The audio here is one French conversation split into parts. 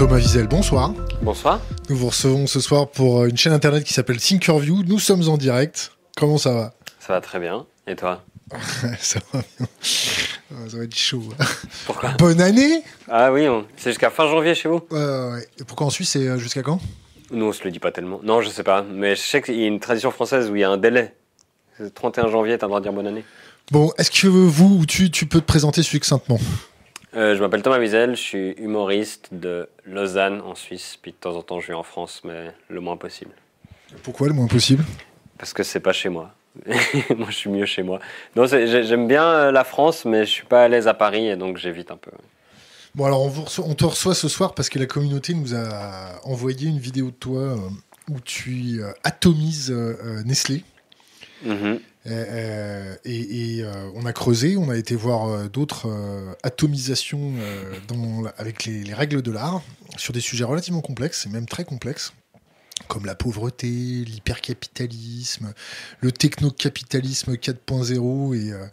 Thomas Wiesel, bonsoir. Bonsoir. Nous vous recevons ce soir pour une chaîne internet qui s'appelle Thinkerview. Nous sommes en direct. Comment ça va? Ça va très bien. Et toi? Ça va bien. Ça va être chaud. Pourquoi? Bonne année Ah oui, on- c'est jusqu'à fin janvier chez vous? Euh, ouais. Et pourquoi en Suisse, c'est euh, jusqu'à quand? Nous, on se le dit pas tellement. Non, je sais pas. Mais je sais qu'il y a une tradition française où il y a un délai. Le 31 janvier, t'as le droit de dire bonne année. Bon, est-ce que vous ou tu, tu peux te présenter succinctement? Euh, je m'appelle Thomas Wiesel, je suis humoriste de Lausanne en Suisse. Puis de temps en temps, je vis en France, mais le moins possible. Pourquoi le moins possible? Parce que c'est pas chez moi. moi, je suis mieux chez moi. Non, j'aime bien euh, la France, mais je suis pas à l'aise à Paris et donc j'évite un peu. Bon, alors on, vous reçoit- on te reçoit ce soir parce que la communauté nous a envoyé une vidéo de toi euh, où tu atomises Nestlé. Mhm. Euh, et et, euh, on a creusé, on a été voir euh, d'autres euh, atomisations euh, dans avec les, les règles de l'art sur des sujets relativement complexes, et même très complexes, comme la pauvreté, l'hypercapitalisme, le technocapitalisme 4.0 et euh,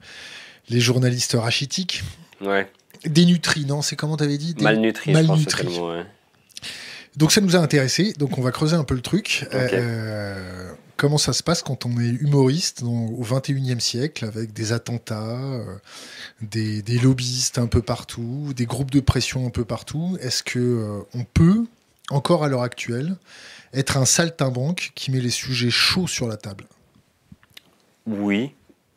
les journalistes rachitiques. Ouais. Dénutris, non C'est comment t'avais dit? Dé- Malnutri, je pense que Malnutri. c'est le mot. ouais. Donc ça nous a intéressé, donc on va creuser un peu le truc. Ok. Euh, comment ça se passe quand on est humoriste dans- au 21e siècle avec des attentats, euh, des, des lobbyistes un peu partout, des groupes de pression un peu partout? Est-ce que euh, on peut, encore à l'heure actuelle, être un saltimbanque qui met les sujets chauds sur la table? Oui.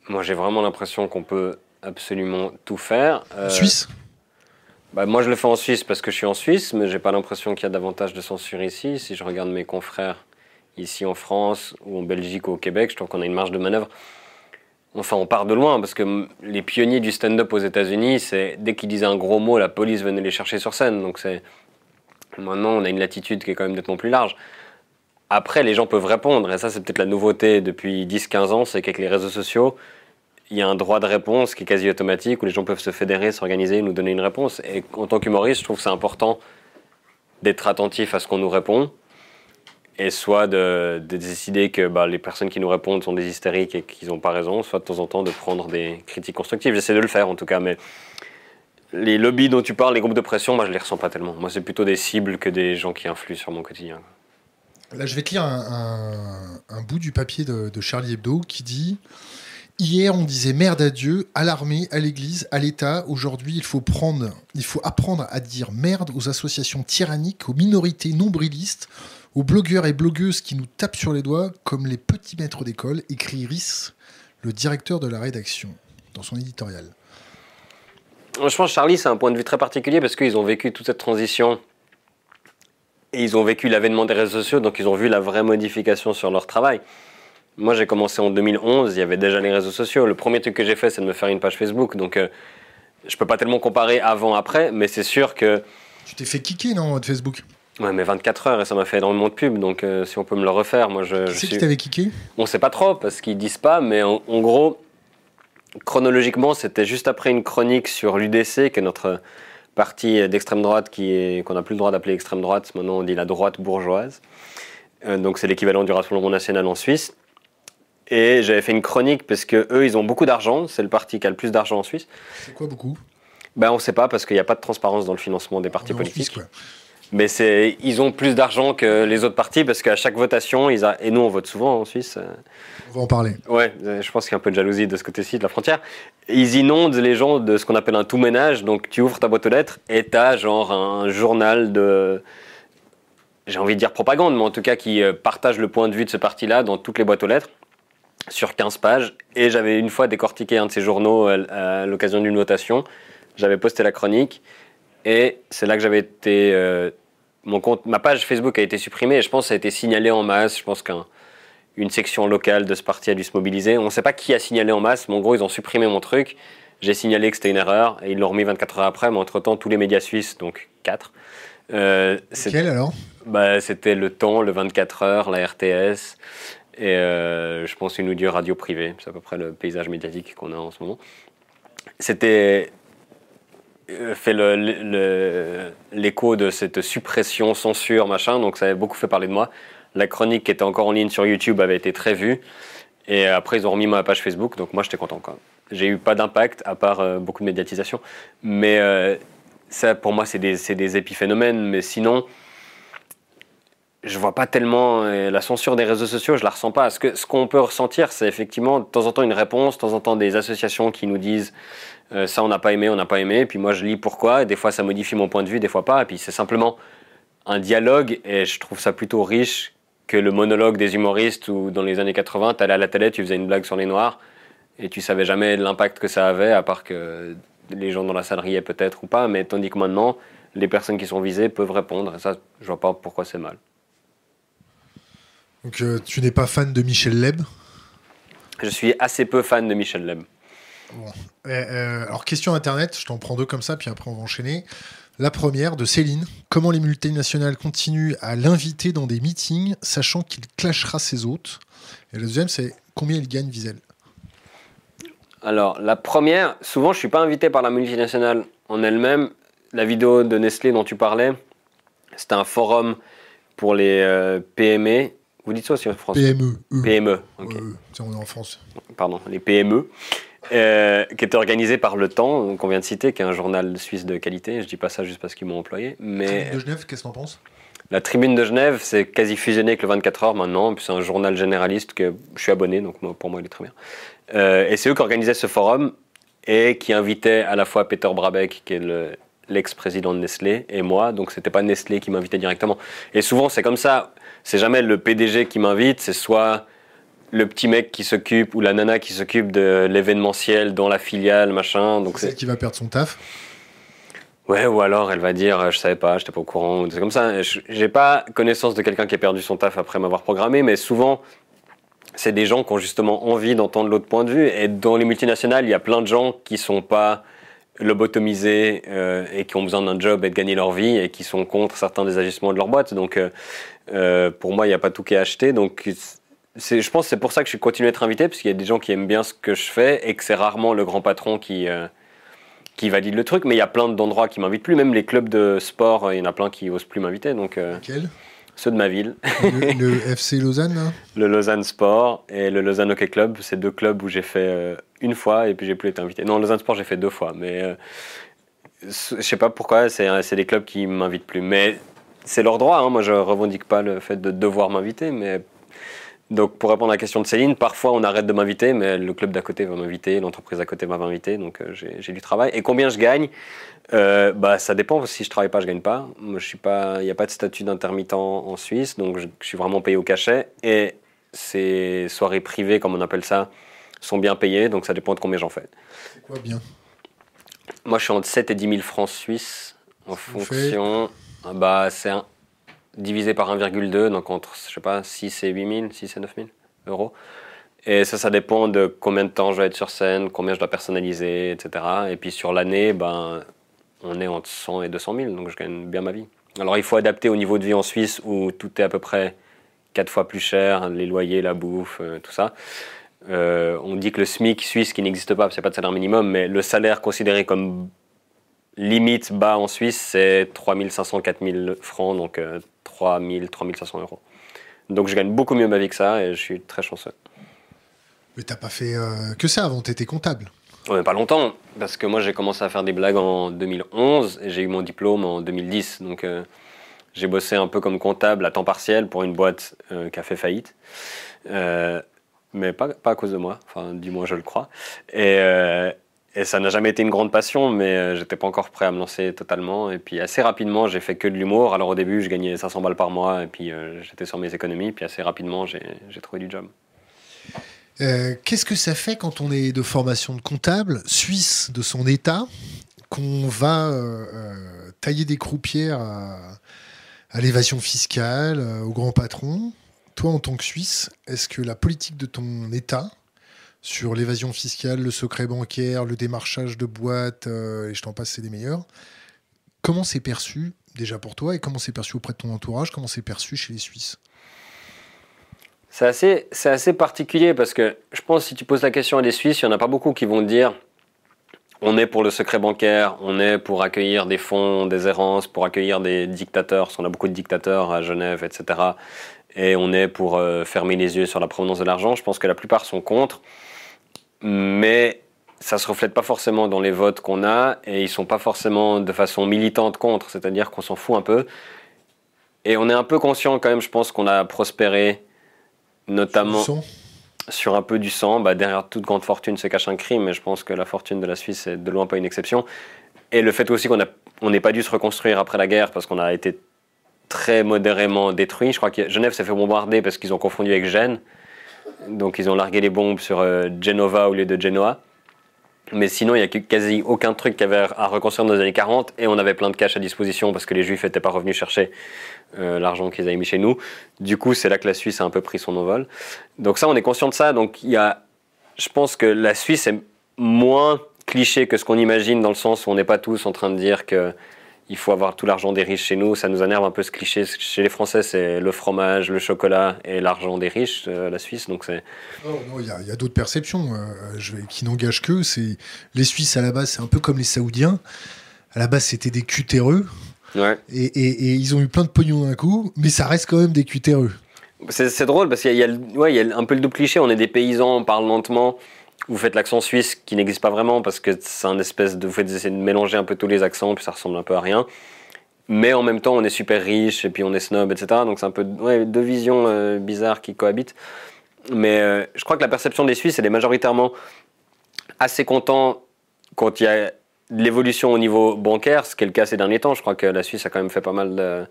Moi, j'ai vraiment l'impression qu'on peut absolument tout faire. Euh, Suisse? bah, Moi, je le fais en Suisse parce que je suis en Suisse, mais j'ai pas l'impression qu'il y a davantage de censure ici. Si je regarde mes confrères ici en France ou en Belgique ou au Québec, je trouve qu'on a une marge de manœuvre. Enfin, on part de loin parce que les pionniers du stand-up aux États-Unis, c'est dès qu'ils disaient un gros mot, la police venait les chercher sur scène. Donc c'est maintenant on a une latitude qui est quand même nettement plus large. Après, les gens peuvent répondre et ça c'est peut-être la nouveauté depuis 10-15 ans, c'est qu'avec les réseaux sociaux, il y a un droit de réponse qui est quasi automatique où les gens peuvent se fédérer, s'organiser, nous donner une réponse. Et en tant qu'humoriste, je trouve que c'est important d'être attentif à ce qu'on nous répond et soit de, de décider que bah, les personnes qui nous répondent sont des hystériques et qu'ils n'ont pas raison, soit de temps en temps de prendre des critiques constructives. J'essaie de le faire en tout cas, mais les lobbies dont tu parles, les groupes de pression, moi je les ressens pas tellement. Moi c'est plutôt des cibles que des gens qui influent sur mon quotidien. Là, je vais te lire un bout du papier de, de Charlie Hebdo qui dit Hier, on disait merde à Dieu, à l'armée, à l'Église, à l'État. Aujourd'hui, il faut prendre, il faut apprendre à dire merde aux associations tyranniques, aux minorités nombrilistes, aux blogueurs et blogueuses qui nous tapent sur les doigts comme les petits maîtres d'école, écrit Rhys, le directeur de la rédaction, dans son éditorial. Je pense Charlie, c'est un point de vue très particulier parce qu'ils ont vécu toute cette transition et ils ont vécu l'avènement des réseaux sociaux, donc ils ont vu la vraie modification sur leur travail. Moi, j'ai commencé en 2011, il y avait déjà les réseaux sociaux. Le premier truc que j'ai fait, c'est de me faire une page Facebook. Donc, euh, je peux pas tellement comparer avant-après, mais c'est sûr que. Tu t'es fait kicker, non, de Facebook? Ouais, mais 24 heures et ça m'a fait énormément de pub, donc euh, si on peut me le refaire, moi je. Qui je c'est qui suis- t'avait kické? On sait pas trop parce qu'ils disent pas, mais en, en gros, chronologiquement, c'était juste après une chronique sur l'UDC, qui est notre parti d'extrême droite qui est qu'on n'a plus le droit d'appeler extrême droite. Maintenant, on dit la droite bourgeoise. Euh, donc, c'est l'équivalent du Rassemblement national en Suisse. Et j'avais fait une chronique parce que eux, ils ont beaucoup d'argent. C'est le parti qui a le plus d'argent en Suisse. C'est quoi beaucoup? Ben, on sait pas parce qu'il n'y a pas de transparence dans le financement des partis En politiques. Suisse, quoi. Mais c'est, ils ont plus d'argent que les autres partis parce qu'à chaque votation, ils a, et nous on vote souvent en Suisse. euh, On va en parler. Ouais, euh, je pense qu'il y a un peu de jalousie de ce côté-ci de la frontière. Ils inondent les gens de ce qu'on appelle un tout ménage. Donc tu ouvres ta boîte aux lettres et t'as genre un journal de, j'ai envie de dire propagande, mais en tout cas qui euh, partage le point de vue de ce parti-là dans toutes les boîtes aux lettres sur 15 pages. Et j'avais une fois décortiqué un de ces journaux à l'occasion d'une votation. J'avais posté la chronique et c'est là que j'avais été. euh, mon compte, ma page Facebook a été supprimée et je pense que ça a été signalé en masse. Je pense qu'un une section locale de ce parti a dû se mobiliser. On ne sait pas qui a signalé en masse, mais en gros, ils ont supprimé mon truc. J'ai signalé que c'était une erreur et ils l'ont remis 24 heures après, mais entre-temps, tous les médias suisses, donc 4, euh, Quel alors? Bah, c'était Le Temps, le 24 heures, la RTS et euh, je pense une ou deux radios privées. C'est à peu près le paysage médiatique qu'on a en ce moment. C'était fait le- le- l'écho de cette suppression, censure, machin, donc ça avait beaucoup fait parler de moi. La chronique qui était encore en ligne sur YouTube avait été très vue. Et après, ils ont remis ma page Facebook, donc moi j'étais content. J'ai eu pas d'impact, à part euh, beaucoup de médiatisation. Mais euh, ça, pour moi, c'est des, des, épiphénomènes, mais sinon, je vois pas tellement euh, la censure des réseaux sociaux, je la ressens pas. Ce qu'on ce qu'on peut ressentir, c'est effectivement de temps en temps une réponse, de temps en temps des associations qui nous disent euh, ça on n'a pas aimé, on n'a pas aimé, puis moi je lis pourquoi, des fois ça modifie mon point de vue, des fois pas, et puis c'est simplement un dialogue, et je trouve ça plutôt riche que le monologue des humoristes où dans les années 80, tu allais à la télé, tu faisais une blague sur les noirs, et tu savais jamais l'impact que ça avait, à part que les gens dans la salle riaient peut-être ou pas, mais tandis que maintenant, les personnes qui sont visées peuvent répondre, et ça, je vois pas pourquoi c'est mal. Donc euh, tu n'es pas fan de Michel Leb? Je suis assez peu fan de Michel Leb. Euh, euh, alors question internet, je t'en prends deux comme ça, puis après on va enchaîner. La première de Céline. Comment les multinationales continuent à l'inviter dans des meetings, sachant qu'il clashera ses hôtes? Et la deuxième, c'est combien il gagne Wiesel? Alors la première, souvent je suis pas invité par la multinationale en elle-même. La vidéo de Nestlé dont tu parlais, c'était un forum pour les PME vous dites ça aussi en français PME. PME, ok. on est en France. Pardon, les PME, euh, qui est organisé par Le Temps, qu'on vient de citer, qui est un journal suisse de qualité. Je dis pas ça juste parce qu'ils m'ont employé. Mais... Tribune de Genève, qu'est-ce que t'en penses? La Tribune de Genève, c'est quasi fusionné avec le 24 heures maintenant. C'est un journal généraliste que je suis abonné, donc pour moi, il est très bien. Euh, et c'est eux qui organisaient ce forum et qui invitaient à la fois Peter Brabeck, qui est l'ex-président de Nestlé, et moi. Donc c'était pas Nestlé qui m'invitait directement. Et souvent, c'est comme ça c'est jamais le PDG qui m'invite, c'est soit le petit mec qui s'occupe ou la nana qui s'occupe de l'événementiel dans la filiale, machin. Donc c'est qui va perdre son taf. Ouais, ou alors elle va dire je savais pas, j'étais pas au courant, c'est comme ça. J'ai pas connaissance de quelqu'un qui a perdu son taf après m'avoir programmé, mais souvent c'est des gens qui ont justement envie d'entendre l'autre point de vue. Et dans les multinationales, il y a plein de gens qui sont pas lobotomisés euh, et qui ont besoin d'un job et de gagner leur vie et qui sont contre certains des ajustements de leur boîte. Donc euh, euh, pour moi, il n'y a pas tout qui est acheté. Donc, je pense que c'est pour ça que je continue à être invité, parce qu'il y a des gens qui aiment bien ce que je fais et que c'est rarement le grand patron qui, qui valide le truc. Mais il y a plein d'endroits qui m'invitent plus. Même les clubs de sport, il y en a plein qui osent plus m'inviter. Donc, euh, Ceux de ma ville. Le, FC Lausanne Le Lausanne Sport et le Lausanne Hockey Club. C'est deux clubs où j'ai fait une fois et puis j'ai plus été invité. Non, Lausanne Sport, j'ai fait deux fois. Mais je sais pas pourquoi, c'est des clubs qui m'invitent plus. Mais c'est leur droit. Hein. Moi, je revendique pas le fait de devoir m'inviter, mais donc pour répondre à la question de Céline, parfois on arrête de m'inviter, mais le club d'à côté va m'inviter, l'entreprise à côté va m'inviter, donc euh, j'ai du travail. Et combien je gagne? Euh, Bah ça dépend. Si je travaille pas, je gagne pas. Moi, je suis pas. Il n'y a pas de statut d'intermittent en Suisse, donc je, suis vraiment payé au cachet. Et ces soirées privées, comme on appelle ça, sont bien payées, donc ça dépend de combien j'en fais. Quoi bien? Moi, je suis entre 7 et 10 000 francs suisses en fonction. Ah bah, c'est divisé par 1,2, donc entre, je sais pas, 6 et 8 000, 6 et 9 000 euros. Et ça, ça dépend de combien de temps je vais être sur scène, combien je dois personnaliser, etc. Et puis sur l'année, ben, on est entre 100 et 200 000, donc je gagne bien ma vie. Alors il faut adapter au niveau de vie en Suisse où tout est à peu près 4 fois plus cher, les loyers, la bouffe, euh, tout ça. Euh, on dit que le SMIC suisse, qui n'existe pas, c'est pas de salaire minimum, mais le salaire considéré limite bas en Suisse, c'est 3500, 4000 francs, donc 3000, euh, 3500 euros. Donc je gagne beaucoup mieux ma vie que ça et je suis très chanceux. Mais t'as pas fait euh, que ça avant, t'étais comptable Ouais, pas longtemps, parce que moi j'ai commencé à faire des blagues en 2011 et j'ai eu mon diplôme en 2010. Donc euh, j'ai bossé un peu comme comptable à temps partiel pour une boîte qui a fait faillite. mais pas, pas, à cause de moi, enfin du moins je le crois. Et, et ça n'a jamais été une grande passion, mais euh, j'étais pas encore prêt à me lancer totalement. Et puis assez rapidement, j'ai fait que de l'humour. Alors au début, je gagnais 500 balles par mois, et puis euh, j'étais sur mes économies. Puis assez rapidement, j'ai trouvé du job. Euh, qu'est-ce que ça fait quand on est de formation de comptable, suisse de son état, qu'on va tailler des croupières à, à l'évasion fiscale, au grand patron? Toi, en tant que Suisse, est-ce que la politique de ton état sur l'évasion fiscale, le secret bancaire, le démarchage de boîtes, euh, et je t'en passe, c'est des meilleurs. Comment c'est perçu déjà pour toi et comment c'est perçu auprès de ton entourage Comment c'est perçu chez les Suisses? C'est assez, assez particulier parce que je pense que si tu poses la question à des Suisses, il n'y en a pas beaucoup qui vont te dire on est pour le secret bancaire, on est pour accueillir des fonds, des errances, pour accueillir des dictateurs, parce qu'on a beaucoup de dictateurs à Genève, etc. Et on est pour euh, fermer les yeux sur la provenance de l'argent. Je pense que la plupart sont contre mais ça se reflète pas forcément dans les votes qu'on a et ils sont pas forcément de façon militante contre, c'est-à-dire qu'on s'en fout un peu. Et on est un peu conscient quand même, je pense qu'on a prospéré, notamment sur un peu du sang. Bah, derrière toute grande fortune se cache un crime, et je pense que la fortune de la Suisse est de loin pas une exception. Et le fait aussi qu'on on n'ait pas dû se reconstruire après la guerre parce qu'on a été très modérément détruit. Je crois que Genève s'est fait bombarder parce qu'ils ont confondu avec Gênes. Donc ils ont largué les bombes sur euh, Genova au lieu de Genoa. Mais sinon, il n'y a quasi aucun truc qui avait à reconstruire dans les années 40 et on avait plein de cash à disposition parce que les Juifs n'étaient pas revenus chercher euh, l'argent qu'ils avaient mis chez nous. Du coup, c'est là que la Suisse a un peu pris son envol. Donc ça, on est conscient de ça. Donc il y a, je pense que la Suisse est moins cliché que ce qu'on imagine dans le sens où on n'est pas tous en train de dire que il faut avoir tout l'argent des riches chez nous. Ça nous énerve un peu ce cliché. Chez les Français, c'est le fromage, le chocolat et l'argent des riches, euh, la Suisse. Donc c'est. il y a, d'autres perceptions euh, je vais, qui n'engagent que. C'est les Suisses à la base, c'est un peu comme les Saoudiens. À la base, c'était des cutéreux. Ouais. Et, et, ils ont eu plein de pognon d'un coup, mais ça reste quand même des cutéreux. C'est drôle parce qu'il y, ouais, y, a un peu le double cliché. On est des paysans, on parle lentement vous faites l'accent suisse qui n'existe pas vraiment parce que c'est un espèce de. Vous faites essayer de mélanger un peu tous les accents, puis ça ressemble un peu à rien. Mais en même temps, on est super riche et puis on est snob, etc. Donc c'est un peu ouais, deux visions euh, bizarres qui cohabitent. Mais euh, je crois que la perception des Suisses, elle est majoritairement assez content quand il y a l'évolution au niveau bancaire, ce qui est le cas ces derniers temps. Je crois que la Suisse a quand même fait pas mal de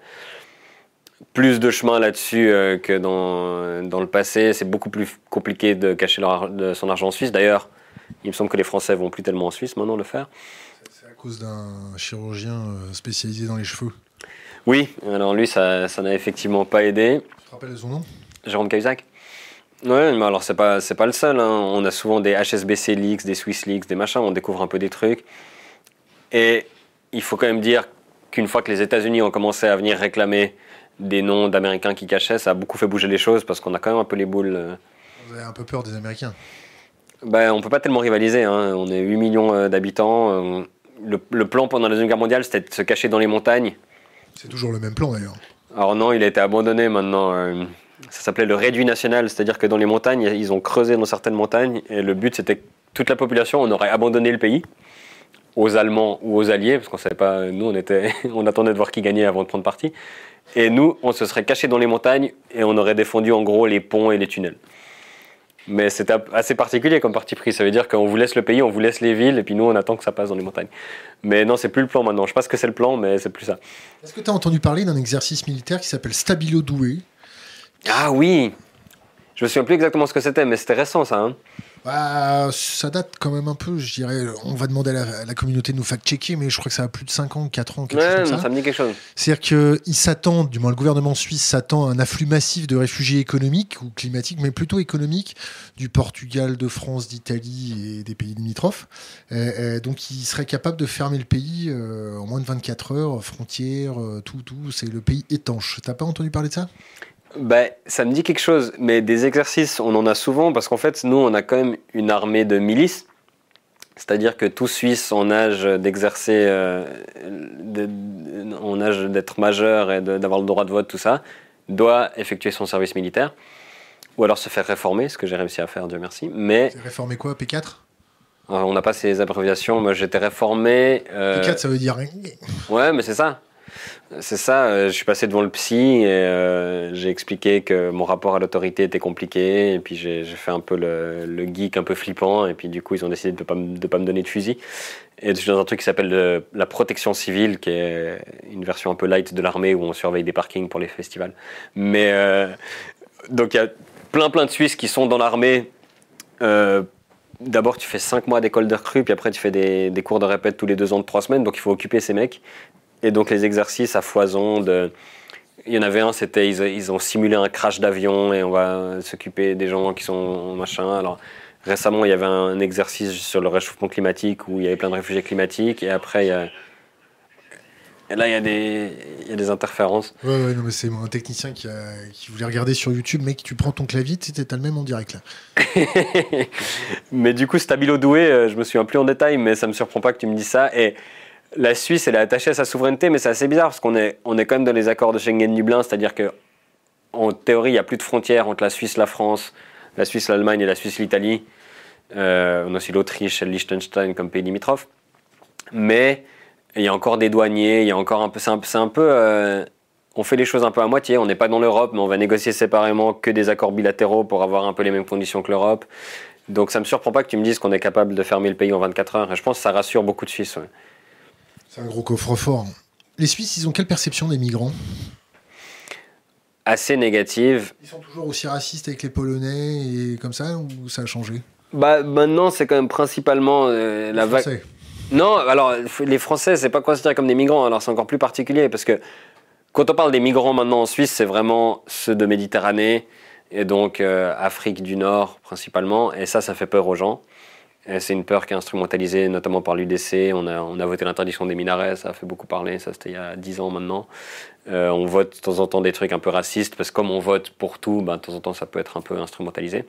plus de chemin là-dessus euh, que dans, dans, le passé. C'est beaucoup plus compliqué de cacher leur, de son argent en Suisse. D'ailleurs, il me semble que les Français vont plus tellement en Suisse maintenant le faire. C'est à cause d'un chirurgien euh, spécialisé dans les cheveux. Oui, alors lui, ça, ça n'a effectivement pas aidé. Tu te rappelles son nom? Jérôme Cahuzac? Oui, mais alors c'est pas, c'est pas le seul. Hein. On a souvent des HSBC Leaks, des Swiss Leaks, des machins, on découvre un peu des trucs. Et il faut quand même dire qu'une fois que les États-Unis ont commencé à venir réclamer des noms d'Américains qui cachaient, ça a beaucoup fait bouger les choses parce qu'on a quand même un peu les boules. Euh. Vous avez un peu peur des Américains ben, On peut pas tellement rivaliser. Hein. On est 8 millions euh, d'habitants. Euh. Le, plan pendant la Deuxième Guerre mondiale, c'était de se cacher dans les montagnes. C'est toujours le même plan d'ailleurs. Alors non, il a été abandonné maintenant. Ça s'appelait le réduit national, c'est-à-dire que dans les montagnes, ils ont creusé dans certaines montagnes et le but c'était que toute la population, on aurait abandonné le pays aux Allemands ou aux Alliés, parce qu'on savait pas, nous on était, on attendait de voir qui gagnait avant de prendre parti. Et nous, on se serait caché dans les montagnes et on aurait défendu en gros les ponts et les tunnels. Mais c'était assez particulier comme parti pris. Ça veut dire qu'on vous laisse le pays, on vous laisse les villes, et puis nous, on attend que ça passe dans les montagnes. Mais non, c'est plus le plan maintenant. Je sais pas ce que c'est le plan, mais c'est plus ça. Est-ce que tu as entendu parler d'un exercice militaire qui s'appelle Stabilo Doué? Ah oui Je me souviens plus exactement ce que c'était, mais c'était récent ça. Hein bah, ça date quand même un peu, je dirais. On va demander à la, communauté de nous fact-checker, mais je crois que ça a plus de 5 ans, 4 ans, quelque chose comme ça. ça me dit quelque chose. C'est-à-dire qu'il s'attend, du moins le gouvernement suisse s'attend à un afflux massif de réfugiés économiques ou climatiques, mais plutôt économiques, du Portugal, de France, d'Italie et des pays limitrophes. donc il serait capable de fermer le pays euh, en moins de 24 heures, frontières, euh, tout, tout. C'est le pays étanche. T'as pas entendu parler de ça? Ben, ça me dit quelque chose, mais des exercices, on en a souvent parce qu'en fait, nous, on a quand même une armée de milices. C'est-à-dire que tout Suisse en âge d'exercer, euh, en âge d'être majeur et d'avoir le droit de vote, tout ça, doit effectuer son service militaire. Ou alors se faire réformer, ce que j'ai réussi à faire, Dieu merci. Mais. Réformer quoi P4 On n'a pas ces abréviations. Moi, j'étais réformé. Euh, P4, ça veut dire. Ouais, mais c'est ça. C'est ça, euh, je suis passé devant le psy et euh, j'ai expliqué que mon rapport à l'autorité était compliqué et puis j'ai fait un peu le, geek un peu flippant et puis du coup ils ont décidé de ne pas, me donner de fusil. Et je suis dans un truc qui s'appelle la protection civile qui est une version un peu light de l'armée où on surveille des parkings pour les festivals. Mais euh, donc il y a plein plein de Suisses qui sont dans l'armée. D'abord, tu fais 5 mois d'école de recrue, puis après, tu fais des, des, cours de répète tous les 2 ans de 3 semaines, donc il faut occuper ces mecs. Et donc les exercices à foison de... Il y en avait un, c'était ils, ont simulé un crash d'avion et on va s'occuper des gens qui sont machin. Alors récemment, il y avait un exercice sur le réchauffement climatique où il y avait plein de réfugiés climatiques et après il y a et là, il y, a des, il y a des interférences. Ouais, ouais, non, mais c'est un technicien qui, a, qui, voulait regarder sur YouTube. Mec, tu prends ton clavier, tu as le même en direct là. mais du coup, Stabilo Doué, euh, je me souviens plus en détail, mais ça me surprend pas que tu me dises ça. Et la Suisse, elle est attachée à sa souveraineté, mais c'est assez bizarre parce qu'on est, on est quand même dans les accords de Schengen-Dublin, c'est-à-dire que en théorie, il n'y a plus de frontières entre la Suisse, la France, la Suisse, l'Allemagne et la Suisse, l'Italie. Euh, on a aussi l'Autriche et le Liechtenstein comme pays limitrophes. Mais il y a encore des douaniers, il y a encore un peu. C'est un, peu. Euh, on fait les choses un peu à moitié. On n'est pas dans l'Europe, mais on va négocier séparément que des accords bilatéraux pour avoir un peu les mêmes conditions que l'Europe. Donc ça me surprend pas que tu me dises qu'on est capable de fermer le pays en 24 heures. Et je pense que ça rassure beaucoup de Suisses. C'est un gros coffre-fort. Les Suisses, ils ont quelle perception des migrants? Assez négative. Ils sont toujours aussi racistes avec les Polonais et comme ça, ou ça a changé? Bah maintenant, c'est quand même principalement euh, la vague. Non, alors les Français, c'est pas considéré comme des migrants. Alors c'est encore plus particulier parce que quand on parle des migrants maintenant en Suisse, c'est vraiment ceux de Méditerranée et donc euh, Afrique du Nord principalement. Et ça, ça fait peur aux gens. C'est une peur qui est instrumentalisée notamment par l'UDC. On a, on a voté l'interdiction des minarets, ça a fait beaucoup parler, ça c'était il y a 10 ans maintenant. Euh, on vote de temps en temps des trucs un peu racistes, parce que comme on vote pour tout, ben, de temps en temps ça peut être un peu instrumentalisé.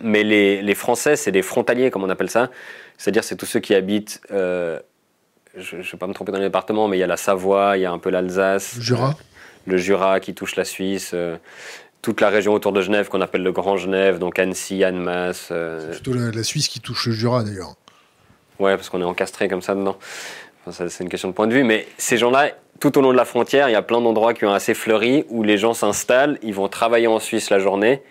Mais les, les Français, c'est des frontaliers, comme on appelle ça. C'est-à-dire c'est tous ceux qui habitent, euh, je ne vais pas me tromper dans les départements, mais il y a la Savoie, il y a un peu l'Alsace. Le Jura Le Jura qui touche la Suisse. Euh, toute la région autour de Genève qu'on appelle le Grand Genève, donc Annecy, Annemasse. Euh, c'est plutôt la, Suisse qui touche le Jura d'ailleurs. Ouais, parce qu'on est encastré comme ça dedans. c'est une question de point de vue, mais ces gens-là, tout au long de la frontière, il y a plein d'endroits qui ont assez fleuri où les gens s'installent, ils vont travailler en Suisse la journée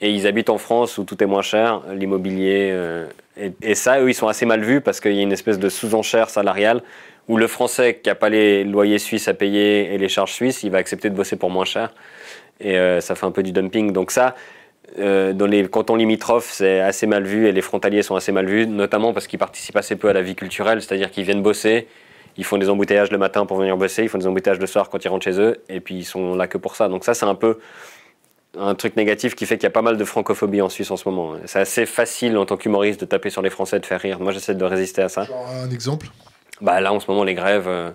et ils habitent en France où tout est moins cher, l'immobilier. Euh, et, et, ça, eux, ils sont assez mal vus parce qu'il y a une espèce de sous-enchère salariale où le Français qui n'a pas les loyers suisses à payer et les charges suisses, il va accepter de bosser pour moins cher et euh, ça fait un peu du dumping. Donc ça, euh, dans les cantons limitrophes, c'est assez mal vu et les frontaliers sont assez mal vus, notamment parce qu'ils participent assez peu à la vie culturelle, c'est-à-dire qu'ils viennent bosser, ils font des embouteillages le matin pour venir bosser, ils font des embouteillages le soir quand ils rentrent chez eux, et puis ils sont là que pour ça. Donc ça, c'est un peu un truc négatif qui fait qu'il y a pas mal de francophobie en Suisse en ce moment. C'est assez facile en tant qu'humoriste de taper sur les Français, de faire rire. Moi, j'essaie de résister à ça. Genre un exemple? Bah là, en ce moment, les grèves. Euh,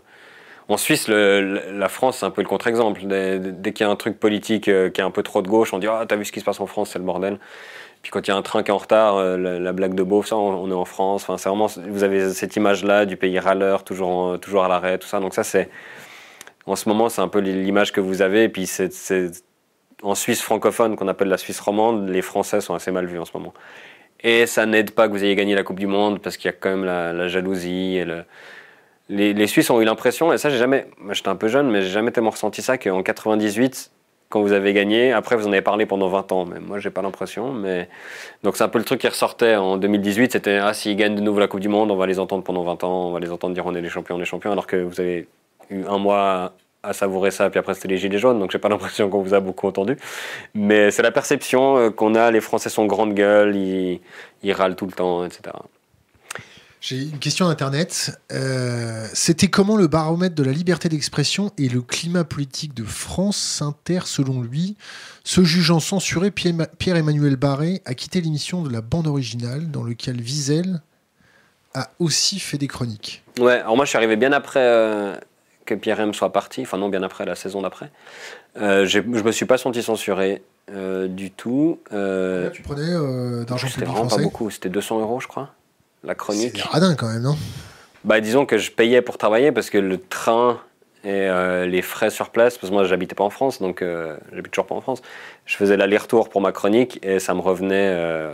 en Suisse, la France, c'est un peu le contre-exemple. Dès, qu'il y a un truc politique euh, qui est un peu trop de gauche, on dit Ah, t'as vu ce qui se passe en France, c'est le bordel. Puis quand il y a un train qui est en retard, euh, la, blague de beauf, ça, on, est en France. Enfin, c'est vraiment, vous avez cette image-là du pays râleur, toujours, toujours à l'arrêt, tout ça. Donc ça, c'est, en ce moment, c'est un peu l'image que vous avez. Et puis c'est, en Suisse francophone, qu'on appelle la Suisse romande, les Français sont assez mal vus en ce moment. Et ça n'aide pas que vous ayez gagné la Coupe du Monde parce qu'il y a quand même la, la jalousie et le, les, Suisses ont eu l'impression, et ça j'ai jamais, j'étais un peu jeune, mais j'ai jamais tellement ressenti ça qu'en 98, quand vous avez gagné, après vous en avez parlé pendant 20 ans, mais moi j'ai pas l'impression. Mais donc c'est un peu le truc qui ressortait en 2018, c'était ah s'ils gagnent de nouveau la Coupe du Monde, on va les entendre pendant 20 ans, on va les entendre dire on est les champions, on est champions, alors que vous avez eu un mois à savourer ça, puis après c'était les gilets jaunes, donc j'ai pas l'impression qu'on vous a beaucoup entendu. Mais c'est la perception euh, qu'on a, les Français sont grande gueule, ils, ils râlent tout le temps, etc. J'ai une question Internet. Euh, c'était comment le baromètre de la liberté d'expression et le climat politique de France Inter, selon lui Se jugeant censuré, Pierre-Emmanuel Barré a quitté l'émission de la bande originale dans lequel Wiesel a aussi fait des chroniques. Ouais, alors moi je suis arrivé bien après euh, que Pierre M soit parti, enfin non, bien après, la saison d'après. Euh, je me suis pas senti censuré euh, du tout. tu prenais d'argent public français pas beaucoup, c'était 200 euros je crois la chronique. C'est radin quand même, non? Bah disons que je payais pour travailler parce que le train et euh, les frais sur place, parce que moi j'habitais pas en France, donc euh, j'habite toujours pas en France, je faisais l'aller-retour pour ma chronique et ça me revenait, euh,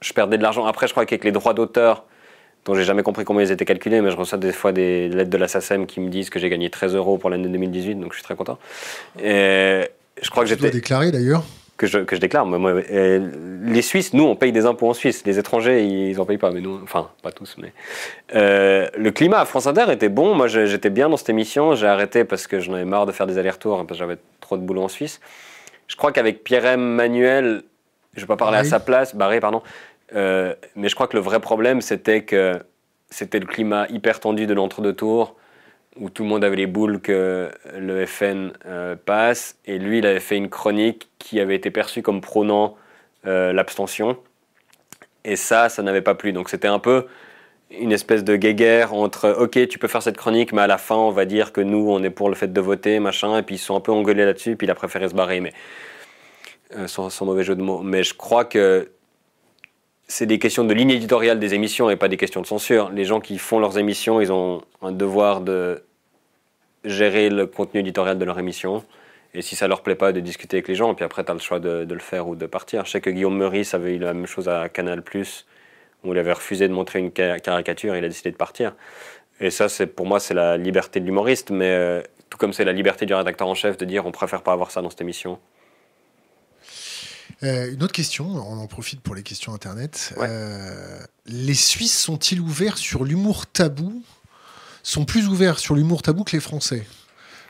je perdais de l'argent. Après je crois qu'avec les droits d'auteur, dont j'ai jamais compris comment ils étaient calculés, mais je reçois des fois des lettres de la SACEM qui me disent que j'ai gagné 13 euros pour l'année 2018, donc je suis très content. Et je crois que j'étais... déclaré d'ailleurs que je, que je déclare. Moi, les Suisses, nous, on paye des impôts en Suisse. Les étrangers, ils n'en payent pas. Mais nous, enfin, pas tous. Mais euh, le climat à France Inter était bon. Moi, j'étais bien dans cette émission. J'ai arrêté parce que j'en avais marre de faire des allers-retours, parce que j'avais trop de boulot en Suisse. Je crois qu'avec Pierre-M. Manuel, je ne vais pas parler à sa place, Barré, pardon. Euh, mais je crois que le vrai problème, c'était que c'était le climat hyper tendu de l'entre-deux tours où tout le monde avait les boules que le FN euh, passe, et lui, il avait fait une chronique qui avait été perçue comme prônant euh, l'abstention, et ça, ça n'avait pas plu. Donc c'était un peu une espèce de guéguerre entre ok tu peux faire cette chronique mais à la fin on va dire que nous on est pour le fait de voter machin. Et puis ils sont un peu engueulés là-dessus. Puis il a préféré se barrer. Mais euh, sans, sans, mauvais jeu de mots. Mais je crois que c'est des questions de ligne éditoriale des émissions et pas des questions de censure. Les gens qui font leurs émissions, ils ont un devoir de gérer le contenu éditorial de leur émission. Et si ça leur plaît pas, de discuter avec les gens. Et puis après, tu as le choix de, le faire ou de partir. Je sais que Guillaume Meurice avait eu la même chose à Canal, On lui avait refusé de montrer une caricature, il a décidé de partir. Et ça, c'est pour moi, c'est la liberté de l'humoriste, mais euh, tout comme c'est la liberté du rédacteur en chef de dire on préfère pas avoir ça dans cette émission. Euh, une autre question, on en profite pour les questions internet. les Suisses sont-ils ouverts sur l'humour tabou? Sont plus ouverts sur l'humour tabou que les Français?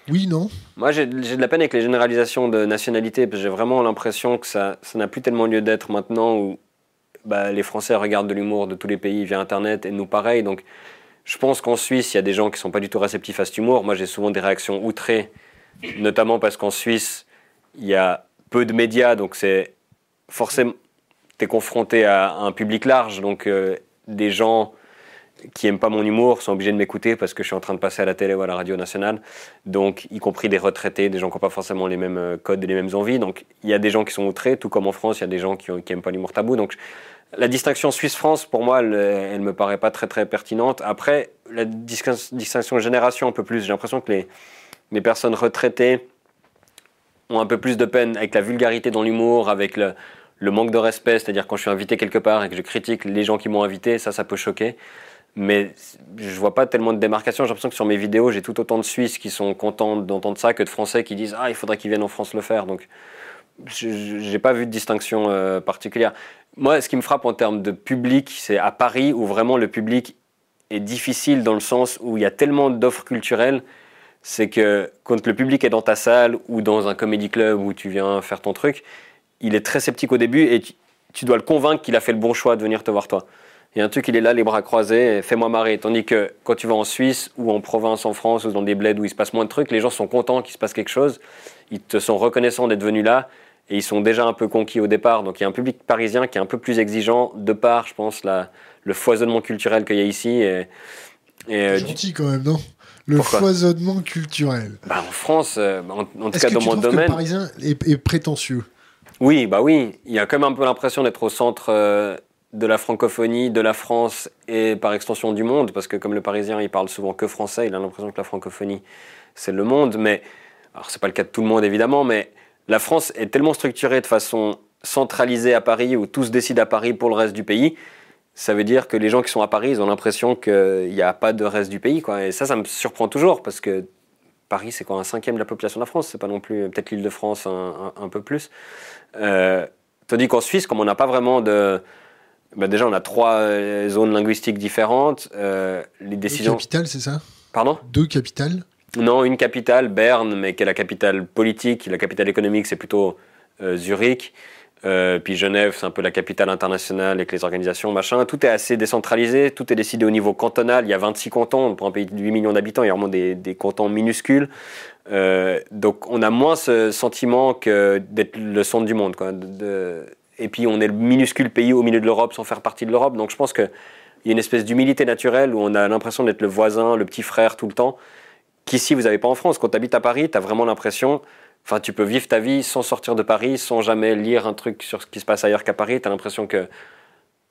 Oui, non? Moi, j'ai de la peine avec les généralisations de nationalité, parce que j'ai vraiment l'impression que ça n'a plus tellement lieu d'être maintenant où bah, les Français regardent de l'humour de tous les pays via Internet et nous pareil. Donc, je pense qu'en Suisse, il y a des gens qui ne sont pas du tout réceptifs à cet humour. Moi, j'ai souvent des réactions outrées, notamment parce qu'en Suisse, il y a peu de médias, donc c'est forcément, tu es confronté à un public large, donc euh, des gens qui aiment pas mon humour sont obligés de m'écouter parce que je suis en train de passer à la télé ou à la radio nationale. Donc, y compris des retraités, des gens qui n'ont pas forcément les mêmes euh, codes et les mêmes envies. Donc, il y a des gens qui sont outrés, tout comme en France, il y a des gens qui n'aiment pas l'humour tabou. Donc, la distinction Suisse-France, pour moi, elle, elle me paraît pas très très pertinente. Après, la distinction génération un peu plus. J'ai l'impression que les, les personnes retraitées ont un peu plus de peine avec la vulgarité dans l'humour, avec le, le manque de respect, c'est-à-dire quand je suis invité quelque part et que je critique les gens qui m'ont invité, ça, ça peut choquer mais je vois pas tellement de démarcation. J'ai l'impression que sur mes vidéos, j'ai tout autant de Suisses qui sont contents d'entendre ça que de Français qui disent Ah, il faudrait qu'ils viennent en France le faire. Donc, j'ai pas vu de distinction euh, particulière. Moi, ce qui me frappe en termes de public, c'est à Paris où vraiment le public est difficile dans le sens où il y a tellement d'offres culturelles. C'est que quand le public est dans ta salle ou dans un comédie club où tu viens faire ton truc, il est très sceptique au début et tu dois le convaincre qu'il a fait le bon choix de venir te voir toi. Il y a un truc, il est là, les bras croisés, fais-moi marrer. Tandis que quand tu vas en Suisse ou en province, en France ou dans des bleds où il se passe moins de trucs, les gens sont contents qu'il se passe quelque chose. Ils te sont reconnaissants d'être venus là et ils sont déjà un peu conquis au départ. Donc il y a un public parisien qui est un peu plus exigeant de par, je pense, la, le foisonnement culturel qu'il y a ici. Et, et gentil quand même, non? Le foisonnement culturel. Bah, en France, euh, en, tout cas dans mon domaine. Que le Parisien est, prétentieux? Oui, bah oui. Il y a quand même un peu l'impression d'être au centre euh, de la francophonie, de la France et par extension du monde, parce que comme le Parisien, il parle souvent que français, il a l'impression que la francophonie, c'est le monde, mais, alors c'est pas le cas de tout le monde évidemment, mais la France est tellement structurée de façon centralisée à Paris, où tous décident à Paris pour le reste du pays, ça veut dire que les gens qui sont à Paris, ils ont l'impression qu'il n'y a pas de reste du pays, quoi. Et ça, ça me surprend toujours, parce que Paris, c'est quoi, un cinquième de la population de la France, c'est pas non plus, peut-être l'île de France un, peu plus. Euh, tandis qu'en Suisse, comme on n'a pas vraiment de bah déjà, on a trois euh, zones linguistiques différentes. Euh, les décisions. Deux capitales, c'est ça? Pardon? Deux capitales? Non, une capitale, Berne, mais qui est la capitale politique. La capitale économique, c'est plutôt euh, Zurich. Puis Genève, c'est un peu la capitale internationale avec les organisations, machin. Tout est assez décentralisé, tout est décidé au niveau cantonal. Il y a 26 cantons, pour un pays de 8 millions d'habitants, il y a vraiment des, cantons minuscules. donc on a moins ce sentiment que d'être le centre du monde. Et puis on est le minuscule pays au milieu de l'Europe sans faire partie de l'Europe. Donc je pense qu'il y a une espèce d'humilité naturelle où on a l'impression d'être le voisin, le petit frère tout le temps, qu'ici vous n'avez pas en France. Quand tu habites à Paris, tu as vraiment l'impression, enfin tu peux vivre ta vie sans sortir de Paris, sans jamais lire un truc sur ce qui se passe ailleurs qu'à Paris. Tu as l'impression que,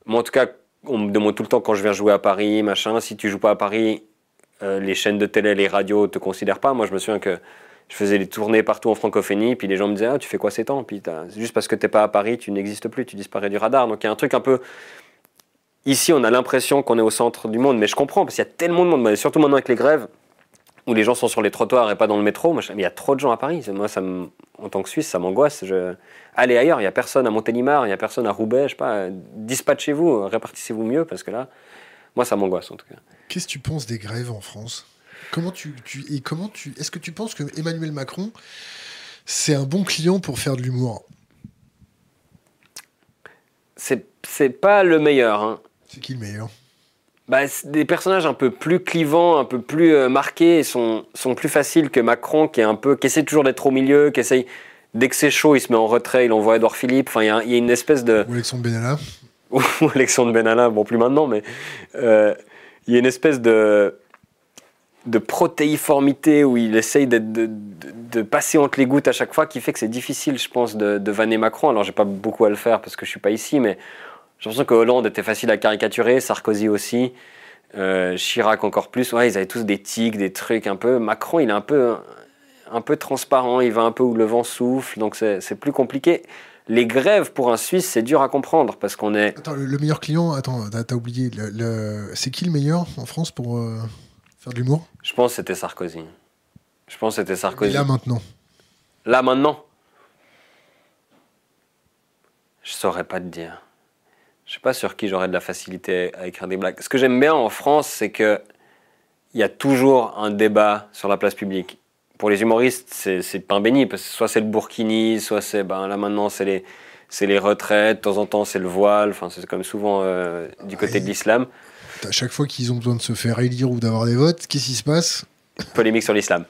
moi en tout cas, on me demande tout le temps quand je viens jouer à Paris, machin, si tu joues pas à Paris, euh, les chaînes de télé, les radios te considèrent pas. Moi je me souviens que je faisais des tournées partout en francophonie, puis les gens me disaient Ah, tu fais quoi ces temps? Puis juste parce que tu n'es pas à Paris, tu n'existes plus, tu disparais du radar. Donc il y a un truc un peu. Ici, on a l'impression qu'on est au centre du monde, mais je comprends, parce qu'il y a tellement de monde, surtout maintenant avec les grèves, où les gens sont sur les trottoirs et pas dans le métro. Moi, il y a trop de gens à Paris. Moi, ça en tant que Suisse, ça m'angoisse. Je... Allez ailleurs, il n'y a personne à Montélimar, il n'y a personne à Roubaix, je sais pas. Dispatchez-vous, répartissez-vous mieux, parce que là, moi, ça m'angoisse en tout cas. Qu'est-ce que tu penses des grèves en France? Comment tu, et comment tu est-ce que tu penses que Emmanuel Macron c'est un bon client pour faire de l'humour? C'est c'est pas le meilleur. Hein. C'est qui le meilleur? Bah, des personnages un peu plus clivants, un peu plus euh, marqués, sont, sont plus faciles que Macron, qui est un peu, qui essaie toujours d'être au milieu, qui essaye, dès que c'est chaud, il se met en retrait, il envoie Edouard Philippe. Enfin, il y, a une espèce de. Ou Alexandre Benalla. Ou Alexandre Benalla, bon, plus maintenant, mais euh, il y a une espèce de de protéiformité où il essaye de, de, passer entre les gouttes à chaque fois qui fait que c'est difficile, je pense, de, de vanner Macron. Alors, j'ai pas beaucoup à le faire parce que je suis pas ici, mais j'ai l'impression que Hollande était facile à caricaturer, Sarkozy aussi, euh, Chirac encore plus. Ouais, ils avaient tous des tics, des trucs un peu. Macron, il est un peu, un peu transparent, il va un peu où le vent souffle, donc c'est plus compliqué. Les grèves pour un Suisse, c'est dur à comprendre parce qu'on est. Attends, le, meilleur client, attends, t'as oublié. Le, c'est qui le meilleur en France pour euh, faire de l'humour? Je pense que c'était Sarkozy. Je pense que c'était Sarkozy. Et là maintenant? Là maintenant? Je saurais pas te dire. Je sais pas sur qui j'aurais de la facilité à écrire des blagues. Ce que j'aime bien en France, c'est que il y a toujours un débat sur la place publique. Pour les humoristes, c'est pain béni, parce que soit c'est le burkini, soit c'est, ben là maintenant, c'est les, les retraites, de temps en temps c'est le voile, enfin c'est comme souvent euh, du côté de l'islam. À chaque fois qu'ils ont besoin de se faire élire ou d'avoir des votes, qu'est-ce qui se passe? Polémique sur l'islam.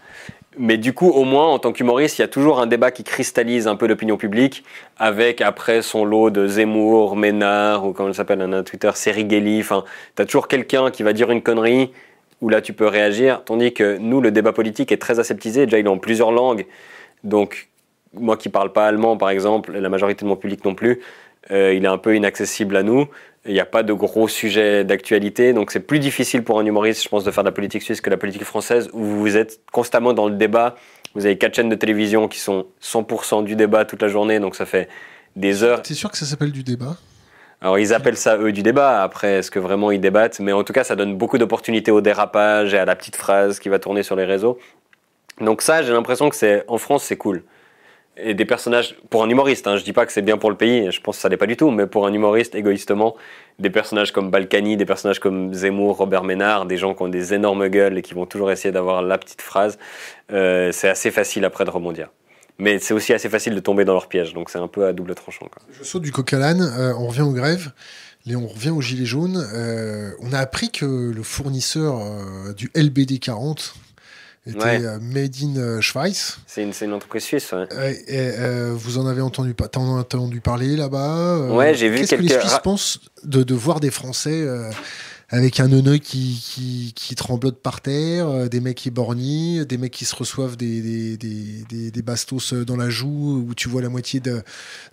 Mais du coup, au moins, en tant qu'humoriste, il y a toujours un débat qui cristallise un peu l'opinion publique, avec après son lot de Zemmour, Ménard, ou comment il s'appelle, un Twitter, Serigeli. Enfin, t'as toujours quelqu'un qui va dire une connerie, où là tu peux réagir, tandis que nous, le débat politique est très aseptisé. Déjà, il est en plusieurs langues. Donc, moi qui parle pas allemand, par exemple, et la majorité de mon public non plus, euh, il est un peu inaccessible à nous. Il n'y a pas de gros sujets d'actualité, donc c'est plus difficile pour un humoriste, je pense, de faire de la politique suisse que la politique française, où vous êtes constamment dans le débat. Vous avez quatre chaînes de télévision qui sont 100% du débat toute la journée, donc ça fait des heures. C'est sûr que ça s'appelle du débat? Alors ils appellent ça eux du débat, après est-ce que vraiment ils débattent, mais en tout cas ça donne beaucoup d'opportunités au dérapage et à la petite phrase qui va tourner sur les réseaux. Donc ça j'ai l'impression que c'est en France c'est cool. Et des personnages, pour un humoriste, hein, je dis pas que c'est bien pour le pays, je pense que ça n'est pas du tout, mais pour un humoriste égoïstement, des personnages comme Balkany, des personnages comme Zemmour, Robert Ménard, des gens qui ont des énormes gueules et qui vont toujours essayer d'avoir la petite phrase, euh, c'est assez facile après de rebondir. Mais c'est aussi assez facile de tomber dans leur piège, donc c'est un peu à double tranchant. Je saute du coq à l'âne, euh, on revient aux grèves, on revient aux gilets jaunes. Euh, on a appris que le fournisseur du LBD 40 était made in Schweiz. C'est une, une, entreprise suisse, ouais. et, vous en avez entendu, entendu parler là-bas Ouais, j'ai vu Qu'est-ce que les Suisses pensent de, de, voir des Français avec un neuneu qui, qui, qui, tremblote par terre, euh, des mecs qui borgnent, des mecs qui se reçoivent des, des, des, des, bastos euh, dans la joue, où tu vois la moitié de,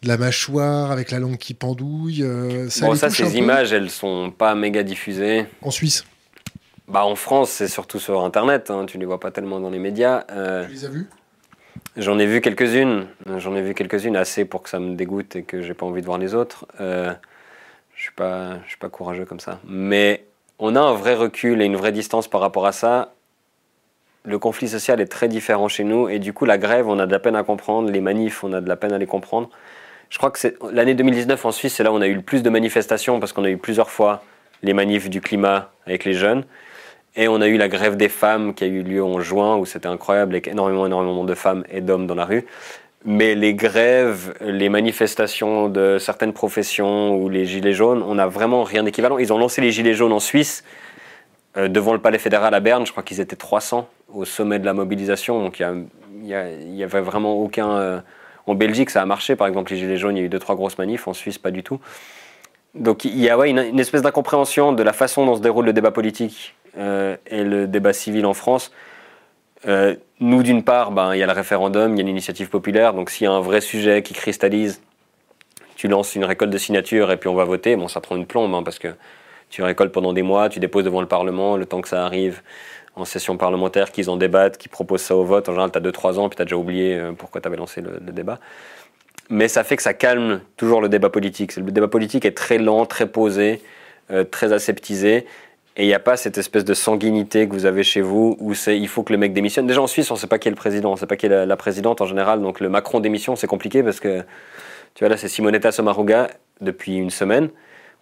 de la mâchoire, avec la langue qui pendouille. Euh, ça bon, ça, ces images, elles sont pas méga diffusées. En Suisse bah, En France, c'est surtout sur Internet, hein, tu les vois pas tellement dans les médias. tu les as vues J'en ai vu quelques-unes, j'en ai vu quelques-unes, assez pour que ça me dégoûte et que j'ai pas envie de voir les autres. Je suis pas, je suis pas courageux comme ça. Mais on a un vrai recul et une vraie distance par rapport à ça. Le conflit social est très différent chez nous et du coup la grève, on a de la peine à comprendre. Les manifs, on a de la peine à les comprendre. Je crois que c'est l'année 2019 en Suisse, c'est là où on a eu le plus de manifestations parce qu'on a eu plusieurs fois les manifs du climat avec les jeunes. Et on a eu la grève des femmes qui a eu lieu en juin où c'était incroyable avec énormément, énormément de femmes et d'hommes dans la rue. Mais les grèves, les manifestations de certaines professions ou les gilets jaunes, on n'a vraiment rien d'équivalent. Ils ont lancé les gilets jaunes en Suisse euh, devant le palais fédéral à Berne. Je crois qu'ils étaient 300 au sommet de la mobilisation. Donc il n'y avait vraiment aucun. Euh, en Belgique, ça a marché. Par exemple, les gilets jaunes, il y a eu deux trois grosses manifs. En Suisse, pas du tout. Donc il y a une, espèce d'incompréhension de la façon dont se déroule le débat politique euh, et le débat civil en France euh, nous, d'une part, ben, il y a le référendum, il y a l'initiative populaire. Donc, s'il y a un vrai sujet qui cristallise, tu lances une récolte de signatures et puis on va voter. Bon, ça prend une plombe hein, parce que tu récoltes pendant des mois, tu déposes devant le Parlement, le temps que ça arrive en session parlementaire, qu'ils en débattent, qu'ils proposent ça au vote. En général, tu as 2-3 ans, puis tu as déjà oublié euh, pourquoi tu avais lancé le, débat. Mais ça fait que ça calme toujours le débat politique. Le débat politique est très lent, très posé, euh, très aseptisé. Et il n'y a pas cette espèce de sanguinité que vous avez chez vous où c'est il faut que le mec démissionne. Déjà en Suisse, on ne sait pas qui est le président, on ne sait pas qui est la, présidente en général. Donc le Macron démission, c'est compliqué parce que tu vois là, c'est Simonetta Sommaruga depuis une semaine.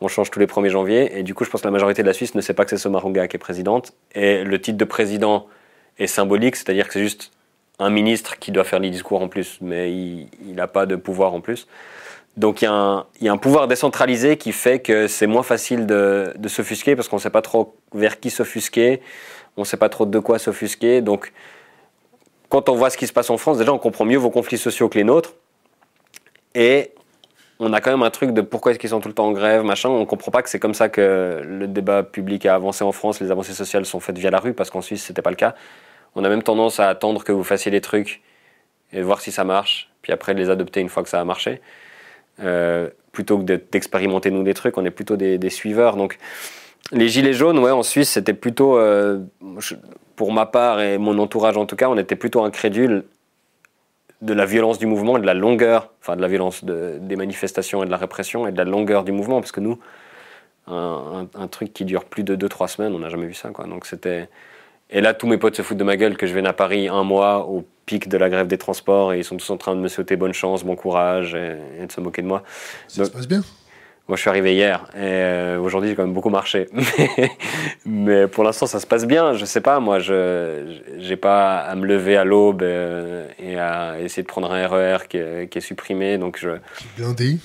On change tous les 1er janvier. Et du coup, je pense que la majorité de la Suisse ne sait pas que c'est Sommaruga qui est présidente. Et le titre de président est symbolique, c'est-à-dire que c'est juste un ministre qui doit faire les discours en plus, mais il n'a pas de pouvoir en plus. Donc il y, a un pouvoir décentralisé qui fait que c'est moins facile de, s'offusquer parce qu'on ne sait pas trop vers qui s'offusquer, on ne sait pas trop de quoi s'offusquer. Donc quand on voit ce qui se passe en France, déjà on comprend mieux vos conflits sociaux que les nôtres. Et on a quand même un truc de pourquoi est-ce qu'ils sont tout le temps en grève, machin. On ne comprend pas que c'est comme ça que le débat public a avancé en France, les avancées sociales sont faites via la rue parce qu'en Suisse n'était pas le cas. On a même tendance à attendre que vous fassiez les trucs et voir si ça marche, puis après les adopter une fois que ça a marché. Euh, plutôt que d'expérimenter nous des trucs, on est plutôt des, suiveurs. Donc, les gilets jaunes, ouais, en Suisse, c'était plutôt, euh, pour ma part et mon entourage en tout cas, on était plutôt incrédules. de la violence du mouvement, de la longueur, enfin de la violence des manifestations et de la répression et de la longueur du mouvement, parce que nous, un, truc qui dure plus de 2-3 semaines, on n'a jamais vu ça. Quoi. Donc c'était... Et là, tous mes potes se foutent de ma gueule que je vienne à Paris un mois au pic de la grève des transports et ils sont tous en train de me souhaiter bonne chance, bon courage et, de se moquer de moi. Ça se passe bien moi, je suis arrivé hier et euh, aujourd'hui, j'ai quand même beaucoup marché. Mais, pour l'instant, ça se passe bien. Je sais pas, moi, je n'ai pas à me lever à l'aube euh, et, à essayer de prendre un RER e qui est, qui est supprimé. Donc je, blindé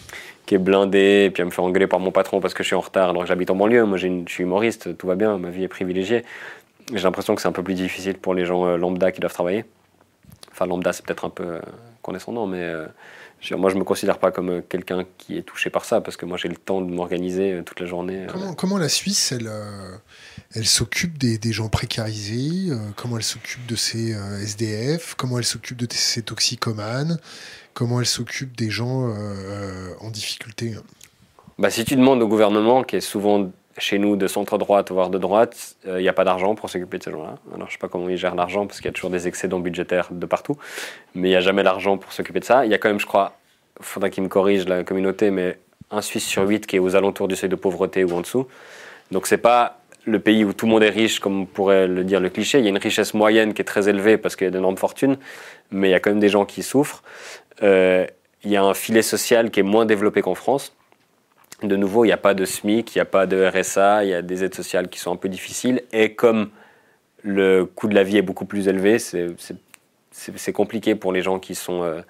Qui est blindé, et puis à me faire engueuler par mon patron parce que je suis en retard alors que j'habite en banlieue. Moi, je suis humoriste, tout va bien, ma vie est privilégiée. J'ai l'impression que c'est un peu plus difficile pour les gens euh, lambda qui doivent travailler. Enfin, lambda, c'est peut-être un peu condescendant, mais moi, je ne me considère pas comme euh, quelqu'un qui est touché par ça, parce que moi, j'ai le temps de m'organiser euh, toute la journée. Euh. Comment, la Suisse, elle, elle s'occupe des, gens précarisés Comment elle s'occupe de ses SDF Comment elle s'occupe de ses toxicomanes Comment elle s'occupe des gens en difficulté? Bah, Si tu demandes au gouvernement, qui est souvent chez nous de centre-droite, voire de droite, il n'y a pas d'argent pour s'occuper de ces gens-là. Alors, je ne sais pas comment ils gèrent l'argent, parce qu'il y a toujours des excédents budgétaires de partout, mais il n'y a jamais l'argent pour s'occuper de ça. Il y a quand même, je crois, il faudra qu'ils me corrigent la communauté, mais un Suisse sur huit qui est aux alentours du seuil de pauvreté ou en dessous. Donc, c'est pas le pays où tout le monde est riche, comme pourrait le dire le cliché. Il y a une richesse moyenne qui est très élevée parce qu'il y a d'énormes fortunes, mais il y a quand même des gens qui souffrent. Euh, il y a un filet social qui est moins développé qu'en France. De nouveau, il n'y a pas de SMIC, il n'y a pas de RSA, il y a des aides sociales qui sont un peu difficiles. Et comme le coût de la vie est beaucoup plus élevé, c'est compliqué pour les gens qui sont... Euh,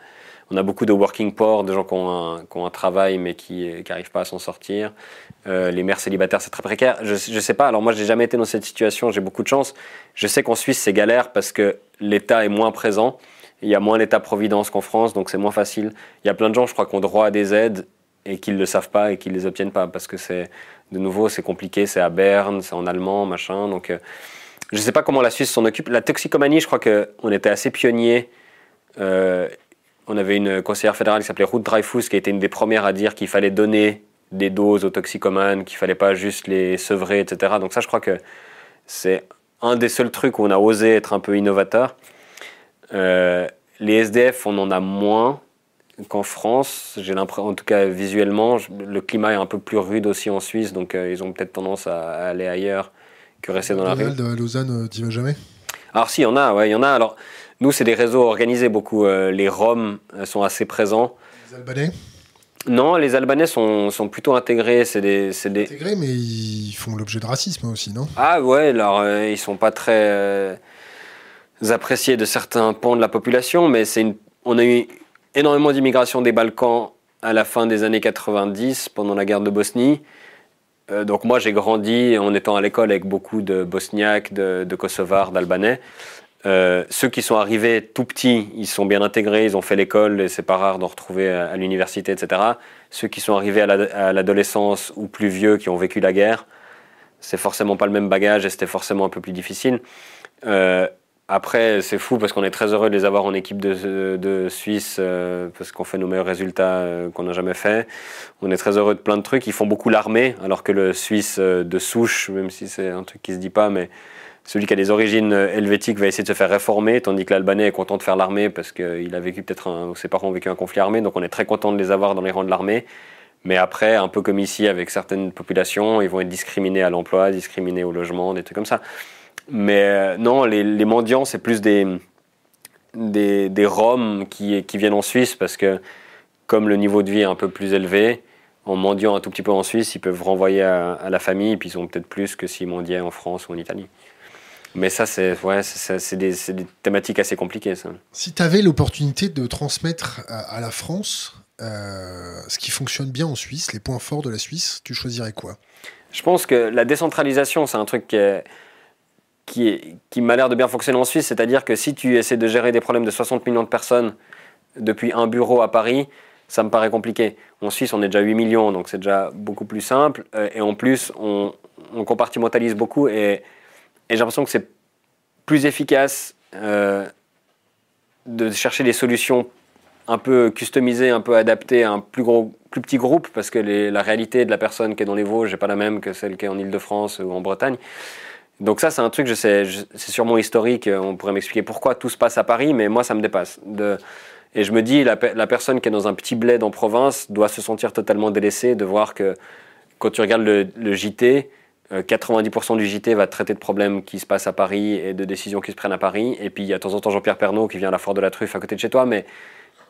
on a beaucoup de working poor, de gens qui ont un, travail mais qui n'arrivent pas à s'en sortir. Euh, les mères célibataires, c'est très précaire. Je ne sais pas, alors moi, je n'ai jamais été dans cette situation, j'ai beaucoup de chance. Je sais qu'en Suisse, c'est galère parce que l'État est moins présent. Il y a moins l'État-providence qu'en France, donc c'est moins facile. Il y a plein de gens, je crois, qui ont droit à des aides et qu'ils ne le savent pas et qu'ils ne les obtiennent pas parce que c'est de nouveau c'est compliqué, c'est à Berne, c'est en allemand, machin. Donc euh, je ne sais pas comment la Suisse s'en occupe. La toxicomanie, je crois qu'on était assez pionniers. Euh, on avait une conseillère fédérale qui s'appelait Ruth Dreyfus qui a été une des premières à dire qu'il fallait donner des doses aux toxicomanes, qu'il fallait pas juste les sevrer, etc. Donc ça, je crois que c'est un des seuls trucs où on a osé être un peu innovateur. Euh, les SDF, on en a moins qu'en France. J'ai l'impression, en tout cas visuellement, le climat est un peu plus rude aussi en Suisse, donc euh, ils ont peut-être tendance à, aller ailleurs que rester dans la rue. à Lausanne, euh, tu vas jamais? Alors si, il y en a, ouais, il y en a. Alors nous, c'est des réseaux organisés beaucoup. Euh, les Roms sont assez présents. Les Albanais? Non, les Albanais sont, sont plutôt intégrés. C'est des, des... Intégrés, mais ils font l'objet de racisme aussi, non? Ah ouais, alors ils sont pas très appréciés de certains pans de la population, mais c'est une... on a eu énormément d'immigration des Balkans à la fin des années 90, pendant la guerre de Bosnie. Euh, donc moi, j'ai grandi en étant à l'école avec beaucoup de Bosniaques, de, Kosovars, d'Albanais. Euh, ceux qui sont arrivés tout petits, ils sont bien intégrés, ils ont fait l'école et c'est pas rare d'en retrouver à, l'université, etc. Ceux qui sont arrivés à l'adolescence ou plus vieux, qui ont vécu la guerre, c'est forcément pas le même bagage et c'était forcément un peu plus difficile. Euh, après, c'est fou parce qu'on est très heureux de les avoir en équipe de, Suisse euh, parce qu'on fait nos meilleurs résultats euh, qu'on n'a jamais fait. On est très heureux de plein de trucs. Ils font beaucoup l'armée, alors que le Suisse euh, de souche, même si c'est un truc qui se dit pas, mais celui qui a des origines helvétiques va essayer de se faire réformer, tandis que l'Albanais est content de faire l'armée parce qu'il a vécu peut-être, ses parents ont vécu un conflit armé, donc on est très content de les avoir dans les rangs de l'armée. Mais après, un peu comme ici avec certaines populations, ils vont être discriminés à l'emploi, discriminés au logement, des trucs comme ça. Mais euh, non, les, mendiants, c'est plus des, des, des Roms qui, qui, viennent en Suisse parce que, comme le niveau de vie est un peu plus élevé, en mendiant un tout petit peu en Suisse, ils peuvent renvoyer à, la famille, et puis ils ont peut-être plus que s'ils mendiaient en France ou en Italie. Mais ça, c'est ouais, des, des, thématiques assez compliquées. Ça. Si tu avais l'opportunité de transmettre à, la France euh, ce qui fonctionne bien en Suisse, les points forts de la Suisse, tu choisirais quoi? Je pense que la décentralisation, c'est un truc qui est qui, m'a l'air de bien fonctionner en Suisse, c'est-à-dire que si tu essaies de gérer des problèmes de 60 millions de personnes depuis un bureau à Paris, ça me paraît compliqué. En Suisse, on est déjà 8 millions, donc c'est déjà beaucoup plus simple. Euh, et en plus, on, compartimentalise beaucoup et, j'ai l'impression que c'est plus efficace euh, de chercher des solutions un peu customisées, un peu adaptées à un plus petit groupe, parce que la réalité de la personne qui est dans les Vosges n'est pas la même que celle qui est en Ile-de-France ou en Bretagne. Donc ça, c'est un truc, je sais, c'est sûrement historique, on pourrait m'expliquer pourquoi tout se passe à Paris, mais moi, ça me dépasse. Et je me dis, la, personne qui est dans un petit bled en province doit se sentir totalement délaissée de voir que quand tu regardes le, JT, 90% euh, du JT va traiter de problèmes qui se passent à Paris et de décisions qui se prennent à Paris. Et puis il y a de temps en temps Jean-Pierre Pernaud qui vient à la Foire de la Truffe à côté de chez toi, mais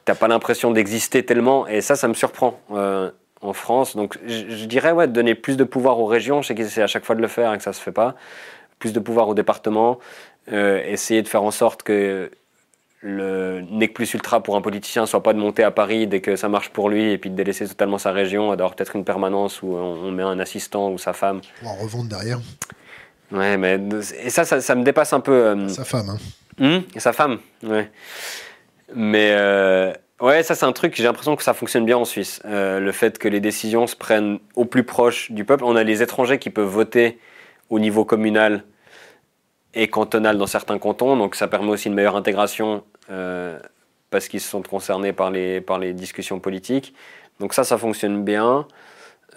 t'as pas l'impression d'exister tellement. Et ça, ça me surprend euh, en France. Donc je, dirais, ouais, donner plus de pouvoir aux régions. Je sais qu'ils essaient à chaque fois de le faire et que ça se fait pas. Plus de pouvoir aux départements. Euh, essayer de faire en sorte que le nec plus ultra pour un politicien soit pas de monter à Paris dès que ça marche pour lui et puis de délaisser totalement sa région, d'avoir peut-être une permanence où on, met un assistant ou sa femme. Pour en revendre derrière. Ouais, mais et ça, ça, me dépasse un peu. Euh, sa femme, hein. Et sa femme, ouais. Mais euh, ouais, ça c'est un truc, j'ai l'impression que ça fonctionne bien en Suisse. Euh, le fait que les décisions se prennent au plus proche du peuple. On a les étrangers qui peuvent voter au niveau communal et cantonal dans certains cantons, donc ça permet aussi une meilleure intégration euh, parce qu'ils se sont concernés par les, par les discussions politiques. Donc ça, ça fonctionne bien.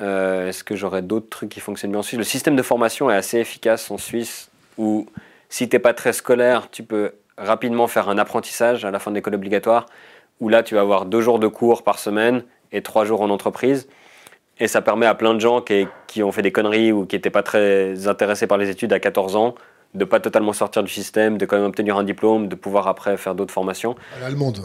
Euh, est-ce que j'aurais d'autres trucs qui fonctionnent bien en Suisse? Le système de formation est assez efficace en Suisse, où si tu n'es pas très scolaire, tu peux rapidement faire un apprentissage à la fin de l'école obligatoire, où là, tu vas avoir deux jours de cours par semaine et trois jours en entreprise. Et ça permet à plein de gens qui, qui ont fait des conneries ou qui n'étaient pas très intéressés par les études à 14 ans de pas totalement sortir du système, de quand même obtenir un diplôme, de pouvoir après faire d'autres formations. L'allemande.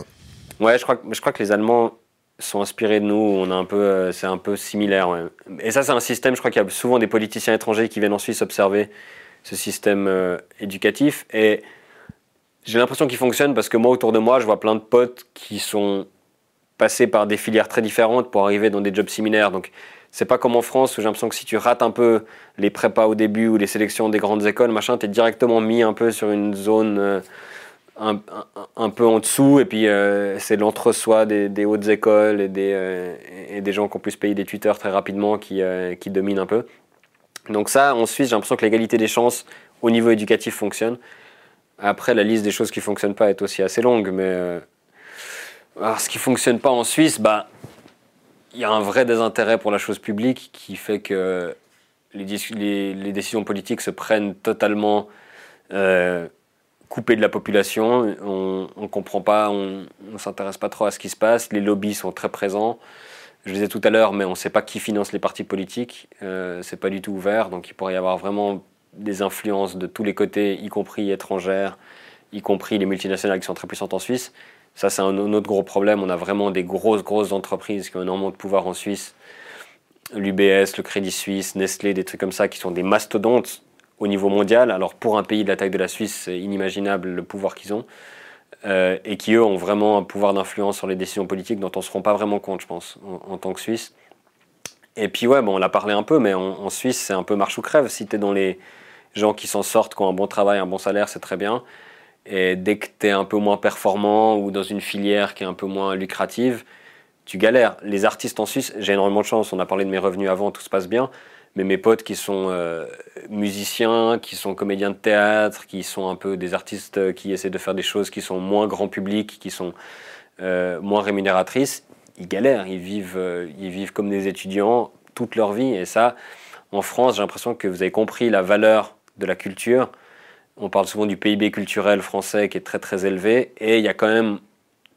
Ouais, je crois, je crois que les Allemands sont inspirés de nous. On a un peu, euh, c'est un peu similaire. Et ça, c'est un système. Je crois qu'il y a souvent des politiciens étrangers qui viennent en Suisse observer ce système euh, éducatif. Et j'ai l'impression qu'il fonctionne parce que moi, autour de moi, je vois plein de potes qui sont passés par des filières très différentes pour arriver dans des jobs similaires. Donc, c'est pas comme en France où j'ai l'impression que si tu rates un peu les prépas au début ou les sélections des grandes écoles, machin, tu es directement mis un peu sur une zone euh, un, peu en dessous. Et puis euh, c'est l'entre-soi des, hautes écoles et des, euh, et des gens qui ont pu se payer des tuteurs très rapidement qui, qui dominent un peu. Donc ça, en Suisse, j'ai l'impression que l'égalité des chances au niveau éducatif fonctionne. Après, la liste des choses qui ne fonctionnent pas est aussi assez longue, mais ce qui ne fonctionne pas en Suisse, bah, il y a un vrai désintérêt pour la chose publique qui fait que les, décisions politiques se prennent totalement euh, coupées de la population. On ne comprend pas, on ne s'intéresse pas trop à ce qui se passe. Les lobbies sont très présents. Je le disais tout à l'heure, mais on ne sait pas qui finance les partis politiques. Euh, c'est pas du tout ouvert, donc il pourrait y avoir vraiment des influences de tous les côtés, y compris étrangères, y compris les multinationales qui sont très puissantes en Suisse. Ça, c'est un, autre gros problème. On a vraiment des grosses, grosses entreprises qui ont énormément de pouvoir en Suisse. L'UBS, le Crédit Suisse, Nestlé, des trucs comme ça qui sont des mastodontes au niveau mondial. Alors pour un pays de la taille de la Suisse, c'est inimaginable le pouvoir qu'ils ont. Euh, et qui, eux, ont vraiment un pouvoir d'influence sur les décisions politiques dont on ne se rend pas vraiment compte, je pense, en, tant que Suisse. Et puis, ouais, bon, on l'a parlé un peu, mais en, en Suisse, c'est un peu marche ou crève. Si tu es dans les gens qui s'en sortent, qui ont un bon travail, un bon salaire, c'est très bien. Et dès que tu es un peu moins performant ou dans une filière qui est un peu moins lucrative, tu galères. Les artistes en Suisse, j'ai énormément de chance, on a parlé de mes revenus avant, tout se passe bien. Mais mes potes qui sont euh, musiciens, qui sont comédiens de théâtre, qui sont un peu des artistes qui essaient de faire des choses qui sont moins grand public, qui sont euh, moins rémunératrices, ils galèrent. Ils vivent, euh, ils vivent comme des étudiants toute leur vie. Et ça, en France, j'ai l'impression que vous avez compris la valeur de la culture on parle souvent du PIB culturel français qui est très très élevé, et il y a quand même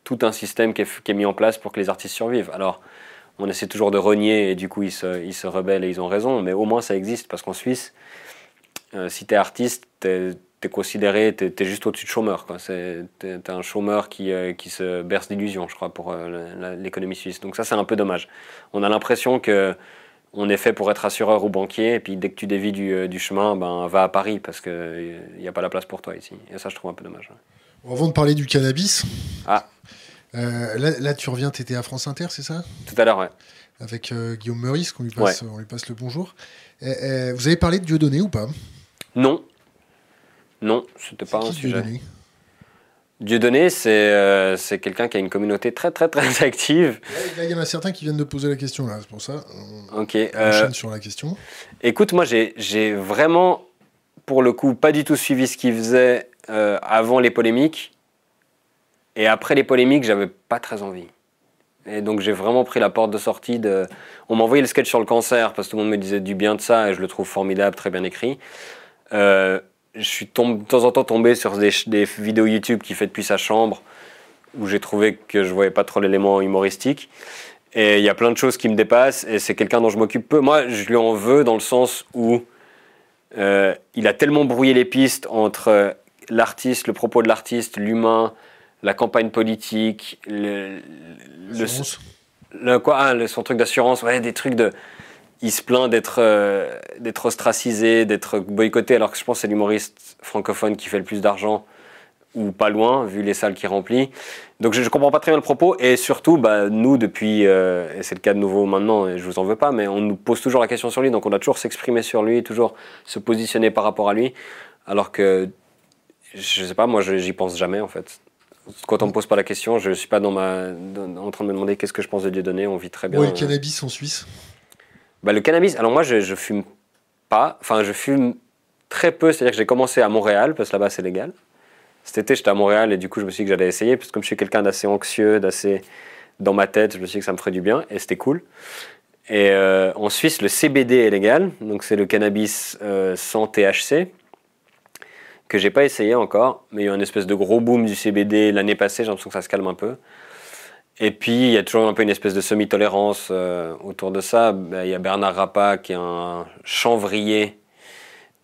tout un système qui est, mis en place pour que les artistes survivent. Alors, on essaie toujours de renier, et du coup, ils se, rebellent et ils ont raison, mais au moins ça existe, parce qu'en Suisse, euh, si tu es artiste, tu es, considéré, tu es, juste au-dessus de chômeur. Tu es, un chômeur qui, euh, qui se berce d'illusions, je crois, pour euh, l'économie suisse. Donc ça, c'est un peu dommage. On a l'impression que on est fait pour être assureur ou banquier, et puis dès que tu dévis du, euh, chemin, ben, va à Paris parce qu'il n'y a pas la place pour toi ici. Et ça, je trouve un peu dommage. Avant de parler du cannabis, ah. Euh, là, tu reviens, tu étais à France Inter, c'est ça? Tout à l'heure, ouais. Avec euh, Guillaume Meurice, qu'on lui passe, on lui passe le bonjour. vous avez parlé de Dieudonné ou pas? Non. Non, c'était pas un sujet. Dieudonné, c'est euh, c'est quelqu'un qui a une communauté très très très active. il y en a certains qui viennent de poser la question là, c'est pour ça. On ok. Euh, sur la question. Écoute, moi j'ai vraiment, pour le coup, pas du tout suivi ce qu'il faisait euh, avant les polémiques. Et après les polémiques, j'avais pas très envie. Et donc j'ai vraiment pris la porte de sortie de. On m'a envoyé le sketch sur le cancer parce que tout le monde me disait du bien de ça et je le trouve formidable, très bien écrit. Euh, je suis de temps en temps tombé sur des, vidéos YouTube qu'il fait depuis sa chambre, où j'ai trouvé que je voyais pas trop l'élément humoristique. Et il y a plein de choses qui me dépassent, et c'est quelqu'un dont je m'occupe peu. Moi, je lui en veux dans le sens où euh, il a tellement brouillé les pistes entre l'artiste, le propos de l'artiste, l'humain, la campagne politique, le, le, le quoi, ah, son truc d'assurance, ouais, des trucs de. Il se plaint d'être euh, d'être ostracisé, d'être boycotté, alors que je pense que c'est l'humoriste francophone qui fait le plus d'argent ou pas loin, vu les salles qu'il remplit. Donc je, ne comprends pas très bien le propos, et surtout, bah, nous, depuis, euh, et c'est le cas de nouveau maintenant, et je vous en veux pas, mais on nous pose toujours la question sur lui, donc on doit toujours s'exprimer sur lui, toujours se positionner par rapport à lui, alors que, je sais pas, moi, j'y pense jamais, en fait. Quand on me pose pas la question, je suis pas dans ma, en train de me demander qu'est-ce que je pense de Dieu donné, on vit très bien. Ouais, le cannabis en Suisse bah, Le cannabis, alors moi, je, je fume pas, enfin, je fume très peu, c'est-à-dire que j'ai commencé à Montréal, parce que là-bas, c'est légal. Cet été, j'étais à Montréal et du coup, je me suis dit que j'allais essayer, parce que comme je suis quelqu'un d'assez anxieux, d'assez dans ma tête, je me suis dit que ça me ferait du bien et c'était cool. Et euh, en Suisse, le CBD est légal, donc c'est le cannabis euh, sans THC, que j'ai pas essayé encore, mais il y a eu un espèce de gros boom du CBD l'année passée, j'ai l'impression que ça se calme un peu. Et puis, il y a toujours un peu une espèce de semi-tolérance euh, autour de ça. Ben, il y a Bernard Rappa, qui est un chanvrier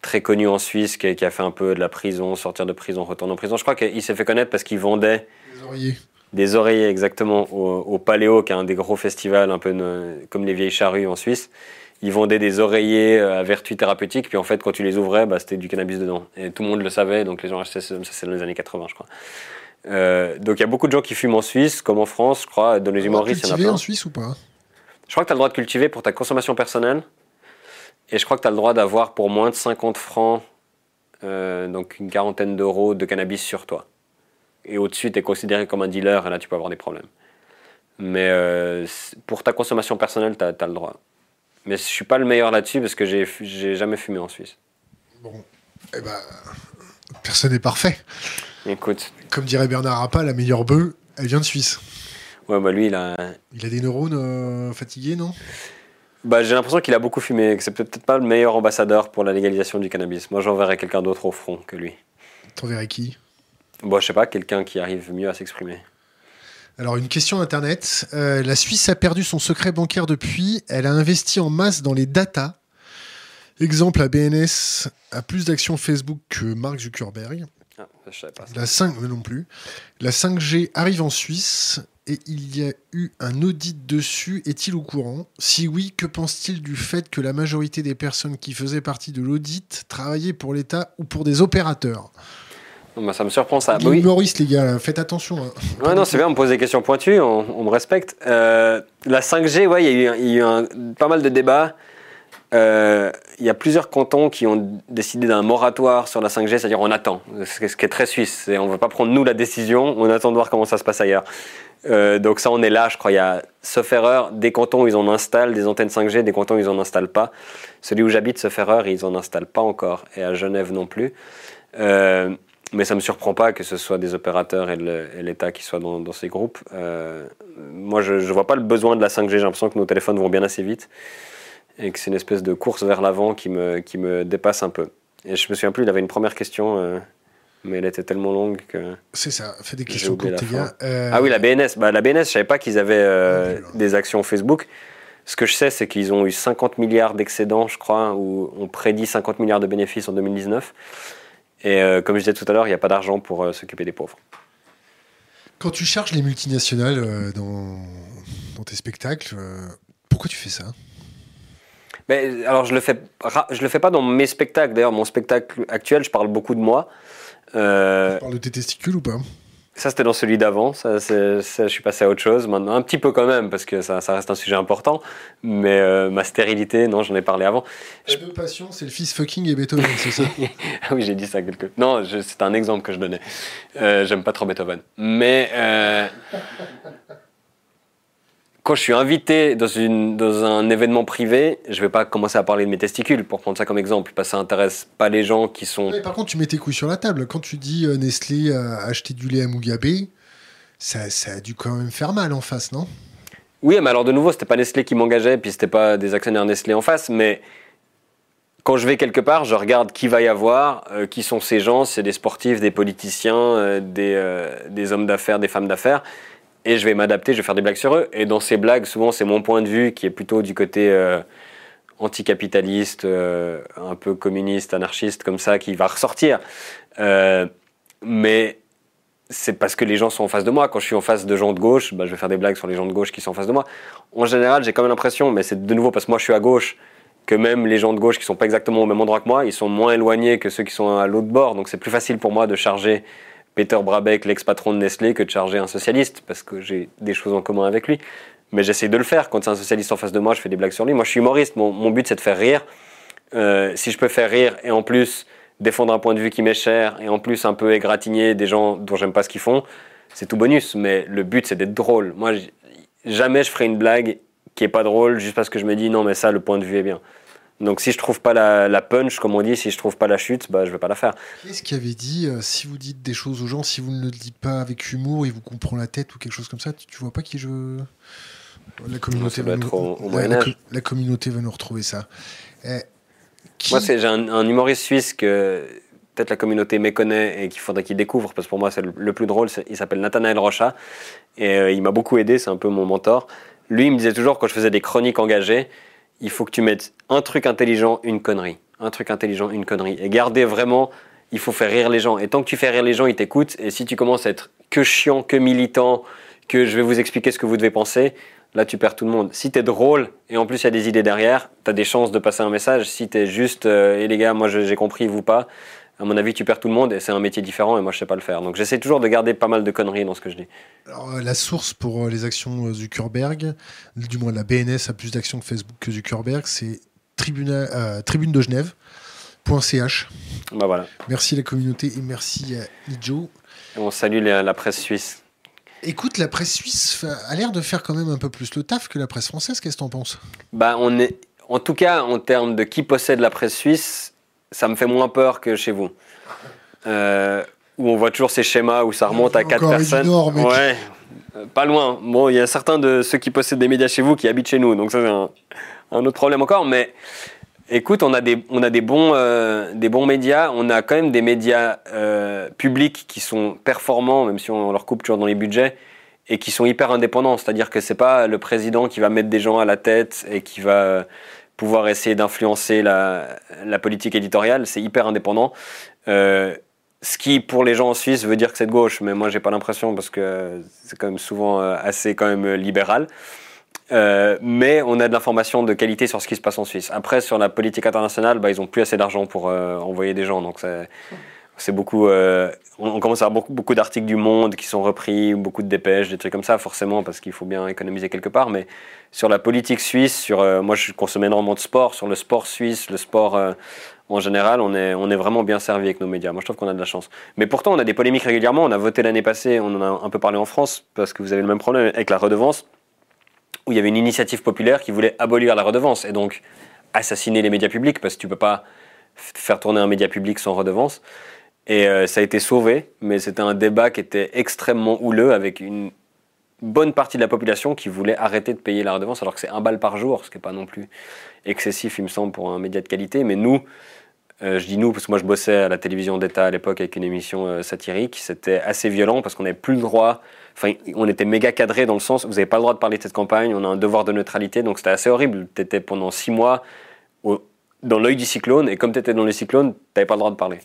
très connu en Suisse, qui a, fait un peu de la prison, sortir de prison, retourner en prison. Je crois qu'il s'est fait connaître parce qu'il vendait des oreillers. Des oreillers, exactement, au, Paléo, qui est un des gros festivals, un peu comme les vieilles charrues en Suisse. Il vendait des oreillers euh, à vertu thérapeutique, puis en fait, quand tu les ouvrais, bah, c'était du cannabis dedans. Et tout le monde le savait, donc les gens achetaient ça, c'est dans les années 80, je crois. Euh, donc il y a beaucoup de gens qui fument en Suisse, comme en France, je crois, dans les humoristes. Tu en en Suisse ou pas? Je crois que tu as le droit de cultiver pour ta consommation personnelle. Et je crois que tu as le droit d'avoir pour moins de 50 francs, euh, donc une quarantaine d'euros de cannabis sur toi. Et au-dessus, tu es considéré comme un dealer, et là, tu peux avoir des problèmes. Mais euh, pour ta consommation personnelle, tu as, le droit. Mais je suis pas le meilleur là-dessus parce que j'ai jamais fumé en Suisse. Bon, eh ben, personne n'est parfait. Écoute. Comme dirait Bernard Rappa, la meilleure bœuf, elle vient de Suisse. Ouais, bah lui, il a. Il a des neurones euh, fatigués, non? Bah, J'ai l'impression qu'il a beaucoup fumé, que c'est peut-être pas le meilleur ambassadeur pour la légalisation du cannabis. Moi, j'enverrais quelqu'un d'autre au front que lui. T'enverrais qui? Bon, je sais pas, quelqu'un qui arrive mieux à s'exprimer. Alors, une question Internet. Euh, la Suisse a perdu son secret bancaire depuis. Elle a investi en masse dans les data. Exemple, la BNS a plus d'actions Facebook que Mark Zuckerberg. Ah, je savais pas La 5, non plus. La 5G arrive en Suisse et il y a eu un audit dessus. Est-il au courant? Si oui, que pense-t-il du fait que la majorité des personnes qui faisaient partie de l'audit travaillaient pour l'État ou pour des opérateurs? Bah, ça me surprend ça. Bah les gars, faites attention. Hein. Ouais, non, c'est bien, on me pose des questions pointues, on, me respecte. Euh, la 5G, ouais, il y a eu, un, pas mal de débats. Euh, il y a plusieurs cantons qui ont décidé d'un moratoire sur la 5G, c'est-à-dire on attend, ce qui est très suisse. On ne veut pas prendre nous la décision, on attend de voir comment ça se passe ailleurs. Euh, donc ça, on est là, je crois. Il y a, sauf des cantons où ils en installent des antennes 5G, des cantons où ils en installent pas. Celui où j'habite, sauf erreur, ils en installent pas encore, et à Genève non plus. Euh, mais ça me surprend pas que ce soit des opérateurs et l'État qui soient dans, ces groupes. Euh, moi, je ne vois pas le besoin de la 5G. J'ai l'impression que nos téléphones vont bien assez vite et que c'est une espèce de course vers l'avant qui me, qui me dépasse un peu. Et je me souviens plus, il avait une première question mais elle était tellement longue que. C'est ça, fais des questions tes gars. Ah oui, la BNS. Bah, la BNS, je savais pas qu'ils avaient euh, des actions Facebook. Ce que je sais, c'est qu'ils ont eu 50 milliards d'excédents, je crois, ou on prédit 50 milliards de bénéfices en 2019. Et euh, comme je disais tout à l'heure, il n'y a pas d'argent pour euh, s'occuper des pauvres. Quand tu charges les multinationales dans, dans, tes spectacles, pourquoi tu fais ça? Mais, alors je le fais, je le fais pas dans mes spectacles. D'ailleurs, mon spectacle actuel, je parle beaucoup de moi. Euh, tu parles de tes testicules ou pas? ça, c'était dans celui d'avant. Ça, je suis passé à autre chose maintenant. Un petit peu quand même, parce que ça, reste un sujet important. Mais euh, ma stérilité, non, j'en ai parlé avant. Ta deux passions, c'est le fils fucking et Beethoven, c'est ça? Ah oui, j'ai dit ça quelque Non, c'est un exemple que je donnais. Euh, j'aime pas trop Beethoven. Mais quand je suis invité dans, une, dans un événement privé, je vais pas commencer à parler de mes testicules pour prendre ça comme exemple, parce que ça intéresse pas les gens qui sont. Mais par contre, tu mets tes couilles sur la table. Quand tu dis euh, Nestlé a acheté du lait à Mugabe, ça, ça, a dû quand même faire mal en face, non? Oui, mais alors de nouveau, c'était pas Nestlé qui m'engageait, puis c'était pas des actionnaires Nestlé en face, mais quand je vais quelque part, je regarde qui va y avoir, euh, qui sont ces gens, c'est des sportifs, des politiciens, euh, des, euh, des, hommes d'affaires, des femmes d'affaires, et je vais m'adapter, je vais faire des blagues sur eux. Et dans ces blagues, souvent, c'est mon point de vue qui est plutôt du côté anticapitaliste, un peu communiste, anarchiste, comme ça, qui va ressortir. mais c'est parce que les gens sont en face de moi. Quand je suis en face de gens de gauche, bah, je vais faire des blagues sur les gens de gauche qui sont en face de moi. En général, j'ai quand même l'impression, mais c'est de nouveau parce que moi je suis à gauche, que même les gens de gauche qui sont pas exactement au même endroit que moi, ils sont moins éloignés que ceux qui sont à l'autre bord. Donc c'est plus facile pour moi de charger Peter Brabeck, l'ex-patron de Nestlé, que de charger un socialiste, parce que j'ai des choses en commun avec lui. Mais j'essaie de le faire. Quand c'est un socialiste en face de moi, je fais des blagues sur lui. Moi, je suis humoriste. Mon, but, c'est de faire rire. Euh, si je peux faire rire et en plus défendre un point de vue qui m'est cher et en plus un peu égratigner des gens dont j'aime pas ce qu'ils font, c'est tout bonus. Mais le but, c'est d'être drôle. Moi, jamais je ferai une blague qui est pas drôle juste parce que je me dis non, mais ça, le point de vue est bien. Donc si je trouve pas la, punch, comme on dit, si je trouve pas la chute, bah, je vais pas la faire. Qu'est-ce qui avait dit, euh, si vous dites des choses aux gens, si vous ne le dites pas avec humour, ils vous comprend la tête ou quelque chose comme ça, tu, vois pas qui je... La communauté, va nous... la, communauté va nous retrouver ça. Eh, Moi, j'ai un, humoriste suisse que peut-être la communauté méconnaît et qu'il faudrait qu'il découvre, parce que pour moi, c'est le, plus drôle. Il s'appelle Nathanaël Rocha, et euh, il m'a beaucoup aidé, c'est un peu mon mentor. Lui, il me disait toujours, quand je faisais des chroniques engagées, il faut que tu mettes un truc intelligent, une connerie. Un truc intelligent, une connerie. Et garder vraiment, il faut faire rire les gens. Et tant que tu fais rire les gens, ils t'écoutent. Et si tu commences à être que chiant, que militant, que je vais vous expliquer ce que vous devez penser, là tu perds tout le monde. Si tu es drôle et en plus il y a des idées derrière, tu as des chances de passer un message. Si tu es juste, euh, et les gars, moi j'ai compris, vous pas, à mon avis, tu perds tout le monde et c'est un métier différent et moi je sais pas le faire. Donc j'essaie toujours de garder pas mal de conneries dans ce que je dis. Alors, euh, la source pour euh, les actions euh, Zuckerberg, du moins la BNS a plus d'actions que Facebook que Zuckerberg, c'est tribune de Genève.ch. Bah voilà. Merci la communauté et merci à Ijo. on salue la, presse suisse. Écoute, la presse suisse a l'air de faire quand même un peu plus le taf que la presse française. Qu'est-ce que t'en penses? Bah on est, en tout cas en termes de qui possède la presse suisse, ça me fait moins peur que chez vous. Euh, où on voit toujours ces schémas où ça remonte à quatre personnes. ouais, euh, pas loin. Bon, il y a certains de ceux qui possèdent des médias chez vous qui habitent chez nous, donc ça c'est un, autre problème encore. Mais écoute, on a des, on a des bons, euh, des bons médias. On a quand même des médias publics qui sont performants, même si on leur coupe toujours dans les budgets, et qui sont hyper indépendants. C'est-à-dire que c'est pas le président qui va mettre des gens à la tête et qui va pouvoir essayer d'influencer la, politique éditoriale. C'est hyper indépendant. Euh, ce qui, pour les gens en Suisse, veut dire que c'est de gauche, mais moi, j'ai pas l'impression parce que c'est quand même souvent euh, assez quand même libéral. Euh, mais on a de l'information de qualité sur ce qui se passe en Suisse. Après, sur la politique internationale, bah, ils ont plus assez d'argent pour envoyer des gens, donc c'est c'est beaucoup. Euh, on, commence à avoir beaucoup, d'articles du Monde qui sont repris, beaucoup de dépêches, des trucs comme ça, forcément, parce qu'il faut bien économiser quelque part. Mais sur la politique suisse, sur, euh, moi je consomme énormément de sport, sur le sport suisse, le sport euh, en général, on est, on est vraiment bien servi avec nos médias. Moi je trouve qu'on a de la chance. Mais pourtant, on a des polémiques régulièrement. On a voté l'année passée, on en a un peu parlé en France, parce que vous avez le même problème avec la redevance, où il y avait une initiative populaire qui voulait abolir la redevance et donc assassiner les médias publics, parce que tu peux pas faire tourner un média public sans redevance. Et euh, ça a été sauvé, mais c'était un débat qui était extrêmement houleux avec une bonne partie de la population qui voulait arrêter de payer la redevance, alors que c'est un balle par jour, ce qui n'est pas non plus excessif, il me semble, pour un média de qualité. Mais nous, euh, je dis nous parce que moi je bossais à la télévision d'État à l'époque avec une émission euh, satirique, c'était assez violent parce qu'on n'avait plus le droit, enfin on était méga cadré dans le sens, vous n'avez pas le droit de parler de cette campagne, on a un devoir de neutralité, donc c'était assez horrible. Tu étais pendant six mois dans l'œil du cyclone, et comme tu étais dans le cyclone, tu n'avais pas le droit de parler.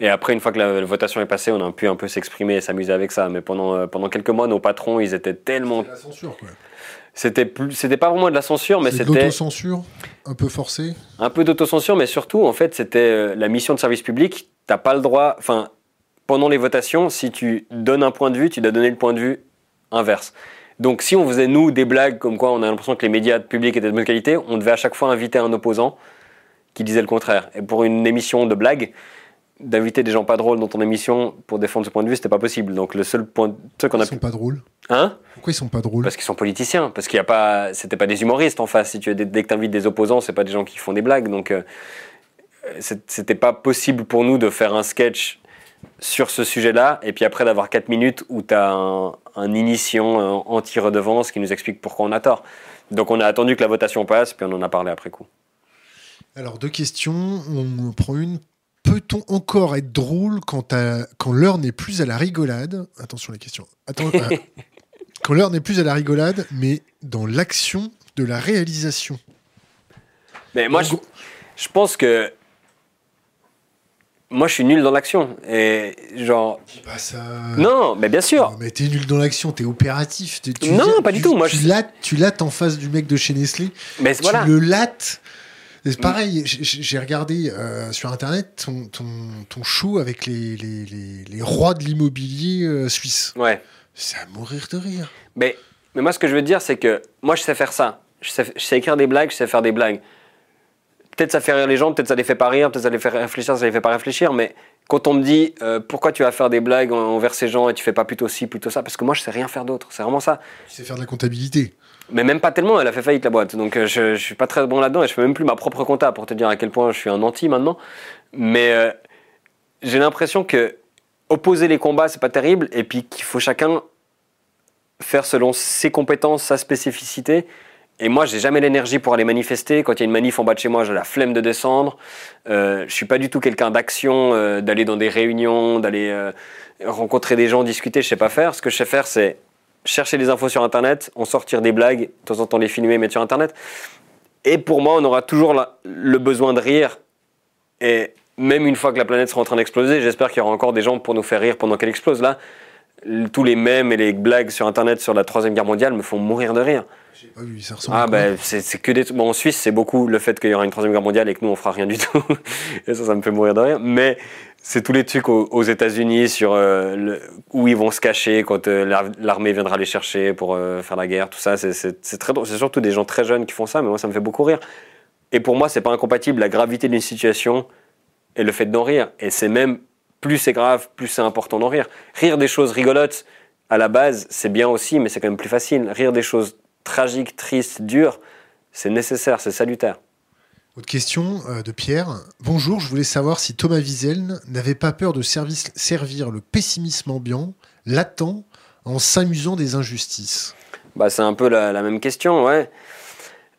Et après, une fois que la, votation est passée, on a pu un peu s'exprimer et s'amuser avec ça. Mais pendant, euh, pendant quelques mois, nos patrons, ils étaient tellement. C'était la censure, quoi. C'était, c'était pas vraiment de la censure, mais c'était. l'autocensure, un peu forcée Un peu d'autocensure, mais surtout, en fait, c'était euh, la mission de service public. T'as pas le droit. Enfin, pendant les votations, si tu donnes un point de vue, tu dois donner le point de vue inverse. Donc, si on faisait, nous, des blagues comme quoi on a l'impression que les médias publics étaient de bonne qualité, on devait à chaque fois inviter un opposant qui disait le contraire. Et pour une émission de blagues, d'inviter des gens pas drôles dans ton émission pour défendre ce point de vue, c'était pas possible. Donc le seul point, ce qu'on a. Ils sont pas drôles. Hein? Pourquoi ils sont pas drôles? Parce qu'ils sont politiciens. Parce qu'il y a pas, c'était pas des humoristes en face. Si tu dès que t'invites des opposants, c'est pas des gens qui font des blagues. Donc euh, c'était pas possible pour nous de faire un sketch sur ce sujet-là et puis après d'avoir 4 minutes où tu as un, un initiant anti-redevance qui nous explique pourquoi on a tort. Donc on a attendu que la votation passe puis on en a parlé après coup. Alors, deux questions. On prend une. Peut-on encore être drôle quand, à- quand l'heure n'est plus à la rigolade? Attention la question. Attends, euh, quand l'heure n'est plus à la rigolade, mais dans l'action de la réalisation. Mais moi, je, pense que. Moi, je suis nul dans l'action. Et genre. Dis pas ça. Non, mais bien sûr. Non, mais t'es nul dans l'action, t'es opératif. t'es- tu Non, viens- pas du tu- tout, moi, tu je- lattes, tu lattes en face du mec de chez Nestlé. Mais voilà. Tu le lattes. C'est pareil, j'ai regardé euh, sur internet ton, ton, ton show avec les, les, les, les rois de l'immobilier euh, suisse. Ouais. C'est à mourir de rire. Mais, mais moi, ce que je veux dire, c'est que moi, je sais faire ça. Je sais, je sais écrire des blagues, je sais faire des blagues. Peut-être ça fait rire les gens, peut-être ça les fait pas rire, peut-être ça les fait réfléchir, ça les fait pas réfléchir. Mais quand on me dit euh, pourquoi tu vas faire des blagues en- envers ces gens et tu fais pas plutôt ci, plutôt ça, parce que moi, je sais rien faire d'autre. C'est vraiment ça. Tu sais faire de la comptabilité. Mais même pas tellement, elle a fait faillite la boîte. Donc euh, je, je suis pas très bon là-dedans et je fais même plus ma propre compta pour te dire à quel point je suis un anti maintenant. Mais euh, j'ai l'impression que opposer les combats, c'est pas terrible et puis qu'il faut chacun faire selon ses compétences, sa spécificité. Et moi, j'ai jamais l'énergie pour aller manifester. Quand il y a une manif en bas de chez moi, j'ai la flemme de descendre. Euh, je suis pas du tout quelqu'un d'action, euh, d'aller dans des réunions, d'aller rencontrer des gens, discuter. Je sais pas faire. Ce que je sais faire, c'est chercher des infos sur Internet, en sortir des blagues, de temps en temps les filmer, mettre sur Internet. Et pour moi, on aura toujours le besoin de rire. Et même une fois que la planète sera en train d'exploser, j'espère qu'il y aura encore des gens pour nous faire rire pendant qu'elle explose. Là, tous les mèmes et les blagues sur Internet sur la Troisième Guerre mondiale me font mourir de rire. J'ai pas vu, ça ressemble Ah ben c'est c'est que des bon, en Suisse c'est beaucoup le fait qu'il y aura une troisième guerre mondiale et que nous on fera rien du tout. Et ça ça me fait mourir de rire. Mais c'est tous les trucs aux, aux États-Unis sur euh, le- où ils vont se cacher quand euh, l'ar- l'armée viendra les chercher pour euh, faire la guerre tout ça. C'est- c'est c'est très c'est surtout des gens très jeunes qui font ça mais moi ça me fait beaucoup rire. Et pour moi c'est pas incompatible. La gravité d'une situation et le fait d'en rire. Et c'est même plus c'est grave plus c'est important d'en rire. Rire des choses rigolotes à la base c'est bien aussi mais c'est quand même plus facile. Rire des choses tragiques tristes dures c'est nécessaire c'est salutaire Autre question euh, de Pierre. Bonjour, je voulais savoir si Thomas Wiesel n'avait pas peur de service- servir le pessimisme ambiant, latent, en s'amusant des injustices. Bah, c'est un peu la, la même question, ouais.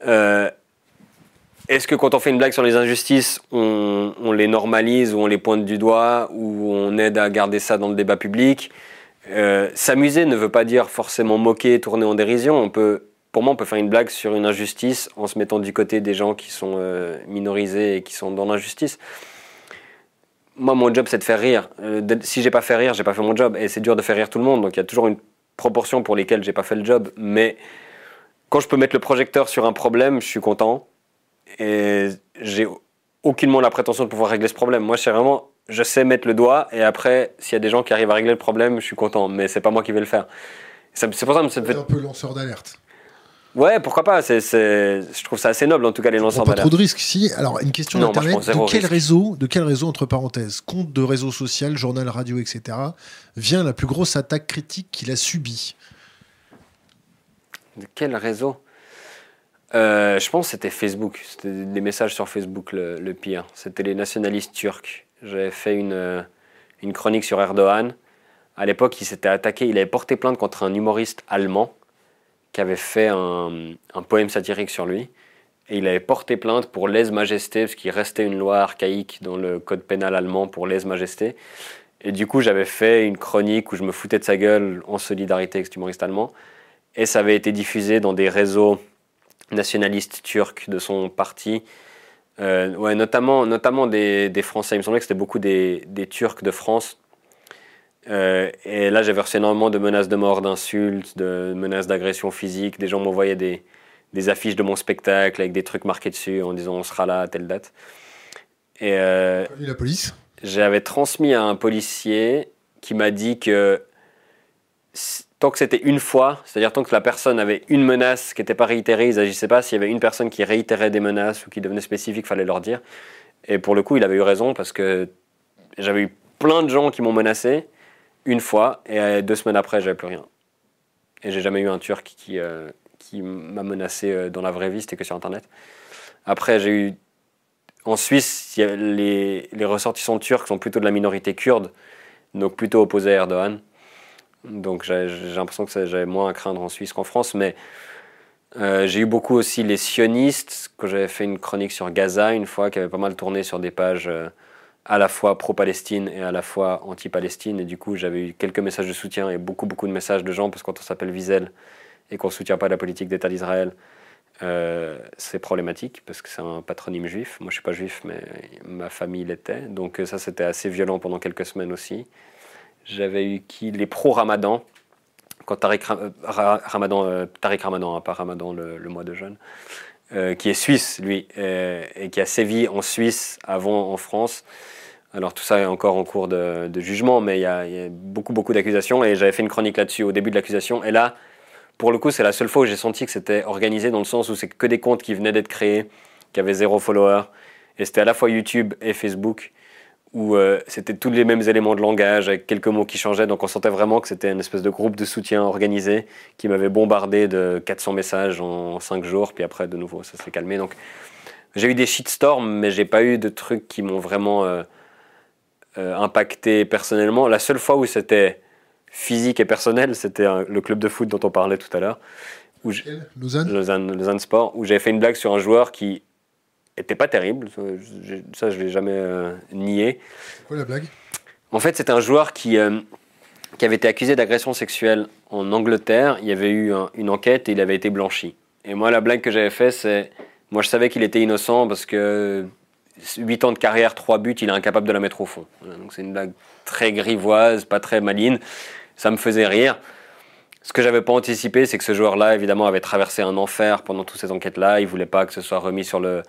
Euh, Est-ce que quand on fait une blague sur les injustices, on, on les normalise ou on les pointe du doigt ou on aide à garder ça dans le débat public? Euh, S'amuser ne veut pas dire forcément moquer, tourner en dérision. On peut, pour moi, on peut faire une blague sur une injustice en se mettant du côté des gens qui sont euh, minorisés et qui sont dans l'injustice. Moi, mon job, c'est de faire rire. Euh, de- si j'ai pas fait rire, j'ai pas fait mon job. Et c'est dur de faire rire tout le monde. Donc il y a toujours une proportion pour lesquelles j'ai pas fait le job. Mais quand je peux mettre le projecteur sur un problème, je suis content. Et j'ai aucunement la prétention de pouvoir régler ce problème. Moi, c'est vraiment, je sais mettre le doigt. Et après, s'il y a des gens qui arrivent à régler le problème, je suis content. Mais c'est pas moi qui vais le faire. C'est pour ça que ça me fait. un peu lanceur d'alerte. Ouais, pourquoi pas. C'est, c'est- Je trouve ça assez noble, en tout cas, les lanceurs pas trop de risques. Si, alors une question Non, d'internet. De quel risque. réseau, de quel réseau entre parenthèses, compte de réseau social, journal radio, etc. Vient la plus grosse attaque critique qu'il a subie? De quel réseau? Euh, Je pense que c'était Facebook. C'était des messages sur Facebook le, le pire. C'était les nationalistes turcs. J'avais fait une, euh, une chronique sur Erdogan. À l'époque, il s'était attaqué, il avait porté plainte contre un humoriste allemand qui avait fait un, poème satirique sur lui. Et il avait porté plainte pour lèse-majesté, parce qu'il restait une loi archaïque dans le code pénal allemand pour lèse-majesté. Et du coup, j'avais fait une chronique où je me foutais de sa gueule en solidarité avec cet humoriste allemand. Et ça avait été diffusé dans des réseaux nationalistes turcs de son parti. Euh, ouais, notamment, notamment des, des Français. Il me semblait que c'était beaucoup des, des Turcs de France. Euh, et là, j'avais reçu énormément de menaces de mort, d'insultes, de menaces d'agression physique. Des gens m'envoyaient des, des affiches de mon spectacle avec des trucs marqués dessus en disant on sera là à telle date. Et euh, Et la police? j'avais transmis à un policier qui m'a dit que tant que c'était une fois, c'est-à-dire tant que la personne avait une menace qui n'était pas réitérée, ils n'agissaient pas. S'il y avait une personne qui réitérait des menaces ou qui devenait spécifique, fallait leur dire. Et pour le coup, il avait eu raison parce que j'avais eu plein de gens qui m'ont menacé une fois et euh, deux semaines après, j'avais plus rien. Et j'ai jamais eu un Turc qui, euh, qui m'a menacé euh, dans la vraie vie, c'était que sur Internet. Après, j'ai eu en Suisse, les, les ressortissants turcs sont plutôt de la minorité kurde, donc plutôt opposés à Erdogan. Donc j'ai l'impression que j'avais moins à craindre en Suisse qu'en France. Mais j'ai eu beaucoup aussi les sionistes, que j'avais fait une chronique sur Gaza une fois, qui avait pas mal tourné sur des pages à la fois pro-Palestine et à la fois anti-Palestine. Et du coup, j'avais eu quelques messages de soutien et beaucoup, beaucoup de messages de gens, parce que quand on s'appelle Wiesel et qu'on ne soutient pas la politique d'État d'Israël, euh, c'est problématique, parce que c'est un patronyme juif. Moi, je suis pas juif, mais ma famille l'était. Donc ça, c'était assez violent pendant quelques semaines aussi. J'avais eu qui Les pro-Ramadan quand Tariq Ramadan, euh, Ramadan, hein, pas Ramadan le, mois de jeûne, euh, qui est suisse, lui, et, qui a sévi en Suisse avant en France. Alors tout ça est encore en cours de, jugement, mais il y, a, beaucoup, beaucoup d'accusations, et j'avais fait une chronique là-dessus au début de l'accusation, et là, pour le coup, c'est la seule fois où j'ai senti que c'était organisé dans le sens où c'est que des comptes qui venaient d'être créés, qui avaient zéro follower, et c'était à la fois YouTube et Facebook, où euh, c'était tous les mêmes éléments de langage avec quelques mots qui changeaient. Donc on sentait vraiment que c'était une espèce de groupe de soutien organisé qui m'avait bombardé de 400 messages en 5 jours. Puis après, de nouveau, ça s'est calmé. Donc j'ai eu des shitstorms, mais j'ai pas eu de trucs qui m'ont vraiment euh, euh, impacté personnellement. La seule fois où c'était physique et personnel, c'était le club de foot dont on parlait tout à l'heure. Lausanne? Lausanne, Lausanne Sport, où j'avais fait une blague sur un joueur qui était pas terrible. Ça, je l'ai jamais euh, nié. C'est quoi la blague? En fait, c'est un joueur qui, euh, qui avait été accusé d'agression sexuelle en Angleterre. Il y avait eu une enquête et il avait été blanchi. Et moi, la blague que j'avais fait, c'est. Moi, je savais qu'il était innocent parce que 8 ans de carrière, 3 buts, il est incapable de la mettre au fond. Donc, c'est une blague très grivoise, pas très maligne. Ça me faisait rire. Ce que j'avais pas anticipé, c'est que ce joueur-là, évidemment, avait traversé un enfer pendant toutes ces enquêtes-là. Il voulait pas que ce soit remis sur le,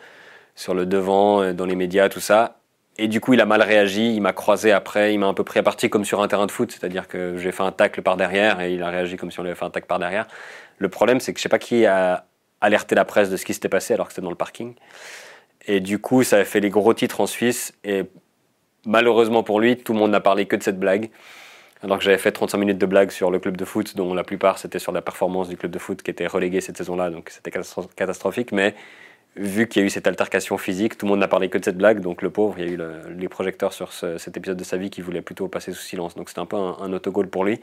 sur le devant, euh, dans les médias, tout ça. Et du coup, il a mal réagi, il m'a croisé après, il m'a un peu pris à partie comme sur un terrain de foot, c'est-à-dire que j'ai fait un tacle par derrière et il a réagi comme si on avait fait un tacle par derrière. Le problème, c'est que je sais pas qui a alerté la presse de ce qui s'était passé alors que c'était dans le parking. Et du coup, ça a fait les gros titres en Suisse et malheureusement pour lui, tout le monde n'a parlé que de cette blague. Alors que j'avais fait 35 minutes de blagues sur le club de foot, dont la plupart c'était sur la performance du club de foot qui était relégué cette saison-là, donc c'était catastrophique. Mais vu qu'il y a eu cette altercation physique, tout le monde n'a parlé que de cette blague, donc le pauvre, il y a eu les projecteurs sur cet épisode de sa vie qui voulait plutôt passer sous silence. Donc c'était un peu un, autogol pour lui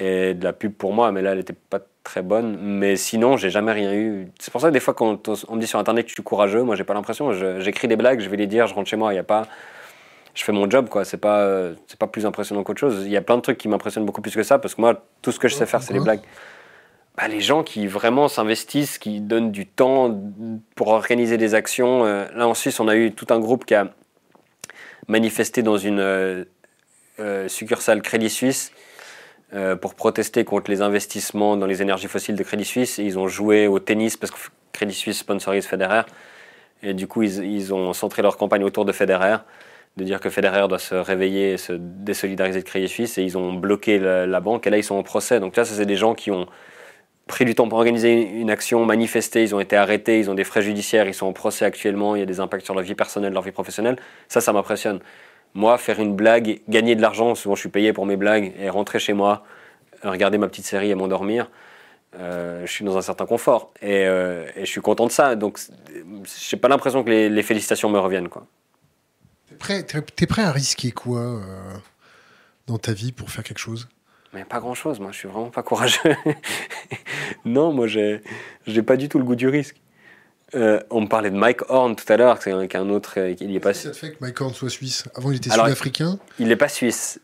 et de la pub pour moi, mais là elle n'était pas très bonne. Mais sinon, j'ai jamais rien eu. C'est pour ça que des fois, quand on, me dit sur internet que je suis courageux, moi j'ai pas l'impression. J'écris des blagues, je vais les dire, je rentre chez moi, il y a pas. Je fais mon job, quoi. C'est pas, c'est pas plus impressionnant qu'autre chose. Il y a plein de trucs qui m'impressionnent beaucoup plus que ça, parce que moi, tout ce que je sais faire, c'est les blagues. Bah, les gens qui vraiment s'investissent, qui donnent du temps pour organiser des actions. Euh, là, en Suisse, on a eu tout un groupe qui a manifesté dans une euh, euh, succursale Crédit Suisse pour protester contre les investissements dans les énergies fossiles de Crédit Suisse. Ils ont joué au tennis parce que Crédit Suisse sponsorise Federer. Et du coup, ils, ont centré leur campagne autour de Federer, de dire que Federer doit se réveiller et se désolidariser de Crédit Suisse. Et ils ont bloqué la, banque. Et là, ils sont en procès. Donc là, ça, c'est des gens qui ont pris du temps pour organiser une action, manifester, ils ont été arrêtés, ils ont des frais judiciaires, ils sont en procès actuellement, il y a des impacts sur leur vie personnelle, leur vie professionnelle. Ça, ça m'impressionne. Moi, faire une blague, gagner de l'argent, souvent je suis payé pour mes blagues, et rentrer chez moi, regarder ma petite série et m'endormir, euh, je suis dans un certain confort. Euh, et, je suis content de ça. Donc, j'ai pas l'impression que les, félicitations me reviennent. Quoi. T'es prêt, es prêt à risquer quoi euh, dans ta vie pour faire quelque chose? Mais pas grand chose, moi, je suis vraiment pas courageux. non, moi, j'ai, j'ai pas du tout le goût du risque. Euh, on me parlait de Mike Horn tout à l'heure, c'est un autre. Euh, il est pas. Ça fait que Mike Horn soit suisse? Avant, il était sud-africain Il n'est pas suisse,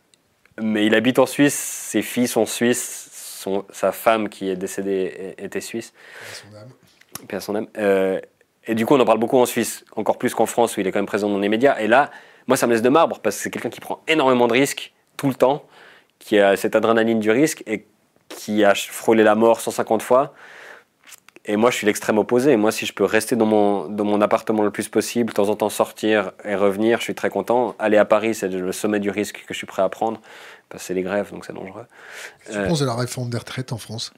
mais il habite en Suisse. Ses filles sont suisses. Son, sa femme, qui est décédée, était suisse. Son âme. son âme. Euh, et du coup, on en parle beaucoup en Suisse, encore plus qu'en France, où il est quand même présent dans les médias. Et là, moi, ça me laisse de marbre, parce que c'est quelqu'un qui prend énormément de risques tout le temps qui a cette adrénaline du risque et qui a frôlé la mort 150 fois. Et moi, je suis l'extrême opposé. Moi, si je peux rester dans mon, dans mon appartement le plus possible, de temps en temps sortir et revenir, je suis très content. Aller à Paris, c'est le sommet du risque que je suis prêt à prendre, parce que c'est les grèves, donc c'est dangereux. Tu euh, penses à la réforme des retraites en France?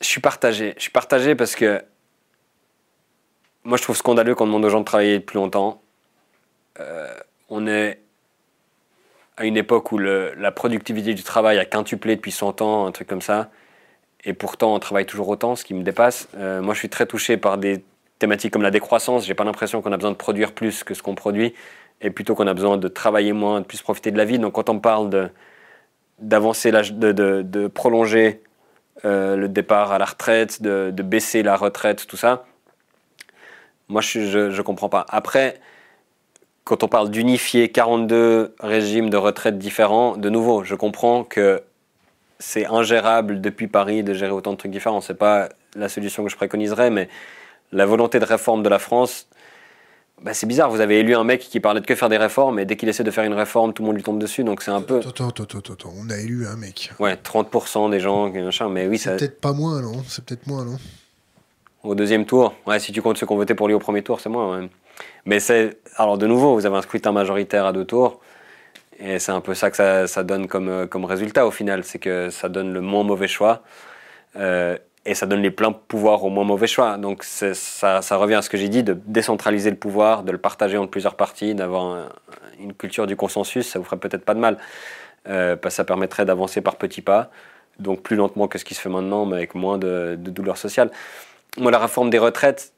Je suis partagé. Je suis partagé parce que moi, je trouve scandaleux qu'on demande aux gens de travailler plus longtemps. Euh, on est à une époque où la productivité du travail a quintuplé depuis 100 ans, un truc comme ça, et pourtant on travaille toujours autant, ce qui me dépasse. Euh, moi je suis très touché par des thématiques comme la décroissance, j'ai pas l'impression qu'on a besoin de produire plus que ce qu'on produit, et plutôt qu'on a besoin de travailler moins, de plus profiter de la vie. Donc quand on parle de d'avancer l'âge, de, de, prolonger le départ à la retraite, de, baisser la retraite, tout ça. Moi, je ne comprends pas. Après, quand on parle d'unifier 42 régimes de retraite différents, de nouveau, je comprends que c'est ingérable depuis Paris de gérer autant de trucs différents. C'est pas la solution que je préconiserais, mais la volonté de réforme de la France, bah, c'est bizarre. Vous avez élu un mec qui parlait de que faire des réformes, et dès qu'il essaie de faire une réforme, tout le monde lui tombe dessus. Donc c'est un peu. Attends, attends, attends, attends, on a élu un mec. Ouais, 30% des gens, machin, mais oui, c'est peut-être pas moins, non? C'est peut-être moins, non? Au deuxième tour, ouais, si tu comptes ceux qui ont voté pour lui au premier tour, c'est moins. Ouais. Mais c'est. Alors, de nouveau, vous avez un scrutin majoritaire à deux tours. Et c'est un peu ça que ça, donne comme, euh, comme résultat au final. C'est que ça donne le moins mauvais choix. Euh, et ça donne les pleins pouvoirs au moins mauvais choix. Donc ça, revient à ce que j'ai dit, de décentraliser le pouvoir, de le partager entre plusieurs parties, d'avoir une culture du consensus, ça vous ferait peut-être pas de mal. Euh, parce que ça permettrait d'avancer par petits pas, donc plus lentement que ce qui se fait maintenant, mais avec moins de, de douleur sociale. Moi, la réforme des retraites,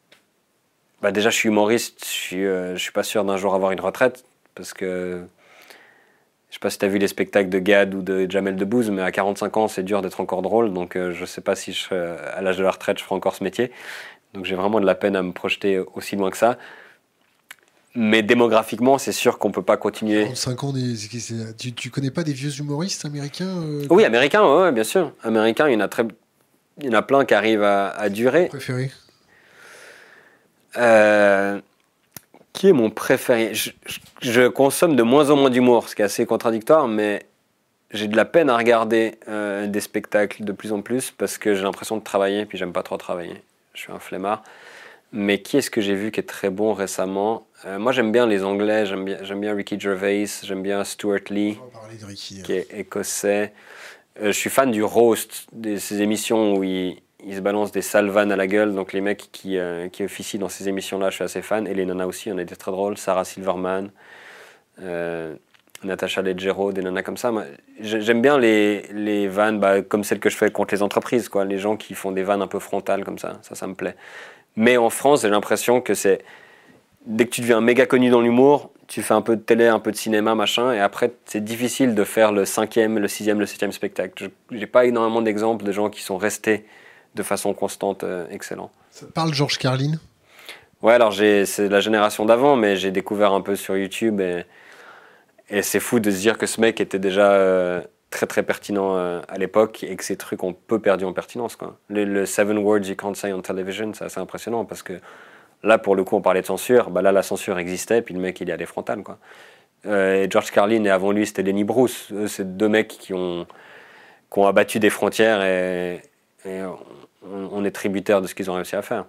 bah déjà, je suis humoriste, je suis, suis pas sûr d'un jour avoir une retraite, parce que je sais pas si tu as vu les spectacles de Gad ou de Jamel Debbouze, mais à 45 ans, c'est dur d'être encore drôle, donc euh, je sais pas si je, à l'âge de la retraite, je ferai encore ce métier. Donc j'ai vraiment de la peine à me projeter aussi loin que ça. Mais démographiquement, c'est sûr qu'on peut pas continuer. 45 ans, tu, tu connais pas des vieux humoristes américains euh, Oui, américains, ouais, bien sûr. Américains, il y en a très, il y en a plein qui arrivent à, à durer. Préféré euh, qui est mon préféré? Je, consomme de moins en moins d'humour, ce qui est assez contradictoire, mais j'ai de la peine à regarder euh, des spectacles de plus en plus parce que j'ai l'impression de travailler, puis j'aime pas trop travailler. Je suis un flemmard. Mais qui est-ce que j'ai vu qui est très bon récemment? Euh, Moi, j'aime bien les Anglais, j'aime bien, j'aime bien Ricky Gervais, j'aime bien Stuart Lee, qui est écossais. je suis fan du roast, de ces émissions où il, il se balance des salvanes à la gueule. Donc les mecs qui, euh, qui officient dans ces émissions-là, je suis assez fan. Et les nanas aussi, on a été très drôles. Sarah Silverman, euh, Natasha Leggero, des nanas comme ça. J'aime bien les, les vannes bah, comme celles que je fais contre les entreprises. Quoi. Les gens qui font des vannes un peu frontales comme ça, ça, ça me plaît. Mais en France, j'ai l'impression que c'est... Dès que tu deviens méga connu dans l'humour, tu fais un peu de télé, un peu de cinéma, machin, et après, c'est difficile de faire le cinquième, le sixième, le septième spectacle. J'ai pas énormément d'exemples de gens qui sont restés de façon constante euh, excellent. Ça parle Georges Carlin? Ouais, alors c'est la génération d'avant, mais j'ai découvert un peu sur YouTube et, et c'est fou de se dire que ce mec était déjà euh, très très pertinent euh, à l'époque et que ces trucs ont peu perdu en pertinence. Quoi. Le, Seven Words You Can't Say on Television, c'est assez impressionnant parce que là, pour le coup, on parlait de censure. Bah, là, la censure existait, puis le mec, il y allait frontal. Quoi. et George Carlin, et avant lui, c'était Lenny Bruce. C'est deux mecs qui ont, qui ont abattu des frontières et, et on, est tributaire de ce qu'ils ont réussi à faire.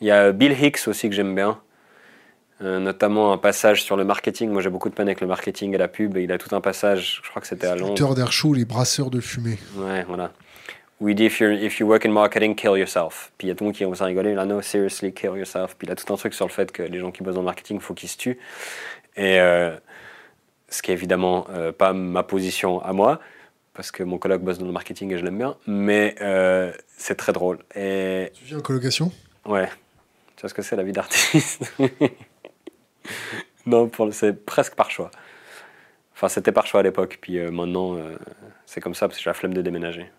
Il y a Bill Hicks aussi que j'aime bien, euh, notamment un passage sur le marketing. Moi j'ai beaucoup de peine avec le marketing et la pub, et il a tout un passage, je crois que c'était à Londres. d'air chaud, les brasseurs de fumée. Ouais, voilà. Où il dit if, if you work in marketing, kill yourself. Puis il y a tout le monde qui commence à rigoler, là, no, seriously, kill yourself. Puis il a tout un truc sur le fait que les gens qui bossent dans le marketing, il faut qu'ils se tuent. Et euh, ce qui est évidemment euh, pas ma position à moi parce que mon colloque bosse dans le marketing et je l'aime bien, mais euh, c'est très drôle. Et... Tu viens en colocation? Ouais. Tu vois ce que c'est la vie d'artiste? Non, c'est presque par choix. Enfin, c'était par choix à l'époque, puis euh, maintenant, euh, c'est comme ça parce que j'ai la flemme de déménager.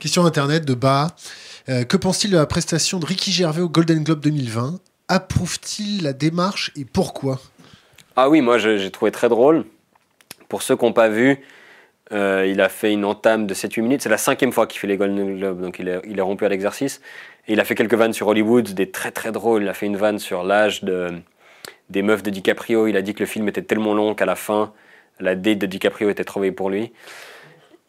Question internet de Ba. que pense-t-il de la prestation de Ricky Gervais au Golden Globe 2020 Approuve-t-il la démarche et pourquoi? Ah oui, moi j'ai trouvé très drôle. Pour ceux qui n'ont pas vu, euh, il a fait une entame de 7-8 minutes. C'est la cinquième fois qu'il fait les Golden Globes, donc il est, rompu à l'exercice. Et il a fait quelques vannes sur Hollywood, des très très drôles. Il a fait une vanne sur l'âge de, des meufs de DiCaprio. Il a dit que le film était tellement long qu'à la fin, la date de DiCaprio était trop vieille pour lui.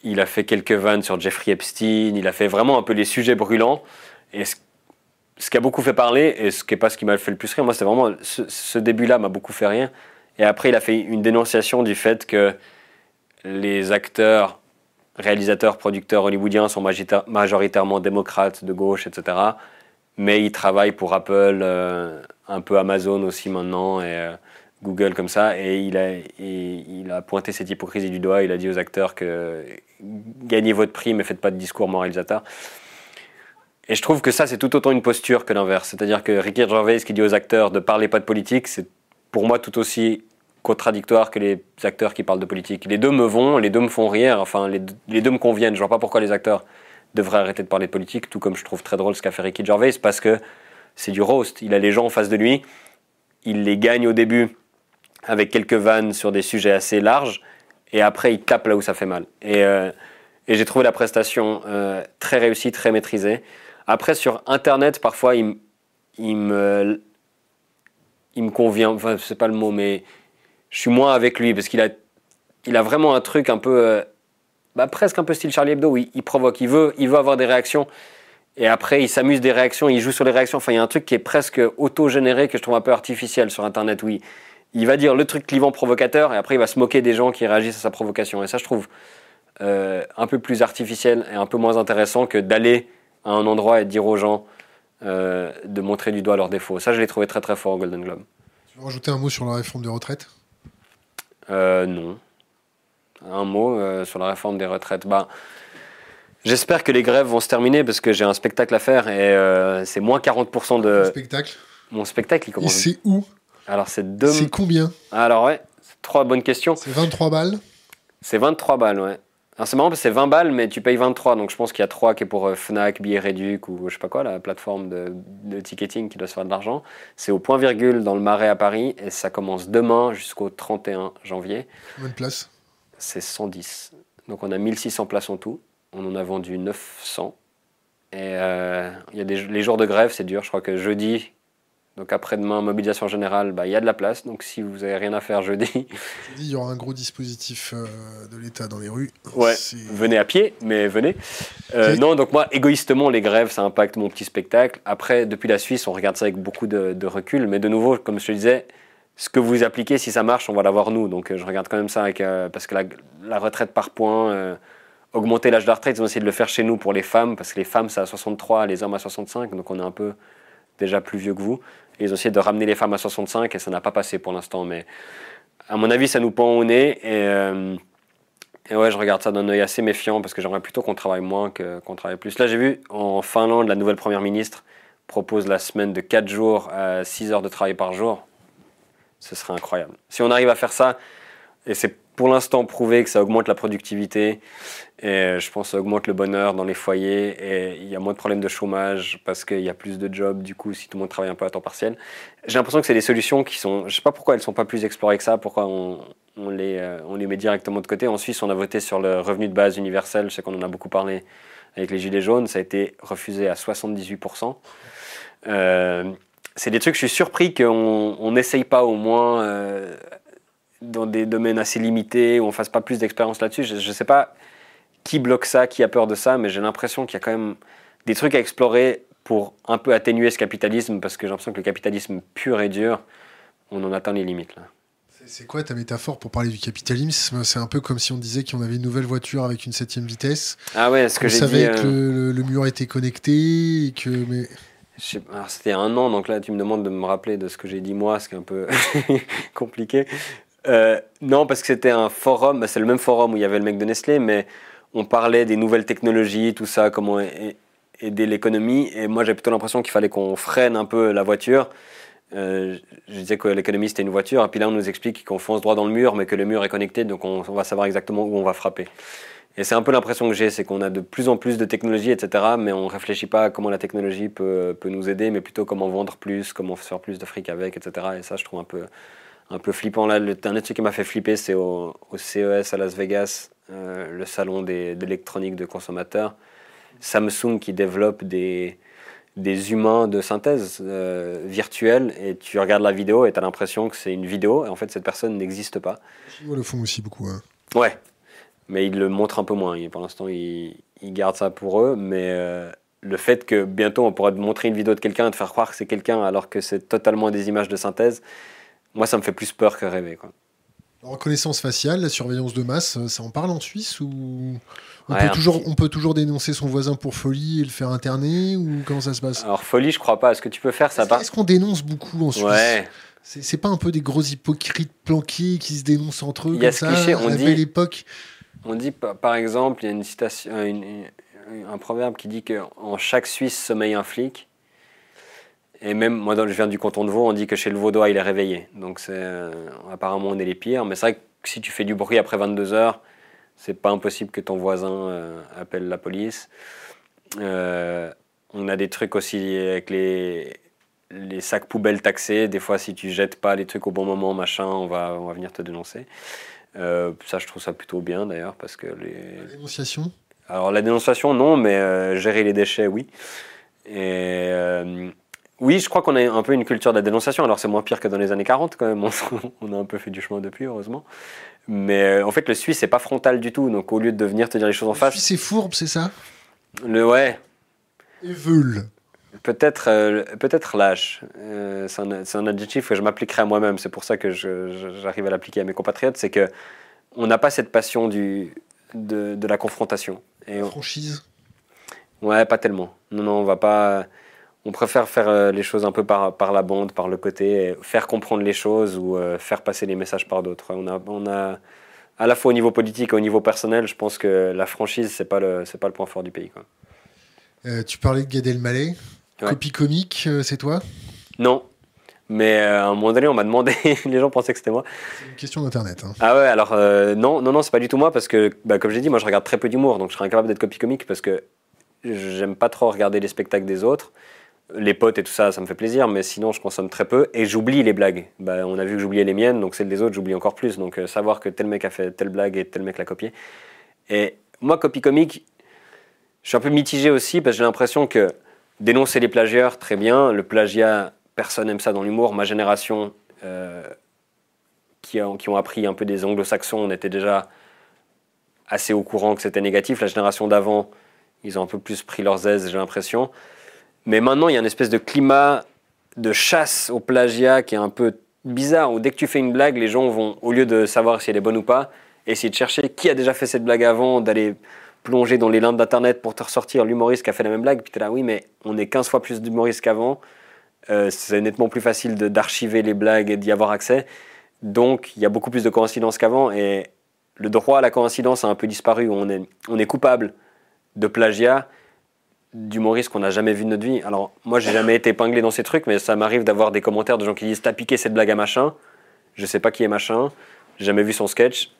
Il a fait quelques vannes sur Jeffrey Epstein. Il a fait vraiment un peu les sujets brûlants. Et ce, qui a beaucoup fait parler, et ce qui n'est pas ce qui m'a fait le plus rire, moi, c'est vraiment ce début-là m'a beaucoup fait rire. Et après, il a fait une dénonciation du fait que les acteurs, réalisateurs, producteurs hollywoodiens sont majoritairement démocrates, de gauche, etc. Mais ils travaillent pour Apple, euh, un peu Amazon aussi maintenant, et euh, Google comme ça. Et il, a, pointé cette hypocrisie du doigt. Il a dit aux acteurs que gagnez votre prix, mais faites pas de discours moralisateur. Et je trouve que ça, c'est tout autant une posture que l'inverse. C'est-à-dire que Ricky Gervais, qui dit aux acteurs de parler pas de politique, c'est pour moi tout aussi contradictoire que les acteurs qui parlent de politique. Les deux me vont, les deux me font rire, enfin, les, deux- me conviennent. Je vois pas pourquoi les acteurs devraient arrêter de parler de politique, tout comme je trouve très drôle ce qu'a fait Ricky Gervais, parce que c'est du roast. Il a les gens en face de lui, il les gagne au début avec quelques vannes sur des sujets assez larges, et après il tape là où ça fait mal. Et, euh, j'ai trouvé la prestation euh, très réussie, très maîtrisée. Après, sur Internet, parfois, il me, il me convient, enfin, c'est pas le mot, mais je suis moins avec lui parce qu'il a, il a vraiment un truc un peu, euh, bah, presque un peu style Charlie Hebdo où il, provoque, il veut, il veut avoir des réactions. Et après, il s'amuse des réactions, il joue sur les réactions. Enfin, il y a un truc qui est presque auto-généré que je trouve un peu artificiel sur Internet. Oui, il va dire le truc clivant provocateur et après il va se moquer des gens qui réagissent à sa provocation. Et ça, je trouve euh, un peu plus artificiel et un peu moins intéressant que d'aller à un endroit et de dire aux gens euh, de montrer du doigt leurs défauts. Ça, je l'ai trouvé très très fort au Golden Globe. Tu veux rajouter un mot sur la réforme des retraites? Euh, non. Un mot euh, sur la réforme des retraites. Bah, J'espère que les grèves vont se terminer parce que j'ai un spectacle à faire et euh, c'est moins 40% Le de. spectacle. Mon spectacle, il Et commence. c'est où? Alors, c'est deux. C'est combien? Alors, ouais, c'est trois bonnes questions. C'est 23 balles? C'est 23 balles, ouais. C'est marrant parce que c'est 20 balles, mais tu payes 23. Donc, je pense qu'il y a 3 qui est pour euh, Fnac, Billets Réduc ou je sais pas quoi, la plateforme de, de ticketing qui doit se faire de l'argent. C'est au point virgule dans le Marais à Paris et ça commence demain jusqu'au 31 janvier. Combien de places? C'est 110. Donc on a 1600 places en tout. On en a vendu 900. Et euh, il y a des, les jours de grève, c'est dur. Je crois que jeudi, donc après-demain, mobilisation générale, bah, il y a de la place. Donc si vous avez rien à faire jeudi, il y aura un gros dispositif euh, de l'État dans les rues. ouais, venez à pied, mais venez. Euh. Non, donc moi, égoïstement, les grèves, ça impacte mon petit spectacle. Après, depuis la Suisse, on regarde ça avec beaucoup de, de recul. Mais de nouveau, comme je te disais, ce que vous appliquez, si ça marche, on va l'avoir nous. Donc euh, je regarde quand même ça avec, euh, parce que la, la retraite par points, euh, augmenter l'âge de la retraite, ils ont essayé de le faire chez nous pour les femmes, parce que les femmes, c'est à 63, les hommes à 65, donc on est un peu déjà plus vieux que vous. Ils ont essayé de ramener les femmes à 65 et ça n'a pas passé pour l'instant. Mais à mon avis, ça nous pend au nez. Et, euh, et ouais, je regarde ça d'un œil assez méfiant parce que j'aimerais plutôt qu'on travaille moins que- qu'on travaille plus. Là, j'ai vu en Finlande, la nouvelle première ministre propose la semaine de 4 jours à 6 heures de travail par jour. Ce serait incroyable. Si on arrive à faire ça, et c'est pour l'instant prouvé que ça augmente la productivité, et euh, je pense que ça augmente le bonheur dans les foyers, et il y a moins de problèmes de chômage parce qu'il y a plus de jobs, du coup, si tout le monde travaille un peu à temps partiel. J'ai l'impression que c'est des solutions qui sont. Je sais pas pourquoi elles sont pas plus explorées que ça, pourquoi on, euh, les met directement de côté. En Suisse, on a voté sur le revenu de base universel, je sais qu'on en a beaucoup parlé avec les Gilets jaunes, ça a été refusé à 78%. Euh, c'est des trucs, je suis surpris qu'on on n'essaye pas au moins dans des domaines assez limités, où on fasse pas plus d'expérience là-dessus. Je ne sais pas qui bloque ça, qui a peur de ça, mais j'ai l'impression qu'il y a quand même des trucs à explorer pour un peu atténuer ce capitalisme, parce que j'ai l'impression que le capitalisme pur et dur, on en atteint les limites. Là. C'est- quoi ta métaphore pour parler du capitalisme? C'est un peu comme si on disait qu'on avait une nouvelle voiture avec une septième vitesse. Ah ouais, ce que On j'ai savait dit... que euh, le, le mur était connecté et que mais C'était un an, donc là tu me demandes de me rappeler de ce que j'ai dit moi, ce qui est un peu compliqué. Euh, non, parce que c'était un forum, bah, c'est le même forum où il y avait le mec de Nestlé, mais on parlait des nouvelles technologies, tout ça, comment aider l'économie. Et moi j'ai plutôt l'impression qu'il fallait qu'on freine un peu la voiture. Euh, je disais que l'économie c'était une voiture, et puis là on nous explique qu'on fonce droit dans le mur, mais que le mur est connecté, donc on, va savoir exactement où on va frapper. Et c'est un peu l'impression que j'ai, c'est qu'on a de plus en plus de technologies, etc., mais on réfléchit pas à comment la technologie peut, peut nous aider, mais plutôt comment vendre plus, comment faire plus de fric avec, etc. Et ça, je trouve un peu, un peu flippant. Là, le truc qui m'a fait flipper, c'est au, au CES à Las Vegas, euh, le salon des- d'électronique de consommateurs. Samsung qui développe des, des humains de synthèse euh, virtuels, et tu regardes la vidéo et tu as l'impression que c'est une vidéo, et en fait, cette personne n'existe pas. les Chinois le font aussi beaucoup. hein. Ouais, mais ils le montrent un peu moins. Ils- Pour l'instant, ils, ils gardent ça pour eux. Mais euh, le fait que bientôt on pourra te montrer une vidéo de quelqu'un et te faire croire que c'est quelqu'un alors que c'est totalement des images de synthèse, moi ça me fait plus peur que rêver. Quoi. La reconnaissance faciale, la surveillance de masse, euh, ça en parle en Suisse ou on, Ouais, peut toujours, petit- on peut toujours dénoncer son voisin pour folie et le faire interner ou comment ça se passe? Alors, folie, je crois pas. Est-ce que tu peux faire ça Est-ce part est-ce qu'on dénonce beaucoup en Suisse? Ouais, C'est c'est pas un peu des gros hypocrites planqués qui se dénoncent entre eux Il y a comme ce ça cliché, à on dit- belle époque? On dit pa- par exemple, il y a une citation, une- une- un proverbe qui dit que en chaque Suisse sommeille un flic. Et même, moi, je viens du canton de Vaud, on dit que chez le Vaudois, il est réveillé. Donc, c'est, euh, apparemment, on est les pires. Mais c'est vrai que si tu fais du bruit après 22 heures, c'est pas impossible que ton voisin euh, appelle la police. Euh, on a des trucs aussi avec les, les sacs poubelles taxés. Des fois, si tu jettes pas les trucs au bon moment, machin, on va, on va venir te dénoncer. ça, je trouve ça plutôt bien d'ailleurs parce que les. La dénonciation? Alors, la dénonciation, non, mais gérer les déchets, oui. Et oui, je crois qu'on a un peu une culture de la dénonciation. Alors c'est moins pire que dans les années 40 quand même. On a un peu fait du chemin depuis, heureusement. Mais euh, en fait, le Suisse, c'est pas frontal du tout. Donc au lieu de venir te dire les choses en face. Le Suisse, c'est fourbe, c'est ça? Le ouais. Et veule. Peut-être euh, peut-être lâche. Euh, c'est un, adjectif que je m'appliquerai à moi-même. C'est pour ça que j'arrive à l'appliquer à mes compatriotes. C'est que on n'a pas cette passion du, de, de la confrontation. Et Franchise? Ouais, pas tellement. Non, non, on va pas on préfère faire euh, les choses un peu par, par la bande, par le côté, faire comprendre les choses ou euh, faire passer les messages par d'autres. On a, on a, à la fois au niveau politique et au niveau personnel, je pense que la franchise, c'est pas le, pas le point fort du pays. Quoi. Euh, tu parlais de Gad Elmaleh. Copie comique, c'est toi? Non. Mais à un moment donné, on m'a demandé, les gens pensaient que c'était moi. C'est une question d'internet. Hein. Ah ouais, alors non, non, non, c'est pas du tout moi parce que, bah, comme j'ai dit, moi je regarde très peu d'humour, donc je serais incapable d'être copie comique parce que j'aime pas trop regarder les spectacles des autres les potes et tout ça, ça me fait plaisir, mais sinon je consomme très peu et j'oublie les blagues. Bah, on a vu que j'oubliais les miennes, donc celles des autres, j'oublie encore plus. Donc euh, savoir que tel mec a fait telle blague et tel mec l'a copié. Et moi, copie comique, je suis un peu mitigé aussi parce que j'ai l'impression que dénoncer les plagieurs, très bien. Le plagiat, personne n'aime ça dans l'humour. Ma génération, euh, qui, qui, ont appris un peu des anglo-saxons, on était déjà assez au courant que c'était négatif. La génération d'avant, ils ont un peu plus pris leurs aises, j'ai l'impression. Mais maintenant, il y a une espèce de climat de chasse au plagiat qui est un peu bizarre, où dès que tu fais une blague, les gens vont, au lieu de savoir si elle est bonne ou pas, essayer de chercher qui a déjà fait cette blague avant, d'aller plonger dans les lindes d'Internet pour te ressortir l'humoriste qui a fait la même blague. Puis tu es là, oui, mais on est 15 fois plus d'humoristes qu'avant. Euh, c'est nettement plus facile d'archiver les blagues et d'y avoir accès. Donc, il y a beaucoup plus de coïncidences qu'avant. Et le droit à la coïncidence a un peu disparu. On est, on est coupable de plagiat d'humoristes qu'on n'a jamais vu de notre vie. Alors, moi, j'ai jamais été épinglé dans ces trucs, mais ça m'arrive d'avoir des commentaires de gens qui disent T'as piqué cette blague à machin, je sais pas qui est machin, j'ai jamais vu son sketch,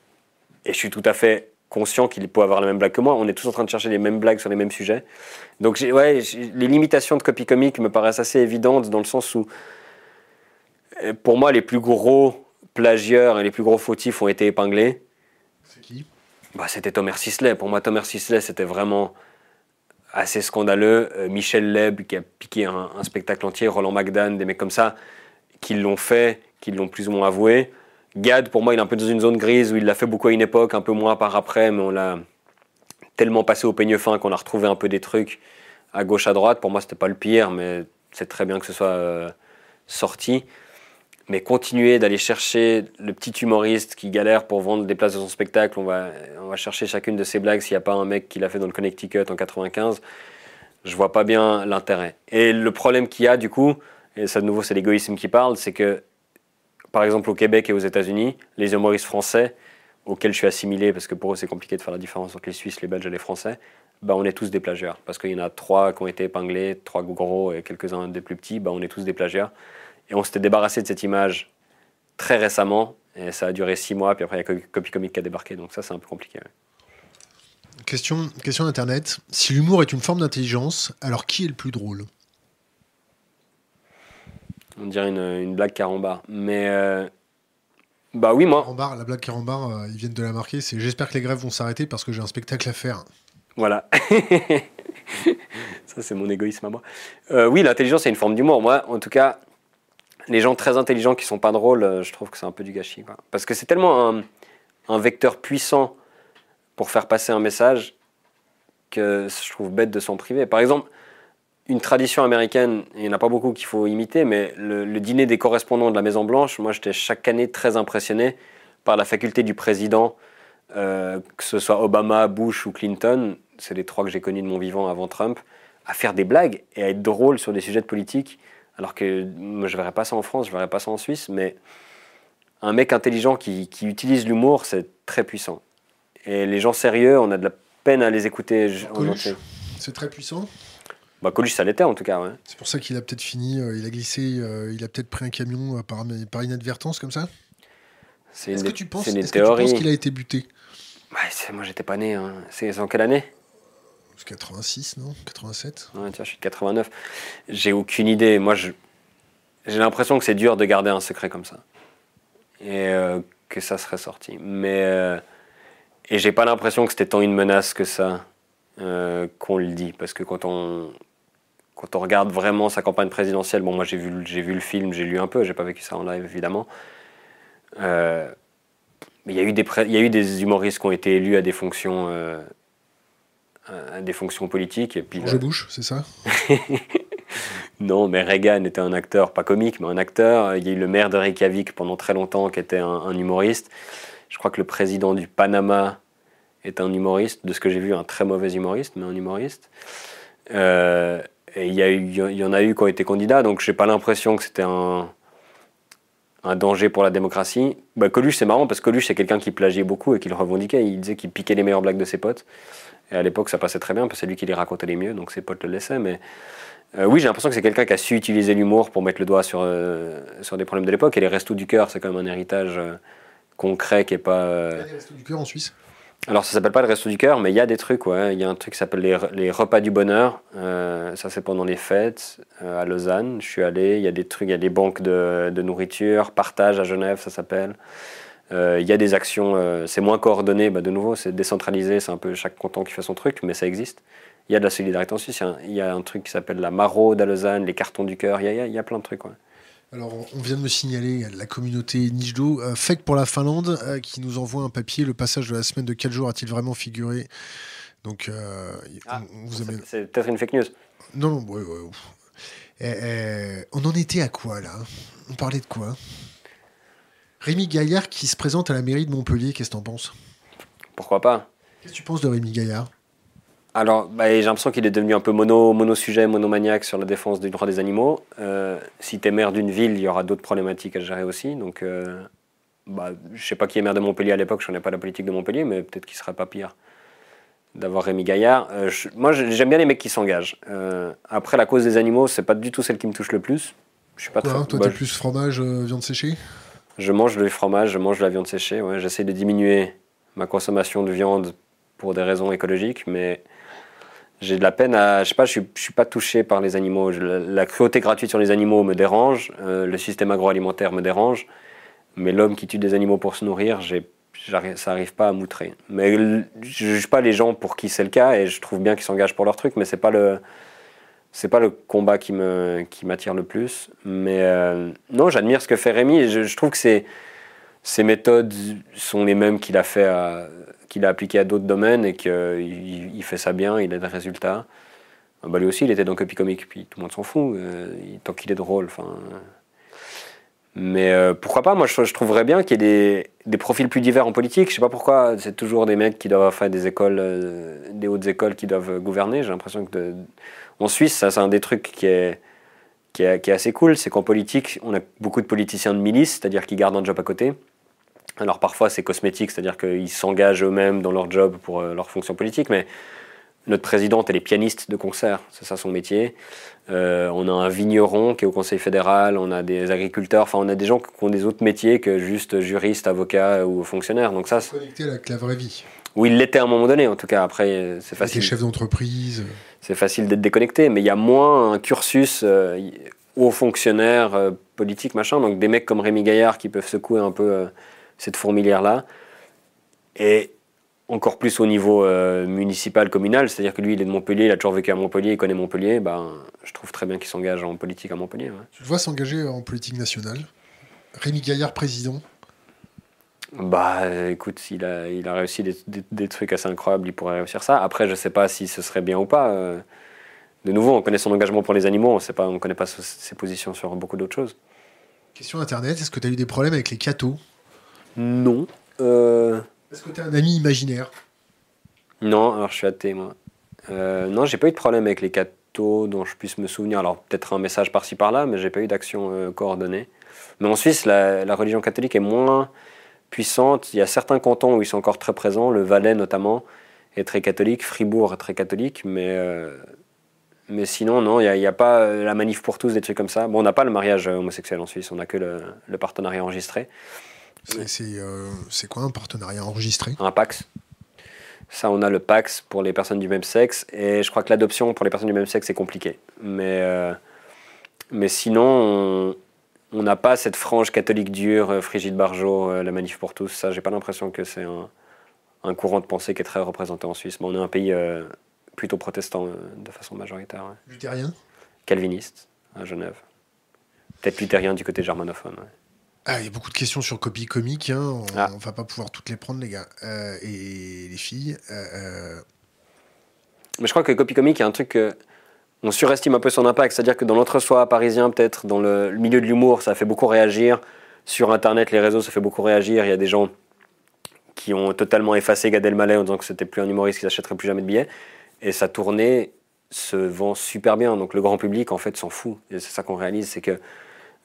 et je suis tout à fait conscient qu'il peut avoir la même blague que moi. On est tous en train de chercher les mêmes blagues sur les mêmes sujets. Donc, ouais, les limitations de copie comique me paraissent assez évidentes dans le sens où, euh, pour moi, les plus gros plagieurs et les plus gros fautifs ont été épinglés. C'est qui? Bah, C'était Thomas Sisley. Pour moi, Thomas Sisley, c'était vraiment assez scandaleux. Euh, Michel Leb qui a piqué un, spectacle entier, Roland McDan, des mecs comme ça, qui l'ont fait, qui l'ont plus ou moins avoué. Gad, pour moi, il est un peu dans une zone grise où il l'a fait beaucoup à une époque, un peu moins par après, mais on l'a tellement passé au peigne fin qu'on a retrouvé un peu des trucs à gauche, à droite. Pour moi, c'était pas le pire, mais c'est très bien que ce soit euh, sorti mais continuer d'aller chercher le petit humoriste qui galère pour vendre des places de son spectacle, on va, on va chercher chacune de ses blagues s'il n'y a pas un mec qui l'a fait dans le Connecticut en 95, je vois pas bien l'intérêt. Et le problème qu'il y a du coup, et ça de nouveau c'est l'égoïsme qui parle, c'est que par exemple au Québec et aux États-Unis, les humoristes français, auxquels je suis assimilé, parce que pour eux c'est compliqué de faire la différence entre les Suisses, les Belges et les Français, bah, on est tous des plagieurs. Parce qu'il y en a trois qui ont été épinglés, trois gros et quelques-uns des plus petits, bah, on est tous des plagieurs. Et on s'était débarrassé de cette image très récemment. Et ça a duré six mois, puis après, il y a Copy Comic qui a débarqué. Donc ça, c'est un peu compliqué. Question, question Internet. Si l'humour est une forme d'intelligence, alors qui est le plus drôle? On dirait une, une blague carambar. Mais... Euh, bah oui, moi. Carambar, la blague carambar, euh, ils viennent de la marquer. C'est j'espère que les grèves vont s'arrêter parce que j'ai un spectacle à faire. Voilà. ça, c'est mon égoïsme à moi. Euh, oui, l'intelligence, c'est une forme d'humour. Moi, en tout cas, les gens très intelligents qui sont pas drôles, euh, je trouve que c'est un peu du gâchis. Parce que c'est tellement un, vecteur puissant pour faire passer un message que je trouve bête de s'en priver. Par exemple, une tradition américaine, il n'y en a pas beaucoup qu'il faut imiter, mais le, dîner des correspondants de la Maison Blanche, moi j'étais chaque année très impressionné par la faculté du président, euh, que ce soit Obama, Bush ou Clinton, c'est les trois que j'ai connus de mon vivant avant Trump, à faire des blagues et à être drôle sur des sujets de politique alors que moi, je ne verrais pas ça en France, je ne verrais pas ça en Suisse, mais un mec intelligent qui, utilise l'humour, c'est très puissant. Et les gens sérieux, on a de la peine à les écouter. C'est très puissant Bah, Coluche, ça l'était en tout cas, ouais. C'est pour ça qu'il a peut-être fini, euh, il a glissé, euh, il a peut-être pris un camion euh, par, par inadvertance comme ça C'est Est-ce une, que tu penses, c'est une est-ce que tu penses qu'il a été buté? C'est- moi, j'étais pas né. hein. C'est en quelle année? 86, non? 87 Ouais, tiens, je suis de 89. J'ai aucune idée. Moi, j'ai l'impression que c'est dur de garder un secret comme ça. Et euh, que ça serait sorti. Mais. euh, et j'ai pas l'impression que c'était tant une menace que ça euh, qu'on le dit. Parce que quand on. Quand on regarde vraiment sa campagne présidentielle, bon, moi j'ai vu, vu le film, j'ai lu un peu, j'ai pas vécu ça en live évidemment. Mais il y, a eu des pré- il y a eu des humoristes qui ont été élus à des fonctions, des fonctions politiques. Et puis, George Bush, c'est ça non, mais Reagan était un acteur, pas comique, mais un acteur. Il y a eu le maire de Reykjavik pendant très longtemps qui était un, un humoriste. Je crois que le président du Panama est un humoriste, de ce que j'ai vu, un très mauvais humoriste, mais un humoriste. Euh, et il y, a eu- il y en a eu qui ont été candidats, donc j'ai pas l'impression que c'était un, un danger pour la démocratie. Bah, Coluche, c'est marrant parce que Coluche, c'est quelqu'un qui plagiait beaucoup et qui le revendiquait. Il disait qu'il piquait les meilleures blagues de ses potes. Et à l'époque, ça passait très bien parce que c'est lui qui les racontait les mieux, donc ses potes le laissaient. Mais euh, oui, j'ai l'impression que c'est quelqu'un qui a su utiliser l'humour pour mettre le doigt sur, euh, sur des problèmes de l'époque. Et les Restos du Cœur, c'est quand même un héritage euh, concret qui est pas. Il y a des restos du cœur en Suisse? Alors, ça s'appelle pas le Resto du Cœur, mais il y a des trucs, ouais. Il y a un truc qui s'appelle les, les Repas du Bonheur. Euh, ça, c'est pendant les fêtes euh, à Lausanne. Je suis allé. Il y a des trucs, il y a des banques de, de nourriture, partage à Genève, ça s'appelle. Euh, il y a des actions, euh, c'est moins coordonné, bah, de nouveau, c'est décentralisé, c'est un peu chaque canton qui fait son truc, mais ça existe. Il y a de la solidarité en Suisse. Il y a un, il y a un truc qui s'appelle la maraude à Lausanne, les cartons du cœur. Il y a, il y a- il y a plein de trucs, ouais. Alors, on vient de me signaler la communauté Nijdo, euh, Fake pour la Finlande, euh, qui nous envoie un papier. Le passage de la semaine de 4 jours a-t-il vraiment figuré? Donc, euh, Ah, on, on vous amène. C'est peut-être une fake news. Non, non, ouais, ouais. Eh, eh, on en était à quoi là? On parlait de quoi? Rémi Gaillard qui se présente à la mairie de Montpellier, qu'est-ce que t'en penses? Pourquoi pas Qu'est-ce que tu penses de Rémi Gaillard? Alors, bah, j'ai l'impression qu'il est devenu un peu mono, mono-sujet, monomaniaque sur la défense des droits des animaux. Euh, si tu es maire d'une ville, il y aura d'autres problématiques à gérer aussi. Donc, euh, bah, je sais pas qui est maire de Montpellier à l'époque, je connais pas la politique de Montpellier, mais peut-être qu'il serait pas pire d'avoir Rémi Gaillard. Euh, je- moi, j'aime bien les mecs qui s'engagent. Euh, après, la cause des animaux, c'est pas du tout celle qui me touche le plus. Je suis pas Quoi, très- Toi, bah, t'es je- plus fromage, viande séchée? Je mange du fromage, je mange de la viande séchée. Ouais. J'essaie de diminuer ma consommation de viande pour des raisons écologiques, mais j'ai de la peine à. Je sais pas, je suis, suis pas touché par les animaux. La, cruauté gratuite sur les animaux me dérange, euh, le système agroalimentaire me dérange, mais l'homme qui tue des animaux pour se nourrir, ça n'arrive pas à m'outrer. Mais je juge pas les gens pour qui c'est le cas et je trouve bien qu'ils s'engagent pour leur truc, mais c'est pas le. C'est pas le combat qui me qui m'attire le plus, mais euh, non, j'admire ce que fait Rémi. et Je, trouve que c'est ses méthodes sont les mêmes qu'il a fait qu'il a appliquées à d'autres domaines et qu'il il, il fait ça bien, il a des résultats. Ah bah lui aussi, il était dans Copy Comic, puis tout le monde s'en fout, euh, tant qu'il est drôle. Enfin. Mais euh, pourquoi pas? Moi, je, je trouverais bien qu'il y ait des, des profils plus divers en politique. Je sais pas pourquoi c'est toujours des mecs qui doivent faire des écoles, euh, des hautes écoles qui doivent gouverner. J'ai l'impression que en Suisse, ça c'est un des trucs qui est qui est, qui est assez cool, c'est qu'en politique, on a beaucoup de politiciens de milice, c'est-à-dire qui gardent un job à côté. Alors parfois c'est cosmétique, c'est-à-dire qu'ils s'engagent eux-mêmes dans leur job pour euh, leur fonction politique, mais notre présidente, elle est pianiste de concert, c'est ça son métier. Euh, on a un vigneron qui est au Conseil fédéral, on a des agriculteurs, enfin on a des gens qui ont des autres métiers que juste juristes, avocats ou fonctionnaires. Donc ça, c'est- Connecté avec la vraie vie. ou il l'était à un moment donné en tout cas. Après, c'est facile chefs d'entreprise. c'est facile d'être déconnecté, mais il y a moins un cursus euh, y- haut fonctionnaire, euh, politique, machin. Donc des mecs comme Rémi Gaillard qui peuvent secouer un peu euh, cette fourmilière-là. Et encore plus au niveau euh, municipal, communal, c'est-à-dire que lui, il est de Montpellier, il a toujours vécu à Montpellier, il connaît Montpellier. Ben, je trouve très bien qu'il s'engage en politique à Montpellier. ouais. Tu le vois s'engager en politique nationale? Rémi Gaillard, président? Bah écoute, il a, il a réussi des, des- des trucs assez incroyables, il pourrait réussir ça. Après, je sais pas si ce serait bien ou pas. euh. De nouveau, on connaît son engagement pour les animaux, on on connaît pas ses ses positions sur beaucoup d'autres choses. Question internet, est-ce que tu as eu des problèmes avec les cathos? Non. Euh, Est-ce que tu as un ami imaginaire? Non, alors je suis athée, moi. Euh, non, j'ai pas eu de problème avec les cathos dont je puisse me souvenir. Alors peut-être un message par-ci par-là, mais j'ai pas eu d'action euh, coordonnée. Mais en Suisse, la, religion catholique est moins puissante. Il y a certains cantons où ils sont encore très présents. Le Valais notamment est très catholique. Fribourg est très catholique, mais euh, Mais sinon, non, il n'y a, pas euh, la manif pour tous, des trucs comme ça. Bon, on n'a pas le mariage homosexuel en Suisse, on n'a que le, partenariat enregistré. C'est quoi un partenariat enregistré? Un PAX. Ça, on a le PAX pour les personnes du même sexe. Et je crois que l'adoption pour les personnes du même sexe, c'est compliqué. Mais, mais sinon, on n'a pas cette frange catholique dure, Frigide Barjot, la manif pour tous. Ça, j'ai pas l'impression que c'est un un courant de pensée qui est très représenté en Suisse. Mais on est un pays euh, plutôt protestant euh, de façon majoritaire. Luthérien? Calviniste, à Genève. Peut-être luthérien du côté germanophone. Ah, il y a beaucoup de questions sur copie comique. Hein. On, ah. va pas pouvoir toutes les prendre, les gars. Euh, et les filles. Mais je crois que copie comique, il y a un truc on surestime un peu son impact. C'est-à-dire que dans l'entre-soi parisien, peut-être, dans le, le milieu de l'humour, ça fait beaucoup réagir. Sur Internet, les réseaux, ça fait beaucoup réagir. Il y a des gens qui ont totalement effacé Gad Elmaleh en disant que c'était plus un humoriste qui n'achèterait plus jamais de billets. Et sa tournée se vend super bien. Donc le grand public, en fait, s'en fout. Et c'est ça qu'on réalise, c'est que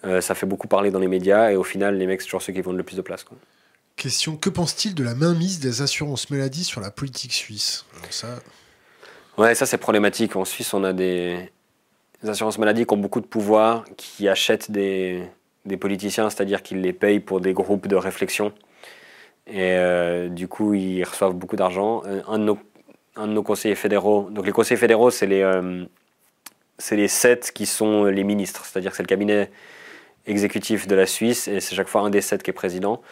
euh, ça fait beaucoup parler dans les médias. Et au final, les mecs, c'est toujours ceux qui vendent le plus de place. Quoi. Question que pense-t-il de la mainmise des assurances maladie sur la politique suisse? Ça... Ouais, ça c'est problématique. En Suisse, on a des, assurances maladie qui ont beaucoup de pouvoir, qui achètent des, des politiciens, c'est-à-dire qu'ils les payent pour des groupes de réflexion et euh, du coup, ils reçoivent beaucoup d'argent. Euh, un, de nos, conseillers fédéraux, donc les conseillers fédéraux, c'est les, euh, c'est les sept qui sont les ministres, c'est-à-dire que c'est le cabinet exécutif de la Suisse et c'est chaque fois un des sept qui est président.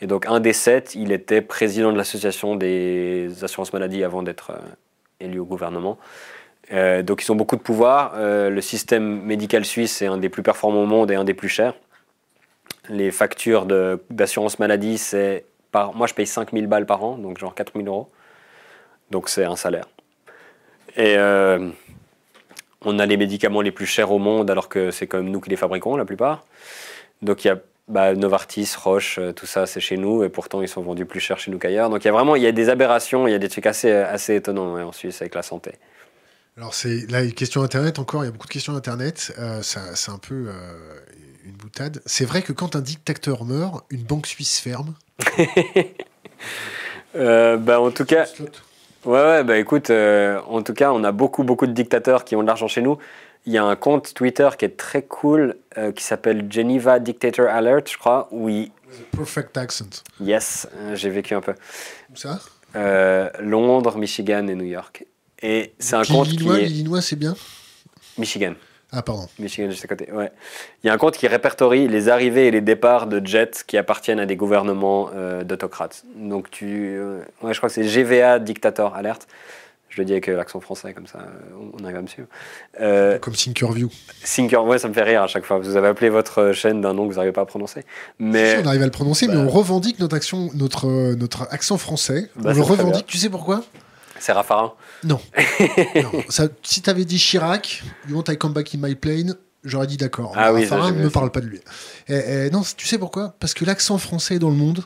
Et donc un des sept, il était président de l'association des assurances maladie avant d'être élu au gouvernement. donc ils ont beaucoup de pouvoir. le système médical suisse est un des plus performants au monde et un des plus chers. Les factures d'assurance maladie, c'est moi, je paye 5000 balles par an, donc genre 4000 euros. Donc c'est un salaire. Euh, on a les médicaments les plus chers au monde, alors que c'est comme nous qui les fabriquons la plupart. Donc il y a bah, Novartis, Roche, euh, tout ça, c'est chez nous, et pourtant ils sont vendus plus cher chez nous qu'ailleurs. Donc il y a vraiment il y a des aberrations, il y a des trucs assez, assez étonnants en Suisse avec la santé. Alors c'est là, question Internet encore, il y a beaucoup de questions Internet. Euh, c'est un peu une boutade. C'est vrai que quand un dictateur meurt, une banque suisse ferme? Euh, bah, en tout cas. Ouais, ouais, bah écoute, euh, en tout cas, on a beaucoup, beaucoup de dictateurs qui ont de l'argent chez nous. Il y a un compte Twitter qui est très cool euh, qui s'appelle Geneva Dictator Alert, je crois, Oui. Perfect accent. Yes, j'ai vécu un peu. Où ça? Londres, Michigan et New York. Et c'est un compte qui. L'Illinois, c'est bien? Michigan. Ah, pardon. Michigan, juste à côté. Ouais. Il y a un compte qui répertorie les arrivées et les départs de jets qui appartiennent à des gouvernements euh, d'autocrates. Donc, tu. Euh, ouais, je crois que c'est GVA Dictator Alert. Je le dis avec euh, l'accent français, comme ça, on arrive à me suivre. comme Thinkerview. Thinker, ouais, ça me fait rire à chaque fois. Vous avez appelé votre chaîne d'un nom que vous n'arrivez pas à prononcer. Mais... on arrive à le prononcer, mais bah. on revendique notre, action, notre, notre accent français. Bah, on le revendique, tu sais pourquoi? C'est Raffarin Non. si tu avais dit Chirac, You want I come back in my plane, j'aurais dit d'accord. Ah Raffarin ne me parle pas de lui. non, tu sais pourquoi? Parce que l'accent français dans le monde,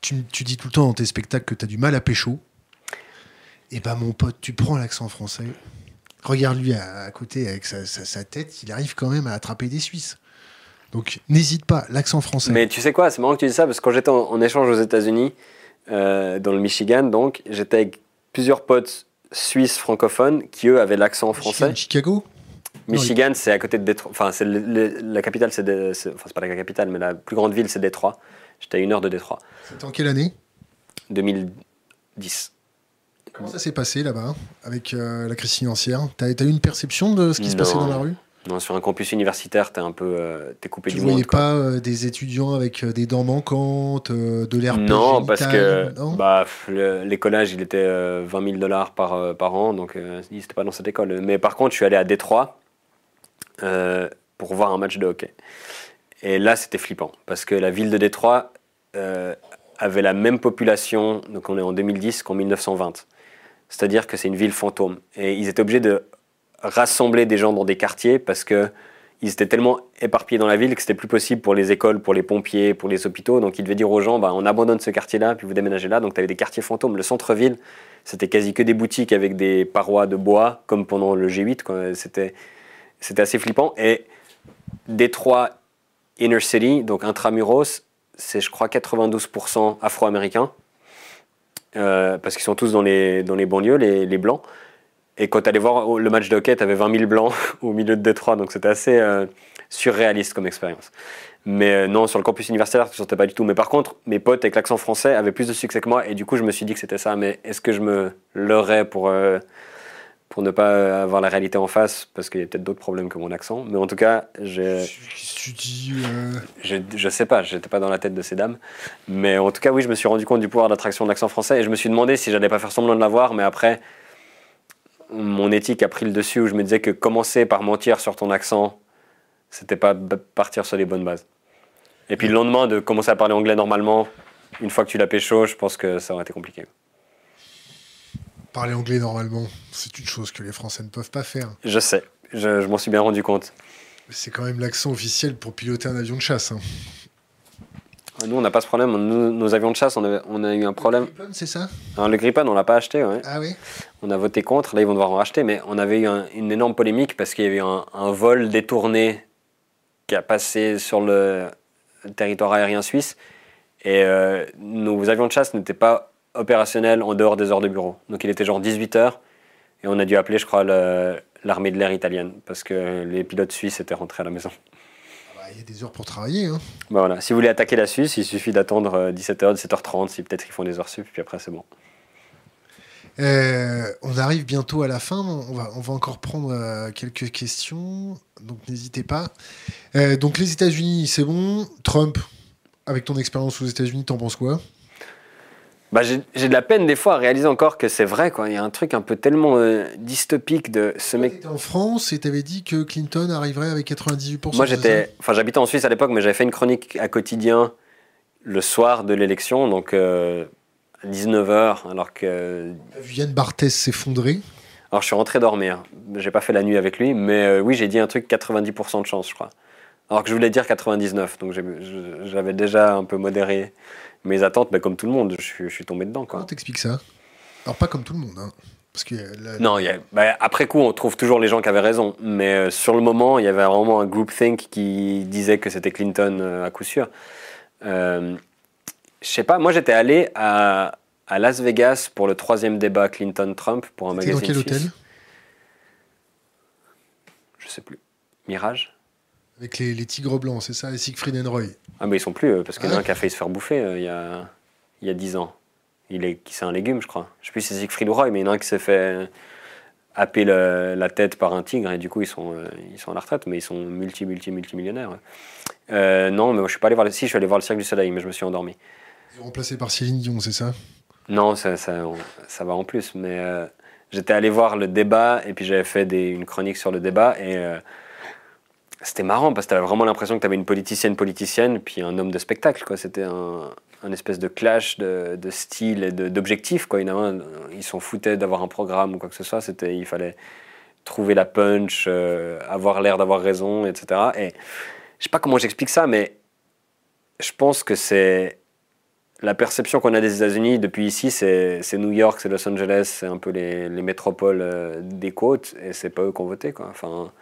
tu, dis tout le temps dans tes spectacles que tu as du mal à pécho. Et eh ben mon pote, tu prends l'accent français, regarde-lui à, côté avec sa, tête, il arrive quand même à attraper des Suisses. Donc n'hésite pas, l'accent français. Mais tu sais quoi, c'est marrant que tu dis ça, parce que quand j'étais en échange aux États-Unis, euh, dans le Michigan. Donc, j'étais avec plusieurs potes suisses francophones qui, eux, avaient l'accent français. Chicago? Michigan, c'est à côté de Détroit. Enfin, c'est la capitale, c'est enfin, c'est pas la capitale, mais la plus grande ville, c'est Détroit. J'étais à une heure de Détroit. C'était en quelle année? 2010. Comment ça s'est passé là-bas avec euh, la crise financière? T'as as eu une perception de ce qui se passait dans la rue? Non, sur un campus universitaire, t'es un peu euh, coupé tu du monde. Tu voyais pas euh, des étudiants avec euh, des dents manquantes, de l'air Non, parce que bah, les collages, il était 20 000 dollars par, par an, donc c'était pas dans cette école. Mais par contre, je suis allé à Détroit pour voir un match de hockey. Et là, c'était flippant, parce que la ville de Détroit avait la même population, donc on est en 2010, qu'en 1920. C'est-à-dire que c'est une ville fantôme. Et ils étaient obligés de rassembler des gens dans des quartiers parce que ils étaient tellement éparpillés dans la ville que c'était plus possible pour les écoles, pour les pompiers, pour les hôpitaux. Donc ils devaient dire aux gens, bah, on abandonne ce quartier-là, puis vous déménagez là. Donc tu avais des quartiers fantômes. Le centre-ville, c'était quasi que des boutiques avec des parois de bois, comme pendant le G8. C'était, assez flippant. Et Détroit Inner City, donc intramuros, c'est je crois 92% afro-américains, euh, parce qu'ils sont tous dans les, dans les banlieues, les, les blancs. Et quand tu allais voir le match de hockey, tu avais 20 000 blancs au milieu de Détroit, donc c'était assez euh, surréaliste comme expérience. Mais euh, non, sur le campus universitaire, je ne sentais pas du tout. Mais par contre, mes potes avec l'accent français avaient plus de succès que moi, et du coup, je me suis dit que c'était ça. Mais est-ce que je me leurrais pour, euh, pour ne pas avoir la réalité en face? Parce qu'il y a peut-être d'autres problèmes que mon accent. Mais en tout cas, je. Tu dis. Je, je sais pas, j'étais pas dans la tête de ces dames. Mais en tout cas, oui, je me suis rendu compte du pouvoir d'attraction de l'accent français, et je me suis demandé si j'allais pas faire semblant de l'avoir, mais après mon éthique a pris le dessus où je me disais que commencer par mentir sur ton accent, c'était pas partir sur les bonnes bases. Et puis le lendemain, de commencer à parler anglais normalement, une fois que tu l'as pécho, je pense que ça aurait été compliqué. Parler anglais normalement, c'est une chose que les Français ne peuvent pas faire. Je sais, je, m'en suis bien rendu compte. C'est quand même l'accent officiel pour piloter un avion de chasse. Hein. Nous, on n'a pas ce problème. nos avions de chasse, on, on a eu un problème. Le Gripen, c'est ça Le Gripen, on l'a pas acheté. Ouais. Ah oui On a voté contre. Là, ils vont devoir en racheter. Mais on avait eu une énorme polémique parce qu'il y avait eu un, vol détourné qui a passé sur le territoire aérien suisse. Et euh, nos avions de chasse n'étaient pas opérationnels en dehors des heures de bureau. Donc il était genre 18 heures. Et on a dû appeler, je crois, l'armée de l'air italienne parce que les pilotes suisses étaient rentrés à la maison y a des heures pour travailler. Hein. Bah voilà. Si vous voulez attaquer la Suisse, il suffit d'attendre 17h, euh, 17h30, si peut-être ils font des heures sup, puis après c'est bon. Euh, on arrive bientôt à la fin, on va, on va encore prendre euh, quelques questions, donc n'hésitez pas. donc les États-Unis, c'est bon. Trump, avec ton expérience aux États-Unis, t'en penses quoi? Bah, j'ai de la peine des fois à réaliser encore que c'est vrai. Quoi. Il y a un truc un peu tellement euh, dystopique de ce mec. en France et t'avais dit que Clinton arriverait avec 98%. Moi j'étais, enfin j'habitais en Suisse à l'époque, mais j'avais fait une chronique à quotidien le soir de l'élection, donc euh, à 19h, alors que. Yann Barthès s'effondrer? Alors je suis rentré dormir. J'ai pas fait la nuit avec lui, mais euh, oui j'ai dit un truc 90% de chance, je crois. Alors que je voulais dire 99, donc j'avais déjà un peu modéré mes attentes, bah, comme tout le monde, je, suis tombé dedans. Quoi. Comment t'expliques ça? Alors, pas comme tout le monde. Hein, parce que Non, bah, après coup, on trouve toujours les gens qui avaient raison. Mais euh, sur le moment, il y avait vraiment un groupthink qui disait que c'était Clinton euh, à coup sûr. Euh, je sais pas, moi j'étais allé à, à, Las Vegas pour le troisième débat Clinton-Trump pour un magazine. dans quel hôtel? Je sais plus. Mirage? Avec les, tigres blancs, c'est ça, les Siegfried and Roy Ah, mais ils sont plus, euh, parce qu'il y en a un qui a failli se faire bouffer euh, il, y a, il y a 10 ans. Il est, c'est un légume, je crois. Je sais plus si c'est Siegfried ou Roy, mais il y en a un qui s'est fait happer la tête par un tigre, et du coup, ils sont, euh, ils sont à la retraite, mais ils sont multi, multi, multimillionnaires. non, mais je suis pas allé voir. Si, je suis allé voir le Cirque du Soleil, mais je me suis endormi. Ils sont remplacés par Céline Dion, c'est ça? Non, ça, ça, ça, va en plus, mais j'étais allé voir le débat, et puis j'avais fait des, une chronique sur le débat, et c'était marrant parce que tu avais vraiment l'impression que tu avais une politicienne politicienne puis un homme de spectacle quoi c'était un, espèce de clash de, style et d'objectifs quoi ils s'en foutaient d'avoir un programme ou quoi que ce soit c'était il fallait trouver la punch euh, avoir l'air d'avoir raison etc et je sais pas comment j'explique ça mais je pense que c'est la perception qu'on a des États-Unis depuis ici, c'est New York, c'est Los Angeles, c'est un peu les, les métropoles euh, des côtes, et c'est pas eux qui ont voté. Quoi. Enfin,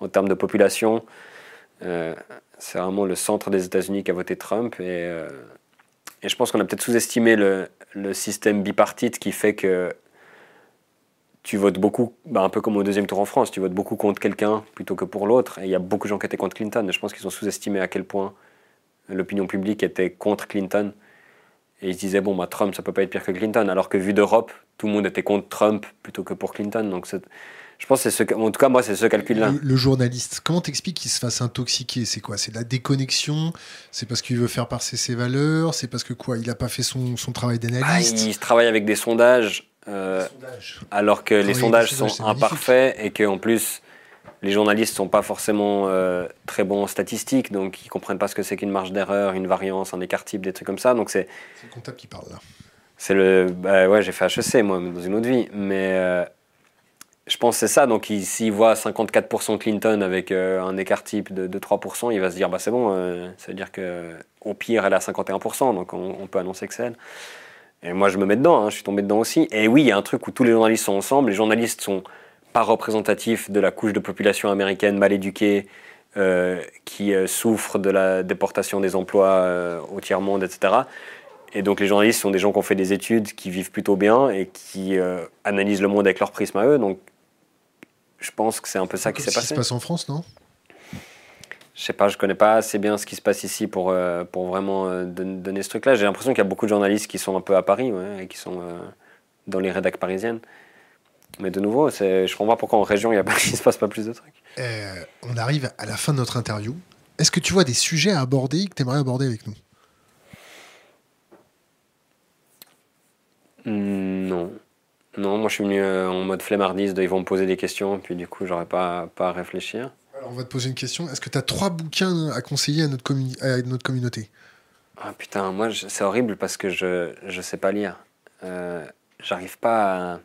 en termes de population. Euh, c'est vraiment le centre des États-Unis qui a voté Trump. Et, euh, je pense qu'on a peut-être sous-estimé le, le, système bipartite qui fait que tu votes beaucoup, bah, un peu comme au deuxième tour en France, tu votes beaucoup contre quelqu'un plutôt que pour l'autre. Et il y a beaucoup de gens qui étaient contre Clinton. Et je pense qu'ils ont sous-estimé à quel point l'opinion publique était contre Clinton. Et ils se disaient, bon, bah, Trump, ça peut pas être pire que Clinton. Alors que vu d'Europe, tout le monde était contre Trump plutôt que pour Clinton. Donc je pense que c'est ce, en tout cas, moi, c'est ce calcul-là. Le, journaliste, comment t'expliques qu'il se fasse intoxiquer? C'est quoi? C'est de la déconnexion? C'est parce qu'il veut faire passer ses valeurs? C'est parce que quoi? Il n'a pas fait son, son travail d'analyste? Ah, Il travaille avec des sondages, euh, alors que les sondages sont imparfaits et qu'en plus, les journalistes sont pas forcément euh, très bons en statistiques, donc ils comprennent pas ce que c'est qu'une marge d'erreur, une variance, un écart type, des trucs comme ça. Donc c'est. C'est le comptable qui parle là. C'est le. Bah ouais, j'ai fait HEC moi dans une autre vie, mais. Euh, je pense que c'est ça. Donc, s'il voit 54% Clinton avec euh, un écart type de, 3%, il va se dire bah, c'est bon, euh, ça veut dire qu'au pire, elle à 51%, donc on, peut annoncer que c'est elle. Et moi, je me mets dedans, hein, je suis tombé dedans aussi. Et oui, il y a un truc où tous les journalistes sont ensemble. Les journalistes sont pas représentatifs de la couche de population américaine mal éduquée euh, qui souffre de la déportation des emplois au tiers-monde, etc. Et donc les journalistes sont des gens qui ont fait des études, qui vivent plutôt bien et qui analysent le monde avec leur prisme à eux. Donc je pense que c'est un peu ça qui s'est Ce qui passé. se passe en France, non? Je sais pas, je connais pas assez bien ce qui se passe ici pour, euh, pour vraiment euh, don- donner ce truc-là. J'ai l'impression qu'il y a beaucoup de journalistes qui sont un peu à Paris, ouais, et qui sont euh, dans les rédacs parisiennes. Mais de nouveau, je comprends pas pourquoi en région, il il se passe pas plus de trucs. On arrive à la fin de notre interview. Est-ce que tu vois des sujets à aborder que tu aimerais aborder avec nous? Hmm, Non. Non, moi je suis venu euh, en mode flemmardise, de, ils vont me poser des questions, puis du coup, j'aurais pas, pas à réfléchir. Alors, on va te poser une question. Est-ce que tu as trois bouquins à conseiller à notre, commu- à notre communauté? Ah putain, moi c'est horrible parce que je, je sais pas lire. Euh, J'arrive pas à.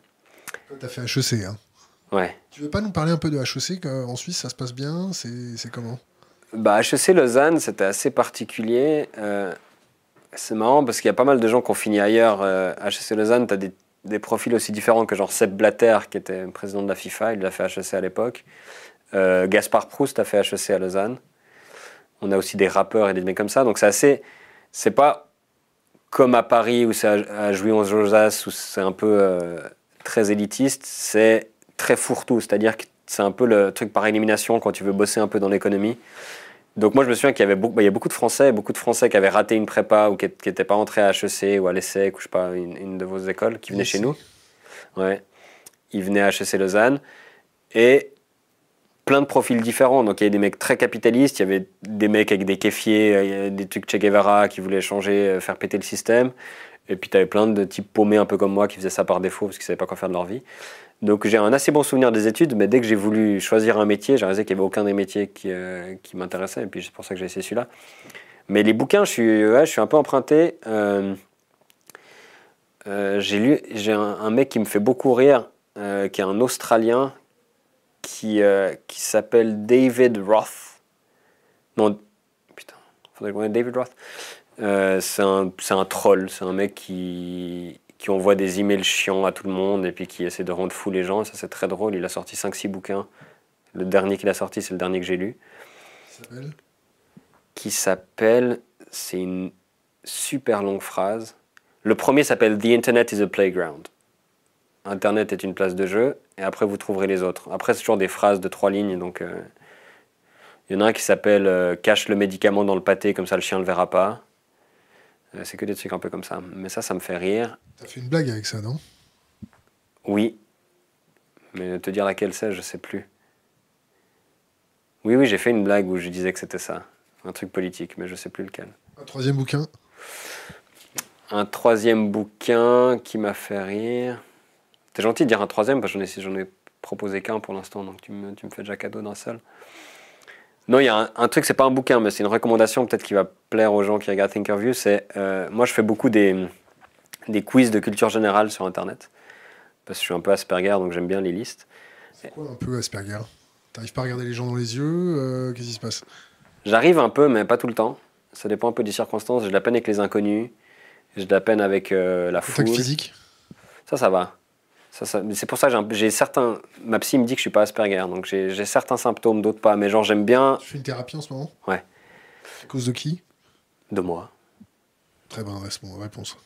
Tu as fait HEC. Hein. Ouais. Tu veux pas nous parler un peu de HEC que En Suisse, ça se passe bien? C'est c'est comment? Bah, HEC Lausanne, c'était assez particulier. Euh, c'est marrant parce qu'il y a pas mal de gens qui ont fini ailleurs. Euh, HEC Lausanne, tu as des, des profils aussi différents que genre Sepp Blatter, qui était président de la FIFA, il a fait HEC à l'époque. Euh, Gaspard Proust a fait HEC à Lausanne. On a aussi des rappeurs et des mecs comme ça. Donc c'est assez. C'est pas comme à Paris où c'est à, à Jouy-en-Josas où c'est un peu euh, très élitiste. C'est très fourre-tout. C'est-à-dire que c'est un peu le truc par élimination quand tu veux bosser un peu dans l'économie. Donc moi je me souviens qu'il y avait beaucoup, bah, il y a beaucoup de Français, beaucoup de Français qui avaient raté une prépa ou qui n'étaient pas entrés à HEC ou à l'ESSEC ou je sais pas, une, une de vos écoles, qui venaient chez nous. Ouais. Ils venaient à HEC Lausanne et plein de profils différents. Donc il y avait des mecs très capitalistes, il y avait des mecs avec des kéfiers, euh, des trucs Che Guevara qui voulaient changer, euh, faire péter le système. Et puis tu avais plein de types paumés un peu comme moi qui faisaient ça par défaut parce qu'ils savaient pas quoi faire de leur vie. Donc j'ai un assez bon souvenir des études, mais dès que j'ai voulu choisir un métier, j'ai réalisé qu'il n'y avait aucun des métiers qui, euh, m'intéressait, et puis c'est pour ça que j'ai essayé celui-là. Mais les bouquins, je suis, un peu emprunté. Euh, euh, j'ai un, mec qui me fait beaucoup rire, qui est un Australien, qui, qui s'appelle David Roth. Non, putain, faudrait que David Roth. C'est un, un troll, c'est un mec qui, qui envoie des emails chiants à tout le monde et puis qui essaie de rendre fou les gens. Ça, c'est très drôle. Il a sorti 5-6 bouquins. Le dernier qu'il a sorti, c'est le dernier que j'ai lu. Qui s'appelle? C'est une super longue phrase. Le premier s'appelle The Internet is a Playground. Internet est une place de jeu. Et après, vous trouverez les autres. Après, c'est toujours des phrases de trois lignes. Donc, euh, il y en a un qui s'appelle euh, Cache le médicament dans le pâté, comme ça le chien ne le verra pas. Euh, c'est que des trucs un peu comme ça. Mais ça, ça me fait rire. T'as fait une blague avec ça, non? Oui. Mais te dire laquelle c'est, je sais plus. Oui, oui, j'ai fait une blague où je disais que c'était ça. Un truc politique, mais je sais plus lequel. Un troisième bouquin? Un troisième bouquin qui m'a fait rire. T'es gentil de dire un troisième parce que j'en ai, j'en ai proposé qu'un pour l'instant, donc tu me, tu me fais déjà cadeau d'un seul. Non, il y a un, un truc, c'est pas un bouquin, mais c'est une recommandation peut-être qui va plaire aux gens qui regardent Thinkerview. C'est euh, moi, je fais beaucoup des, des quiz de culture générale sur Internet parce que je suis un peu Asperger, donc j'aime bien les listes. C'est quoi un peu Asperger? T'arrives pas à regarder les gens dans les yeux euh, Qu'est-ce qui se passe? J'arrive un peu, mais pas tout le temps. Ça dépend un peu des circonstances. J'ai de la peine avec les inconnus. J'ai de la peine avec euh, la foule. Contact physique? Ça, ça va. Ça, ça- mais C'est pour ça que j'ai certains. Ma psy me dit que je suis pas Asperger, donc j'ai certains symptômes, d'autres pas. Mais genre, j'aime bien Tu fais une thérapie en ce moment? Ouais. À cause de qui? De moi. Très bonne réponse. réponse.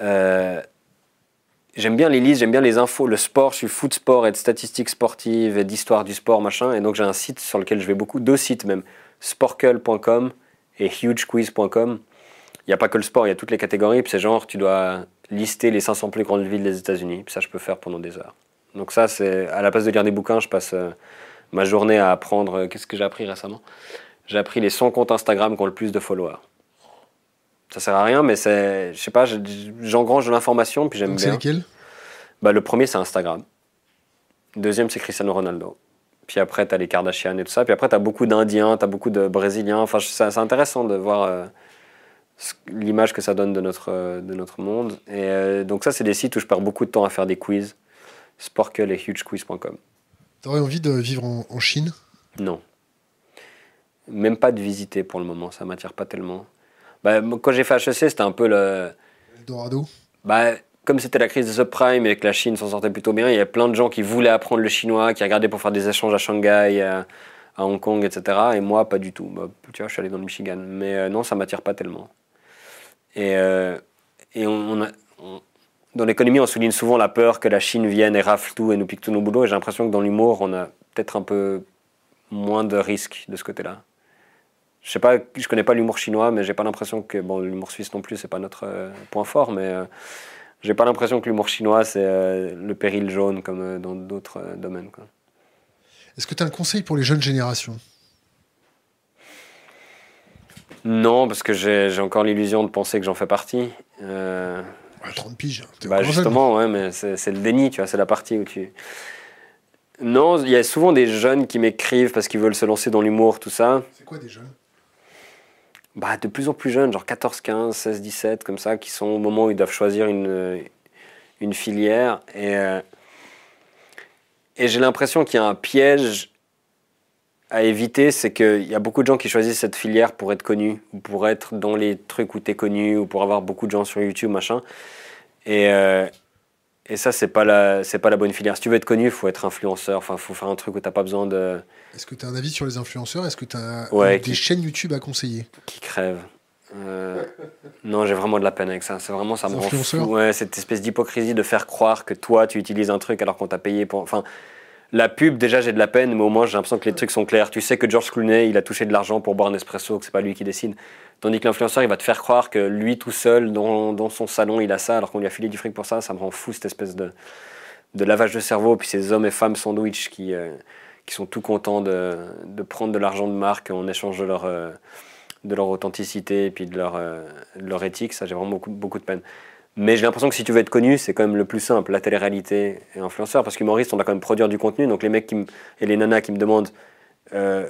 Euh, j'aime bien les listes, j'aime bien les infos, le sport. Je suis foot sport et de statistiques sportives et d'histoire du sport, machin. Et donc, j'ai un site sur lequel je vais beaucoup, deux sites même sporkle.com et hugequiz.com. Il n'y a pas que le sport, il y a toutes les catégories. Puis c'est genre, tu dois lister les 500 plus grandes villes des États-Unis. Puis ça, je peux faire pendant des heures. Donc, ça, c'est à la place de lire des bouquins, je passe euh, ma journée à apprendre. euh, Qu'est-ce que j'ai appris récemment? J'ai appris les 100 comptes Instagram qui ont le plus de followers. Ça sert à rien, mais c'est, je sais pas, je- j'engrange de l'information, puis j'aime Donc c'est bien. lesquels Bah, le premier, c'est Instagram. Le deuxième, c'est Cristiano Ronaldo. Puis après, tu as les Kardashian et tout ça. Puis après, tu as beaucoup d'Indiens, tu as beaucoup de Brésiliens. Enfin, c'est intéressant de voir euh, l'image que ça donne de notre, euh, de notre monde. Et euh, donc, ça, c'est des sites où je perds beaucoup de temps à faire des quiz. Sporkle et hugequiz.com. T'aurais envie de vivre en, en Chine? Non. Même pas de visiter pour le moment, ça m'attire pas tellement. Bah, quand j'ai fait HEC, c'était un peu le. Eldorado? Bah, comme c'était la crise des subprimes et que la Chine s'en sortait plutôt bien, il y avait plein de gens qui voulaient apprendre le chinois, qui regardaient pour faire des échanges à Shanghai, à, à Hong Kong, etc. Et moi, pas du tout. Bah, tu vois, je suis allé dans le Michigan. Mais euh, non, ça m'attire pas tellement. Et, euh, on, dans l'économie, on souligne souvent la peur que la Chine vienne et rafle tout et nous pique tous nos boulots. Et j'ai l'impression que dans l'humour, on a peut-être un peu moins de risques de ce côté-là. Je sais pas, je connais pas l'humour chinois, mais j'ai pas l'impression que bon, l'humour suisse non plus, c'est pas notre euh, point fort, mais euh, j'ai pas l'impression que l'humour chinois c'est euh, le péril jaune comme dans d'autres domaines. Est-ce que tu as un conseil pour les jeunes générations? Non, parce que j'ai encore l'illusion de penser que j'en fais partie. 30 piges. Bah justement, ouais, mais c'est le déni, tu vois, c'est la partie où tu. Non, il y a souvent des jeunes qui m'écrivent parce qu'ils veulent se lancer dans l'humour, tout ça. C'est quoi des jeunes? Bah, De plus en plus jeunes, genre 14, 15, 16, 17, comme ça, qui sont au moment où ils doivent choisir une, une filière. Et, euh, et j'ai l'impression qu'il y a un piège à éviter, c'est qu'il y a beaucoup de gens qui choisissent cette filière pour être connus, ou pour être dans les trucs où tu es connu, ou pour avoir beaucoup de gens sur YouTube, machin. Et, euh, et ça, c'est pas la, pas la bonne filière. Si tu veux être connu, il faut être influenceur. Enfin, faut faire un truc où t'as pas besoin de. Est-ce que tu as un avis sur les influenceurs? Est-ce que tu as des chaînes YouTube à conseiller? Qui crèvent. Euh, non, j'ai vraiment de la peine avec ça. C'est vraiment ça me rend fou. Ouais, cette espèce d'hypocrisie de faire croire que toi tu utilises un truc alors qu'on t'a payé pour. Enfin, la pub, déjà j'ai de la peine, mais au moins j'ai l'impression que les trucs sont clairs. Tu sais que George Clooney, il a touché de l'argent pour boire un espresso, que c'est pas lui qui décide. Tandis que l'influenceur, il va te faire croire que lui tout seul, dans, dans son salon, il a ça, alors qu'on lui a filé du fric pour ça. Ça me rend fou cette espèce de, de lavage de cerveau. Puis ces hommes et femmes sandwich qui, euh, qui sont tout contents de, de prendre de l'argent de marque en échange de leur, euh, de leur authenticité et puis de leur, euh, de leur éthique. Ça, j'ai vraiment beaucoup, beaucoup de peine. Mais j'ai l'impression que si tu veux être connu, c'est quand même le plus simple, la télé-réalité et influenceur. Parce qu'humoriste, on doit quand même produire du contenu. Donc les mecs qui et les nanas qui me demandent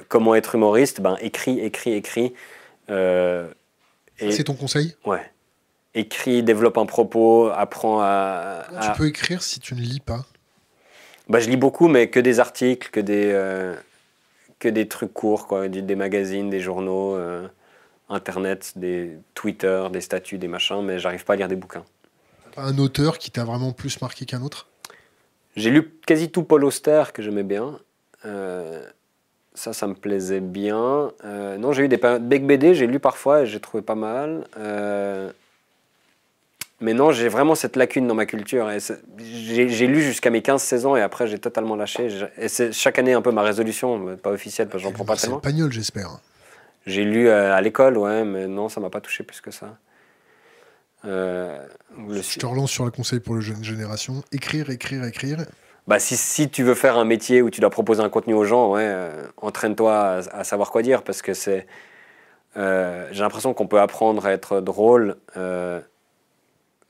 comment être humoriste, ben écris, écris, écris. Euh, c'est ton conseil? Ouais. Écris, développe un propos, apprends à, Tu peux écrire si tu ne lis pas? Bah, Je lis beaucoup, mais que des articles, que des, euh, que des trucs courts, quoi, des, magazines, des journaux, euh, Internet, des Twitter, des statuts, des machins, mais j'arrive pas à lire des bouquins. Un auteur qui t'a vraiment plus marqué qu'un autre? J'ai lu quasi tout Paul Auster, que j'aimais bien. Euh, ça, ça me plaisait bien. Euh, non, j'ai eu des Beck BD, j'ai lu parfois et j'ai trouvé pas mal. Euh, mais non, j'ai vraiment cette lacune dans ma culture. J'ai lu jusqu'à mes 15-16 ans et après j'ai totalement lâché. Et c'est chaque année un peu ma résolution, pas officielle parce que j'en prends pas tellement. C'est j'espère. J'ai lu à l'école, ouais, mais non, ça m'a pas touché plus que ça. Je te relance sur le conseil pour les jeunes générations. Écrire, écrire, écrire bah, si, si, tu veux faire un métier où tu dois proposer un contenu aux gens, ouais, euh, entraîne-toi à, savoir quoi dire parce que c'est. Euh, j'ai l'impression qu'on peut apprendre à être drôle euh,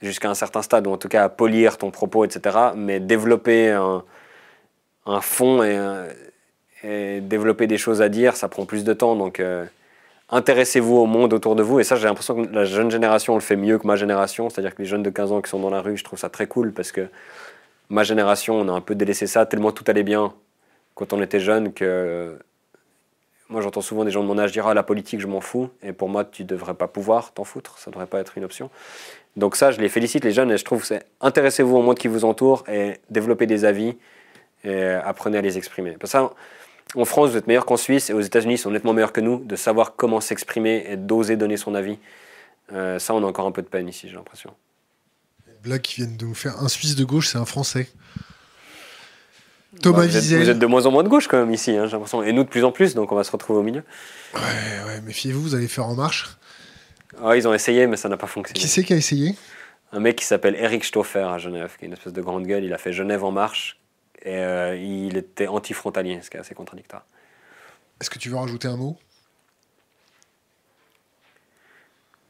jusqu'à un certain stade, ou en tout cas à polir ton propos, etc. Mais développer un, un fond et, et, développer des choses à dire, ça prend plus de temps. Donc intéressez-vous au monde autour de vous. Et ça, j'ai l'impression que la jeune génération le fait mieux que ma génération. C'est-à-dire que les jeunes de 15 ans qui sont dans la rue, je trouve ça très cool parce que ma génération, on a un peu délaissé ça, tellement tout allait bien quand on était jeune que moi j'entends souvent des gens de mon âge dire ah la politique je m'en fous et pour moi tu devrais pas pouvoir t'en foutre ça devrait pas être une option donc ça je les félicite les jeunes et je trouve c'est intéressez-vous au monde qui vous entoure et développez des avis et apprenez à les exprimer parce que ça en France vous êtes meilleur qu'en Suisse et aux États-Unis ils sont nettement meilleurs que nous de savoir comment s'exprimer et d'oser donner son avis euh, ça on a encore un peu de peine ici j'ai l'impression blague qui viennent de nous faire. Un Suisse de gauche, c'est un Français. Thomas bah, vous, êtes, vous êtes, de moins en moins de gauche quand même ici, hein, j'ai l'impression. Et nous de plus en plus, donc on va se retrouver au milieu. Ouais, ouais, méfiez-vous, vous allez faire En Marche. Ah, ils ont essayé, mais ça n'a pas fonctionné. Qui c'est qui a essayé? Un mec qui s'appelle Eric Stoffer à Genève, qui est une espèce de grande gueule. Il a fait Genève En Marche et euh, il était anti-frontalier, ce qui est assez contradictoire. Est-ce que tu veux rajouter un mot?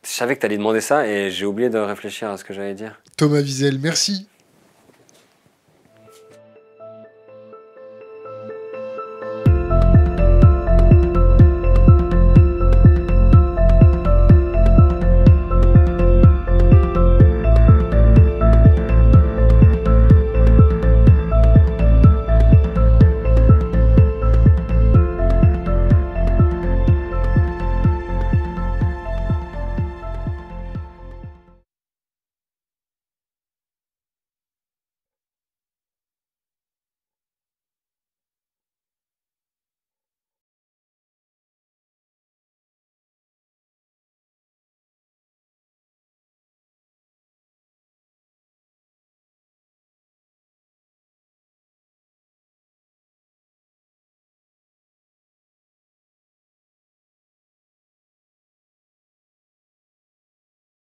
Je savais que tu allais demander ça et j'ai oublié de réfléchir à ce que j'allais dire. Thomas Wiesel, merci.